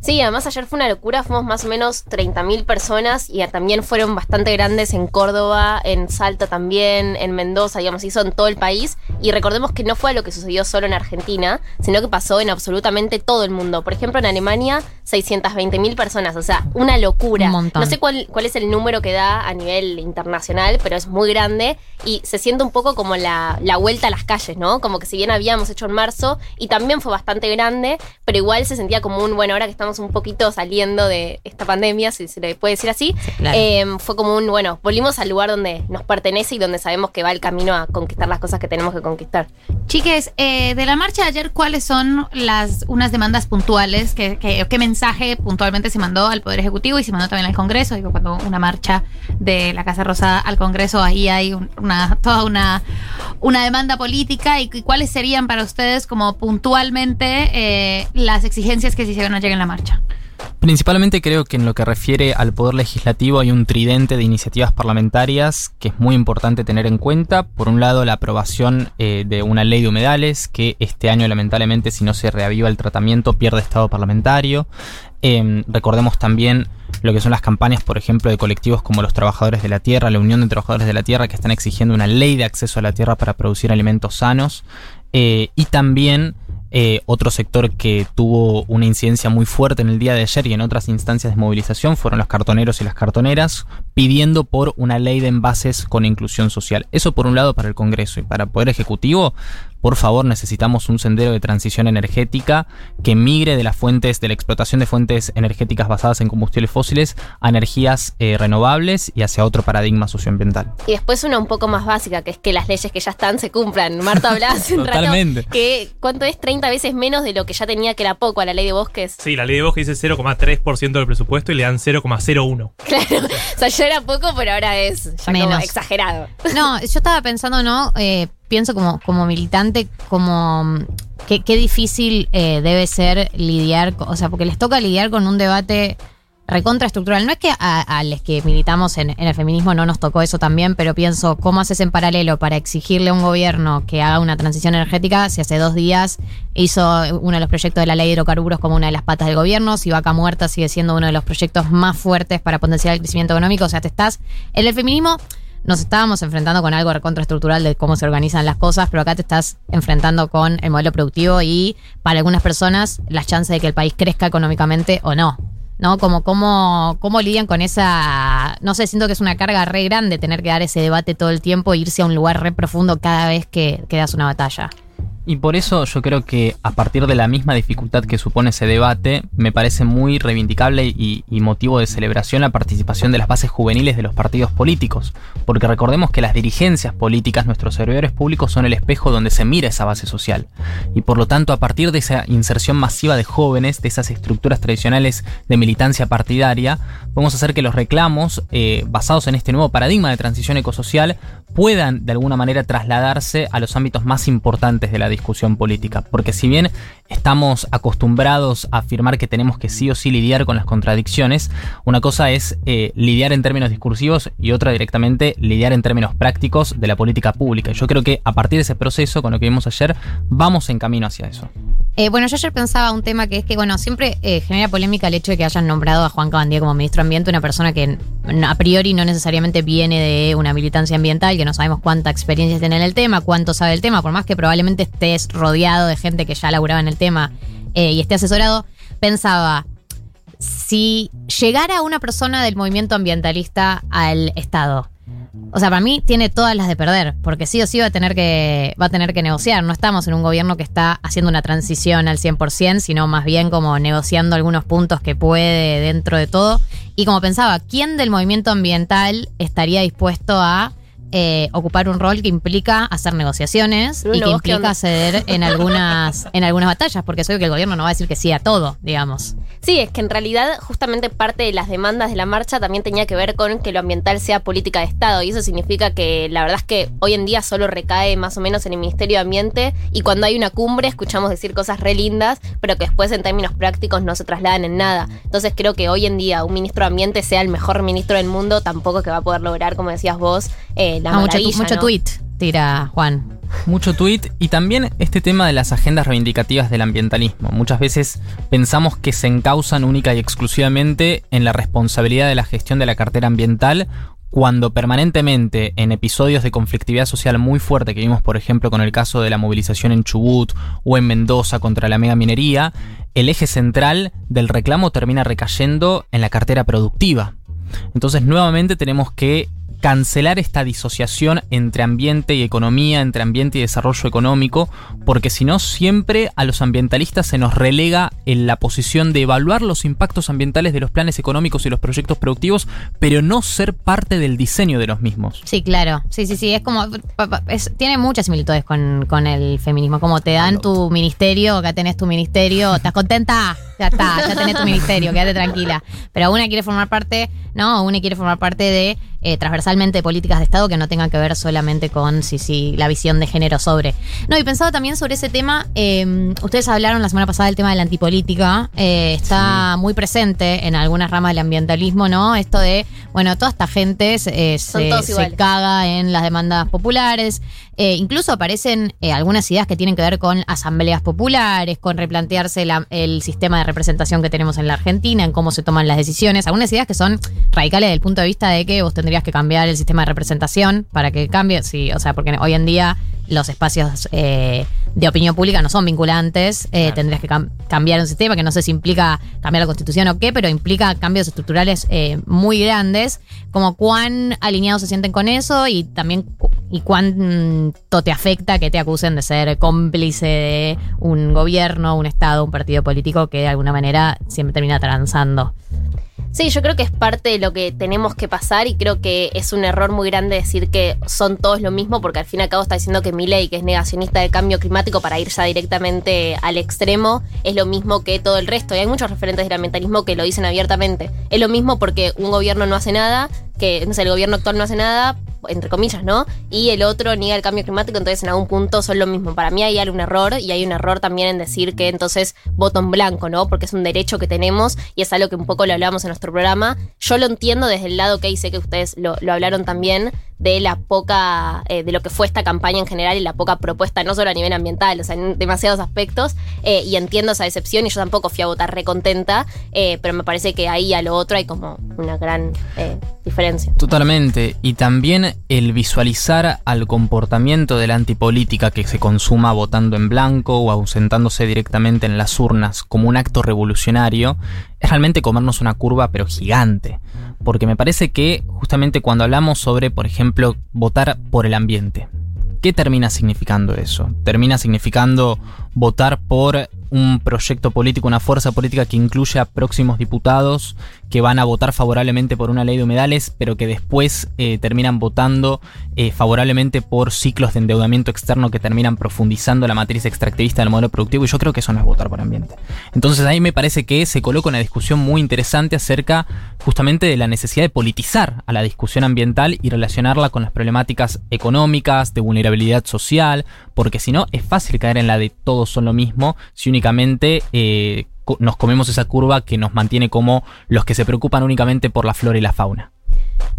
Sí, además ayer fue una locura, fuimos más o menos 30.000 personas y también fueron bastante grandes en Córdoba, en Salta también, en Mendoza, digamos, hizo en todo el país Y recordemos que no fue algo que sucedió solo en Argentina, sino que pasó en absolutamente todo el mundo. Por ejemplo, en Alemania, 620.000 personas, o sea, una locura. Un. No sé cuál, cuál es el número que da a nivel internacional, pero es muy grande y se siente un poco como la, la vuelta a las calles, ¿no? Como que si bien habíamos hecho en marzo y también fue bastante grande, pero igual se sentía como un, bueno, ahora que estamos un poquito saliendo de esta pandemia, si se le puede decir así, claro. eh, fue como un, bueno, volvimos al lugar donde nos pertenece y donde sabemos que va el camino a conquistar las cosas que tenemos que conquistar. Chiques, eh, de la marcha de ayer, ¿cuáles son las unas demandas puntuales? ¿Qué, qué, qué mensaje puntualmente se mandó al Poder Ejecutivo y se mandó también al Congreso? Digo, cuando una marcha de la Casa Rosada al Congreso, ahí hay un- una, toda una, una demanda política. ¿Y, y cuáles serían para ustedes como puntualmente eh, las exigencias que se hicieron ayer en la marcha? Principalmente creo que en lo que refiere al poder legislativo hay un tridente de iniciativas parlamentarias que es muy importante tener en cuenta. Por un lado, la aprobación eh, de una ley de humedales que este año lamentablemente si no se reaviva el tratamiento pierde estado parlamentario. Eh, recordemos también lo que son las campañas, por ejemplo, de colectivos como los Trabajadores de la Tierra, la Unión de Trabajadores de la Tierra, que están exigiendo una ley de acceso a la tierra para producir alimentos sanos. Eh, y también eh, otro sector que tuvo una incidencia muy fuerte en el día de ayer y en otras instancias de movilización fueron los cartoneros y las cartoneras pidiendo por una ley de envases con inclusión social. Eso por un lado para el Congreso y para el Poder Ejecutivo, por favor necesitamos un sendero de transición energética que migre de las fuentes, de la explotación de fuentes energéticas basadas en combustibles fósiles a energías eh, renovables y hacia otro paradigma socioambiental. Y después una un poco más básica, que es que las leyes que ya están se cumplan. Marta hablaba hace un rato Totalmente. que cuánto es 30 veces menos de lo que ya tenía que era poco a la ley de bosques. Sí, la ley de bosque dice 0,3% del presupuesto y le dan 0,01. Claro, o sea, ya era poco, pero ahora es ya como Menos. exagerado. No, yo estaba pensando, ¿no? Eh, pienso como, como militante, como mm, qué, difícil eh, debe ser lidiar, o sea, porque les toca lidiar con un debate recontraestructural. No es que a, a los que militamos en, en el feminismo no nos tocó eso también, pero pienso, ¿cómo haces en paralelo para exigirle a un gobierno que haga una transición energética si hace dos días hizo uno de los proyectos de la ley de hidrocarburos como una de las patas del gobierno, si Vaca Muerta sigue siendo uno de los proyectos más fuertes para potenciar el crecimiento económico? O sea, te estás... En el feminismo nos estábamos enfrentando con algo recontraestructural de cómo se organizan las cosas, pero acá te estás enfrentando con el modelo productivo y para algunas personas las chances de que el país crezca económicamente o no. ¿No? Como cómo, cómo lidian con esa. No sé, siento que es una carga re grande tener que dar ese debate todo el tiempo e irse a un lugar re profundo cada vez que, que das una batalla. Y por eso yo creo que a partir de la misma dificultad que supone ese debate, me parece muy reivindicable y, motivo de celebración la participación de las bases juveniles de los partidos políticos. Porque recordemos que las dirigencias políticas, nuestros servidores públicos, son el espejo donde se mira esa base social. Y por lo tanto, a partir de esa inserción masiva de jóvenes, de esas estructuras tradicionales de militancia partidaria, podemos hacer que los reclamos, eh, basados en este nuevo paradigma de transición ecosocial, puedan de alguna manera trasladarse a los ámbitos más importantes de la discusión política. Porque si bien estamos acostumbrados a afirmar que tenemos que sí o sí lidiar con las contradicciones, una cosa es eh, lidiar en términos discursivos y otra directamente lidiar en términos prácticos de la política pública. Yo creo que a partir de ese proceso, con lo que vimos ayer, vamos en camino hacia eso. Eh, bueno, yo ayer pensaba un tema que es que, bueno, siempre eh, genera polémica el hecho de que hayan nombrado a Juan Cabandía como ministro de Ambiente, una persona que a priori no necesariamente viene de una militancia ambiental, que no sabemos cuánta experiencia tiene en el tema, cuánto sabe del tema, por más que probablemente estés rodeado de gente que ya laburaba en el tema eh, y esté asesorado, pensaba, si llegara una persona del movimiento ambientalista al Estado, o sea, para mí tiene todas las de perder, porque sí o sí va a tener que, va a tener que negociar. No estamos en un gobierno que está haciendo una transición al 100%, sino más bien como negociando algunos puntos que puede dentro de todo. Y como pensaba, ¿quién del movimiento ambiental estaría dispuesto a eh, ocupar un rol que implica hacer negociaciones Bruno, y que ¿vos qué implica ceder en algunas, en algunas batallas? Porque soy que el gobierno no va a decir que sí a todo, digamos. Sí, es que en realidad justamente parte de las demandas de la marcha también tenía que ver con que lo ambiental sea política de Estado y eso significa que la verdad es que hoy en día solo recae más o menos en el Ministerio de Ambiente y cuando hay una cumbre escuchamos decir cosas re lindas, pero que después en términos prácticos no se trasladan en nada. Entonces creo que hoy en día un ministro de Ambiente sea el mejor ministro del mundo tampoco que va a poder lograr, como decías vos, eh, la Ah, mucho, mucho ¿no? tweet tira Juan. Mucho tweet y también este tema de las agendas reivindicativas del ambientalismo. Muchas veces pensamos que se encausan única y exclusivamente en la responsabilidad de la gestión de la cartera ambiental cuando permanentemente en episodios de conflictividad social muy fuerte que vimos, por ejemplo, con el caso de la movilización en Chubut o en Mendoza contra la mega minería, el eje central del reclamo termina recayendo en la cartera productiva. Entonces, nuevamente tenemos que cancelar esta disociación entre ambiente y economía, entre ambiente y desarrollo económico, porque si no, siempre a los ambientalistas se nos relega en la posición de evaluar los impactos ambientales de los planes económicos y los proyectos productivos, pero no ser parte del diseño de los mismos. Sí, claro. Sí, sí, sí. Es como. es- tiene muchas similitudes con, con el feminismo. Como te dan tu ministerio, acá tenés tu ministerio. ¿Estás contenta? Ya está, ya tenés tu ministerio, quédate tranquila. Pero una quiere formar parte, ¿no? Una quiere formar parte de eh, transversalmente de políticas de Estado que no tengan que ver solamente con sí, sí, la visión de género sobre. No, y pensaba también sobre ese tema. eh, ustedes hablaron la semana pasada del tema de la antipolítica. eh, está muy presente en algunas ramas del ambientalismo, ¿no? Esto de, bueno, toda esta gente se, se iguales. caga en las demandas populares. Eh, incluso aparecen eh, algunas ideas que tienen que ver con asambleas populares, con replantearse la- el sistema de representación que tenemos en la Argentina, en cómo se toman las decisiones. Algunas ideas que son radicales desde el punto de vista de que vos tendrías que cambiar el sistema de representación para que cambie. Sí, o sea, porque hoy en día los espacios eh, de opinión pública no son vinculantes. Tendrías que cam- cambiar un sistema que no sé si implica cambiar la constitución o qué, pero implica cambios estructurales muy grandes. Como cuán alineados se sienten con eso y también y cuánto te afecta que te acusen de ser cómplice de un gobierno, un estado, un partido político que de alguna manera siempre termina transando. Sí, yo creo que es parte de lo que tenemos que pasar y creo que es un error muy grande decir que son todos lo mismo porque al fin y al cabo está diciendo que Milei, que es negacionista del cambio climático para ir ya directamente al extremo, es lo mismo que todo el resto. Y hay muchos referentes del ambientalismo que lo dicen abiertamente. Es lo mismo porque un gobierno no hace nada, que no el gobierno actual no hace nada, entre comillas, ¿no? Y el otro niega el cambio climático, entonces en algún punto son lo mismo. Para mí hay un error y hay un error también en decir que entonces voto en blanco, ¿no? Porque es un derecho que tenemos y es algo que un poco lo hablamos en nuestro programa. Yo lo entiendo desde el lado que hice que ustedes lo, hablaron también de la poca, eh, de lo que fue esta campaña en general y la poca propuesta, no solo a nivel ambiental, o sea, en demasiados aspectos, eh, y entiendo esa decepción y yo tampoco fui a votar recontenta, eh, pero me parece que ahí a lo otro hay como una gran eh, diferencia. Totalmente. Y también el visualizar al comportamiento de la antipolítica que se consuma votando en blanco o ausentándose directamente en las urnas como un acto revolucionario es realmente comernos una curva pero gigante. Porque me parece que justamente cuando hablamos sobre, por ejemplo, votar por el ambiente, ¿qué termina significando eso? Termina significando votar por un proyecto político, una fuerza política que incluye a próximos diputados que van a votar favorablemente por una ley de humedales, pero que después eh, terminan votando eh, favorablemente por ciclos de endeudamiento externo que terminan profundizando la matriz extractivista del modelo productivo, y yo creo que eso no es votar por ambiente. Entonces ahí me parece que se coloca una discusión muy interesante acerca justamente de la necesidad de politizar a la discusión ambiental y relacionarla con las problemáticas económicas, de vulnerabilidad social, porque si no es fácil caer en la de todos son lo mismo si únicamente eh, nos comemos esa curva que nos mantiene como los que se preocupan únicamente por la flora y la fauna.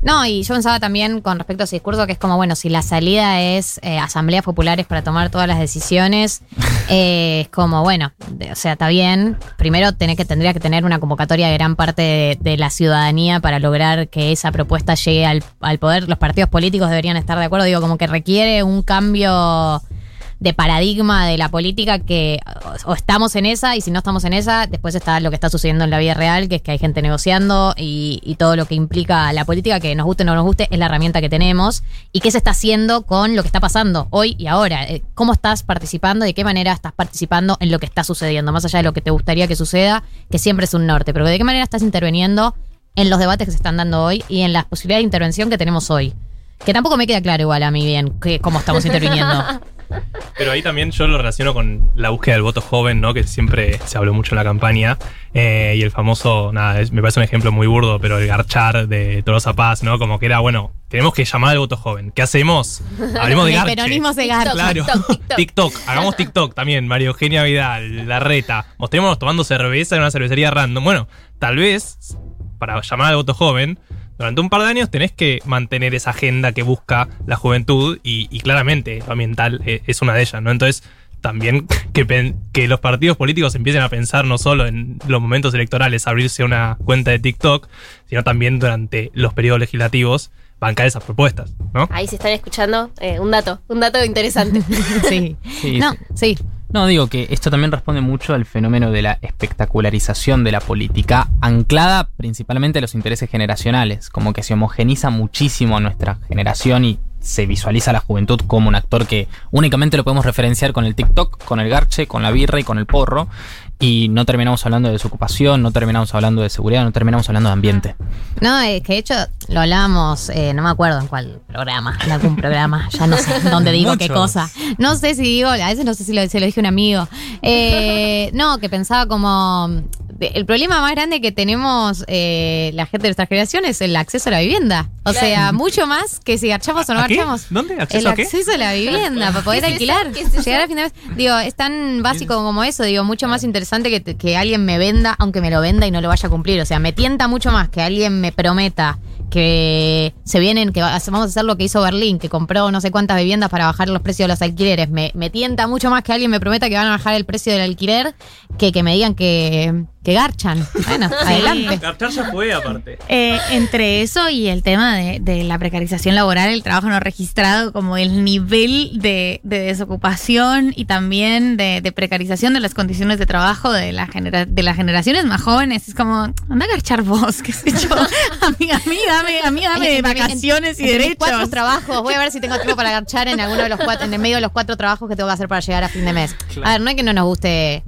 No, y yo pensaba también con respecto a ese discurso que es como, bueno, si la salida es eh, asambleas populares para tomar todas las decisiones, eh, es como, bueno, de- o sea, está bien. Primero tenés que, tendría que tener una convocatoria de gran parte de, de la ciudadanía para lograr que esa propuesta llegue al, al poder. Los partidos políticos deberían estar de acuerdo. Digo, como que requiere un cambio de paradigma de la política que o, estamos en esa y si no estamos en esa, después está lo que está sucediendo en la vida real, que es que hay gente negociando y, y todo lo que implica la política, que nos guste o no nos guste, es la herramienta que tenemos y qué se está haciendo con lo que está pasando hoy y ahora. Eh, ¿Cómo estás participando? ¿De qué manera estás participando en lo que está sucediendo? Más allá de lo que te gustaría que suceda, que siempre es un norte, pero ¿de qué manera estás interviniendo en los debates que se están dando hoy y en las posibilidades de intervención que tenemos hoy? Que tampoco me queda claro igual a mí bien que, cómo estamos interviniendo. Pero ahí también yo lo relaciono con la búsqueda del voto joven, ¿no? Que siempre se habló mucho en la campaña. Eh, y el famoso, nada, es- me parece un ejemplo muy burdo, pero el garchar de Tolosa Paz, ¿no? Como que era, bueno, tenemos que llamar al voto joven. ¿Qué hacemos? Hablemos de El garche. peronismo se garcha. Claro. TikTok, hagamos TikTok también, Mario Eugenia Vidal, la reta. Mostrémonos tomando cerveza en una cervecería random. Bueno, tal vez, para llamar al voto joven, durante un par de años tenés que mantener esa agenda que busca la juventud y, y claramente lo ambiental eh, es una de ellas, ¿no? Entonces, también que, pen- que los partidos políticos empiecen a pensar no solo en los momentos electorales, abrirse una cuenta de TikTok, sino también durante los periodos legislativos bancar esas propuestas, ¿no? Ahí si están escuchando, eh, un dato, un dato interesante. sí. Sí, no, sí. sí. No, digo que esto también responde mucho al fenómeno de la espectacularización de la política, anclada principalmente a los intereses generacionales, como que se homogeniza muchísimo a nuestra generación y se visualiza a la juventud como un actor que únicamente lo podemos referenciar con el TikTok, con el garche, con la birra y con el porro, y no terminamos hablando de desocupación, no terminamos hablando de seguridad, no terminamos hablando de ambiente. No, es que de hecho lo hablábamos, eh, no me acuerdo en cuál programa, en algún programa, ya no sé dónde digo qué cosa. No sé si digo, a veces no sé si lo, se lo dije a un amigo. Eh, no, que pensaba como. El problema más grande que tenemos eh, la gente de nuestra generación es el acceso a la vivienda. O Claro. sea, mucho más que si garchamos o no ¿A qué? garchamos. ¿Dónde? El ¿Acceso a qué? acceso a la vivienda, para poder alquilar. ¿Qué es? Llegar a fin de mes. Digo, es tan básico como eso. Digo, mucho más interesante que, te- que alguien me venda, aunque me lo venda y no lo vaya a cumplir. O sea, me tienta mucho más que alguien me prometa que se vienen, que va- vamos a hacer lo que hizo Berlín, que compró no sé cuántas viviendas para bajar los precios de los alquileres. Me, me tienta mucho más que alguien me prometa que van a bajar el precio del alquiler que que me digan que, que garchan. Bueno, adelante. Garchar ya fue, aparte. Eh, entre eso y el tema de, de la precarización laboral, el trabajo no registrado, como el nivel de, de desocupación y también de, de precarización de las condiciones de trabajo de, la genera- de las generaciones más jóvenes, es como, anda a garchar vos, qué sé yo. Amiga, a mí dame, a mí dame Entre- vacaciones y derechos. cuatro trabajos. Voy a ver si tengo tiempo para garchar en alguno de los cuatro, en el medio de los cuatro trabajos que tengo que hacer para llegar a fin de mes. A ver, no es que no nos guste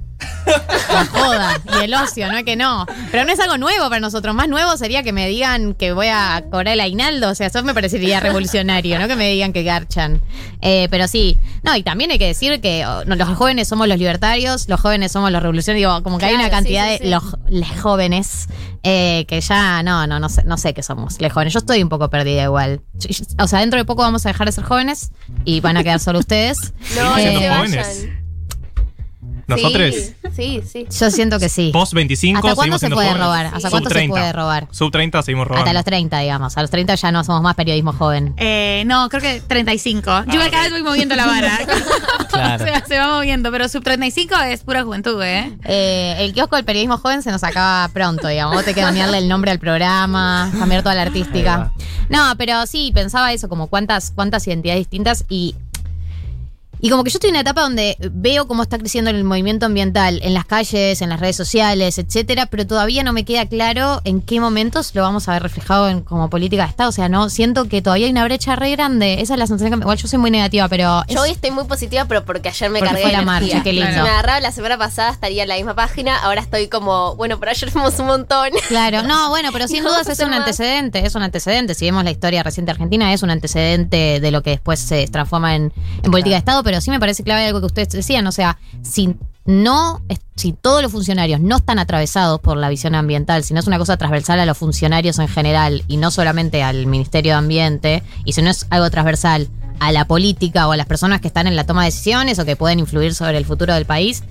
la joda y el ocio, no es que no. Pero no es algo nuevo para nosotros. Más nuevo sería que me digan que voy a cobrar el aguinaldo. O sea, eso me parecería revolucionario, ¿no? Que me digan que garchan. Eh, pero sí. No, y también hay que decir que oh, no, los jóvenes somos los libertarios, los jóvenes somos los revolucionarios. Digo, como que hay una sí, cantidad sí, de los les jóvenes eh, que ya no, no, no sé, no sé qué somos, les jóvenes. Yo estoy un poco perdida igual. O sea, dentro de poco vamos a dejar de ser jóvenes y van a quedar solo ustedes. No, Eh, no se jóvenes. vayan. Nosotros, Sí, sí. Yo siento que sí. post 25, ¿Hasta cuándo se puede jóvenes. robar? ¿Hasta cuánto se 30. puede robar? Sub 30 seguimos robando. Hasta los 30, digamos. A los 30 ya no somos más periodismo joven. Eh, no, creo que 35. Yo cada vez voy moviendo la vara. Claro. o sea, se va moviendo, pero sub 35 es pura juventud, ¿eh? Eh, el kiosco del periodismo joven se nos acaba pronto, digamos. Vos te que cambiarle el nombre al programa, cambiar toda la artística. No, pero sí, pensaba eso, como cuántas, cuántas identidades distintas y. Y como que yo estoy en una etapa donde veo cómo está creciendo el movimiento ambiental en las calles, en las redes sociales, etcétera, pero todavía no me queda claro en qué momentos lo vamos a ver reflejado en, como política de Estado. O sea, no siento que todavía hay una brecha re grande. Esa es la sensación que me- igual yo soy muy negativa, pero Yo hoy estoy muy positiva, pero porque ayer me Porque cargué fue la energía. marcha, qué lindo. Si me agarraba la semana pasada estaría en la misma página, ahora estoy como, bueno, pero ayer fuimos un montón. Claro, no, bueno, pero sin No dudas es un más. antecedente, es un antecedente. Si vemos la historia reciente argentina, es un antecedente de lo que después se transforma en, en política de Estado, pero sí me parece clave algo que ustedes decían, o sea, si no, si todos los funcionarios no están atravesados por la visión ambiental, si no es una cosa transversal a los funcionarios en general y no solamente al Ministerio de Ambiente, y si no es algo transversal a la política o a las personas que están en la toma de decisiones o que pueden influir sobre el futuro del país,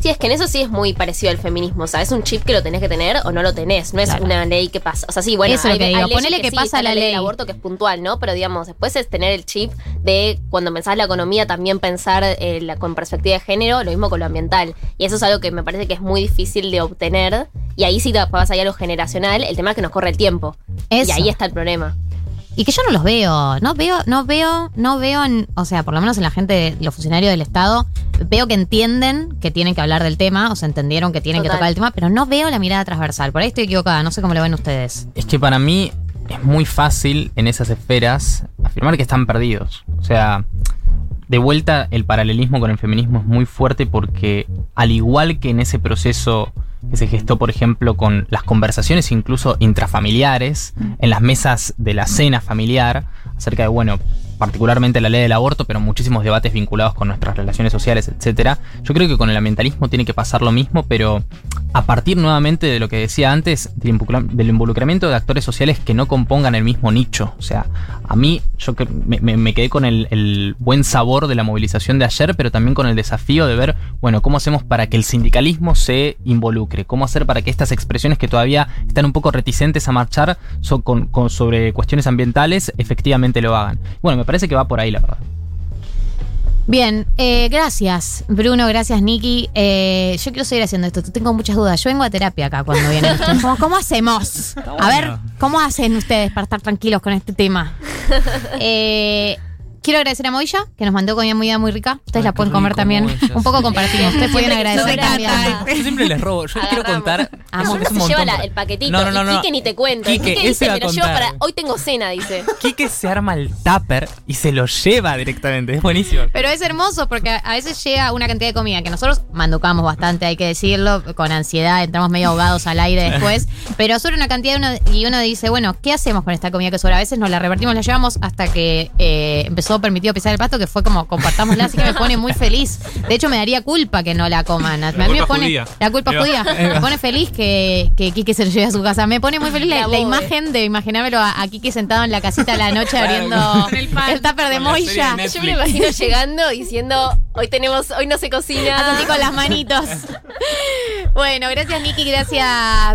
Sí, es que en eso sí es muy parecido al feminismo. O sea, es un chip que lo tenés que tener o no lo tenés. No es Claro. una ley que pasa. O sea, sí, bueno, Eso hay, que hay Ponele que sí, pasa la ley del aborto que es puntual, ¿no? Pero digamos, después es tener el chip de cuando pensás la economía también pensar eh, la- con perspectiva de género, lo mismo con lo ambiental. Y eso es algo que me parece que es muy difícil de obtener. Y ahí sí te vas allá a lo generacional. El tema es que nos corre el tiempo. Y ahí está el problema. Y que yo no los veo, no veo, no veo, no veo, en, o sea, por lo menos en la gente, los funcionarios del Estado, veo que entienden que tienen que hablar del tema, o sea, entendieron que tienen que tocar el tema, pero no veo la mirada transversal. Por ahí estoy equivocada, no sé cómo lo ven ustedes. Es que para mí es muy fácil en esas esferas afirmar que están perdidos. O sea, de vuelta el paralelismo con el feminismo es muy fuerte porque al igual que en ese proceso que se gestó, por ejemplo, con las conversaciones incluso intrafamiliares, en las mesas de la cena familiar, acerca de, bueno, particularmente la ley del aborto, pero muchísimos debates vinculados con nuestras relaciones sociales, etcétera. Yo creo que con el ambientalismo tiene que pasar lo mismo, pero a partir nuevamente de lo que decía antes, del, involucra- del involucramiento de actores sociales que no compongan el mismo nicho. O sea, a mí yo me, quedé con el, buen sabor de la movilización de ayer, pero también con el desafío de ver, bueno, cómo hacemos para que el sindicalismo se involucre, cómo hacer para que estas expresiones que todavía están un poco reticentes a marchar con- sobre cuestiones ambientales, efectivamente lo hagan. Bueno, me parece que va por ahí la verdad. Bien, eh, gracias Bruno, gracias Nikki. Eh, yo quiero seguir haciendo esto, tengo muchas dudas. Yo vengo a terapia acá cuando vienen ustedes. ¿Cómo, cómo hacemos? A ver, ¿cómo hacen ustedes para estar tranquilos con este tema? Eh, quiero agradecer a Moilla, que nos mandó comida muy, muy rica. Ustedes la pueden comer también. Un poco compartimos. Ustedes pueden agradecer también. Yo siempre les robo. Yo quiero contar. Amo es Se lleva la- el paquetito. No, no, no, y no. Quique ni te cuento. Quique, Quique, ese dice, va a me lo llevo contar. para. Hoy tengo cena, dice. Quique se arma el tupper y se lo lleva directamente. Es buenísimo. Pero es hermoso porque a veces llega una cantidad de comida que nosotros manducamos bastante, hay que decirlo, con ansiedad, entramos medio ahogados al aire después, pero sobra una cantidad uno, y uno dice, bueno, ¿qué hacemos con esta comida que sobra? A veces nos la revertimos, la llevamos hasta que eh, empezó permitido pisar el pasto, que fue como compartámosla, así que me pone muy feliz. De hecho, me daría culpa que no la coman. A mí me culpa pone, judía. La culpa judía. Me pone feliz que, que Quique se lo lleve a su casa. Me pone muy feliz la, La la imagen de imaginármelo a, a Quique sentado en la casita a la noche abriendo el, tupper de la Moya. de Yo me imagino llegando diciendo, hoy tenemos, hoy no se cocina. Así con las manitos. bueno, gracias Niki, gracias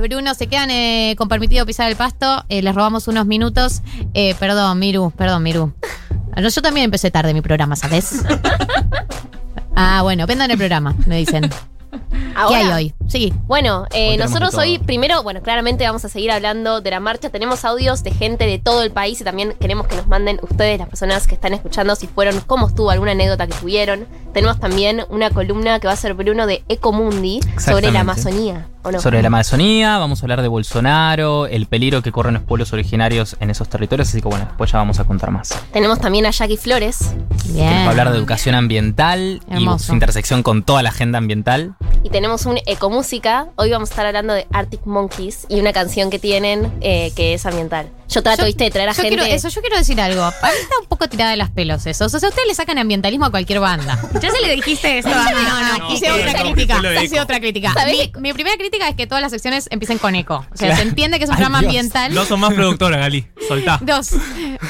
Bruno. Se quedan eh, con permitido pisar el pasto. Eh, les robamos unos minutos. Eh, perdón, Miru, perdón, Miru. No, yo también empecé tarde mi programa, ¿sabes? ah, bueno, vendan el programa, me dicen. Ahora- ¿Qué hay hoy? Sí. Bueno, eh, Hoy nosotros hoy, primero, bueno, claramente vamos a seguir hablando de la marcha. Tenemos audios de gente de todo el país y también queremos que nos manden ustedes, las personas que están escuchando, si fueron, cómo estuvo, alguna anécdota que tuvieron. Tenemos también una columna que va a ser Bruno de Ecomundi sobre la Amazonía. ¿o no? Sobre la Amazonía, vamos a hablar de Bolsonaro, el peligro que corren los pueblos originarios en esos territorios, así que bueno, después ya vamos a contar más. Tenemos también a Jackie Flores. Que nos va a hablar de educación ambiental y su intersección con toda la agenda ambiental. Y tenemos un ecomúsica. Hoy vamos a estar hablando de Arctic Monkeys y una canción que tienen eh, que es ambiental. Yo trato, Yo- viste, de traer a Yo gente. quiero, eso, yo quiero decir algo. A mí está un poco tirada de las pelos eso. O sea, ustedes le sacan ambientalismo a cualquier banda. Ya se le dijiste esto a No, no, no, hice no, otra no, crítica. de Hice otra crítica. Mi, mi primera crítica es que todas las secciones empiecen con eco. O sea, Claro. se entiende que es un Ay, programa Dios. ambiental. No son más productora, Gali. Soltá. Dos.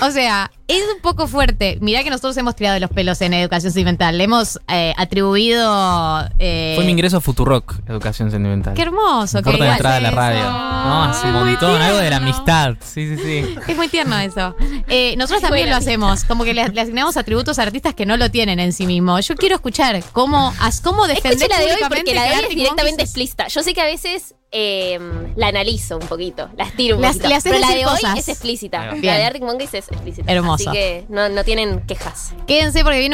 O sea, es un poco fuerte. Mirá que nosotros hemos tirado de los pelos en educación sentimental. Le hemos eh, atribuido. eh, Fue mi ingreso a Futurock, Educación Sentimental. Qué hermoso. Corta qué de igual entrada a la radio. No, hace un montón, algo de la amistad. Sí, sí, sí. Es muy tierno eso. Eh, nosotros también lo hacemos, como que le, le asignamos atributos a artistas que no lo tienen en sí mismos. Yo quiero escuchar cómo, as- cómo defender la de hoy porque la de hoy es directamente explícita. Yo sé que a veces eh, la analizo un poquito, la estiro un Le- poquito. le pero la de hoy cosas. es explícita. La de Arctic Monkeys es explícita. Hermoso. Así que no, no tienen quejas. Quédense porque viene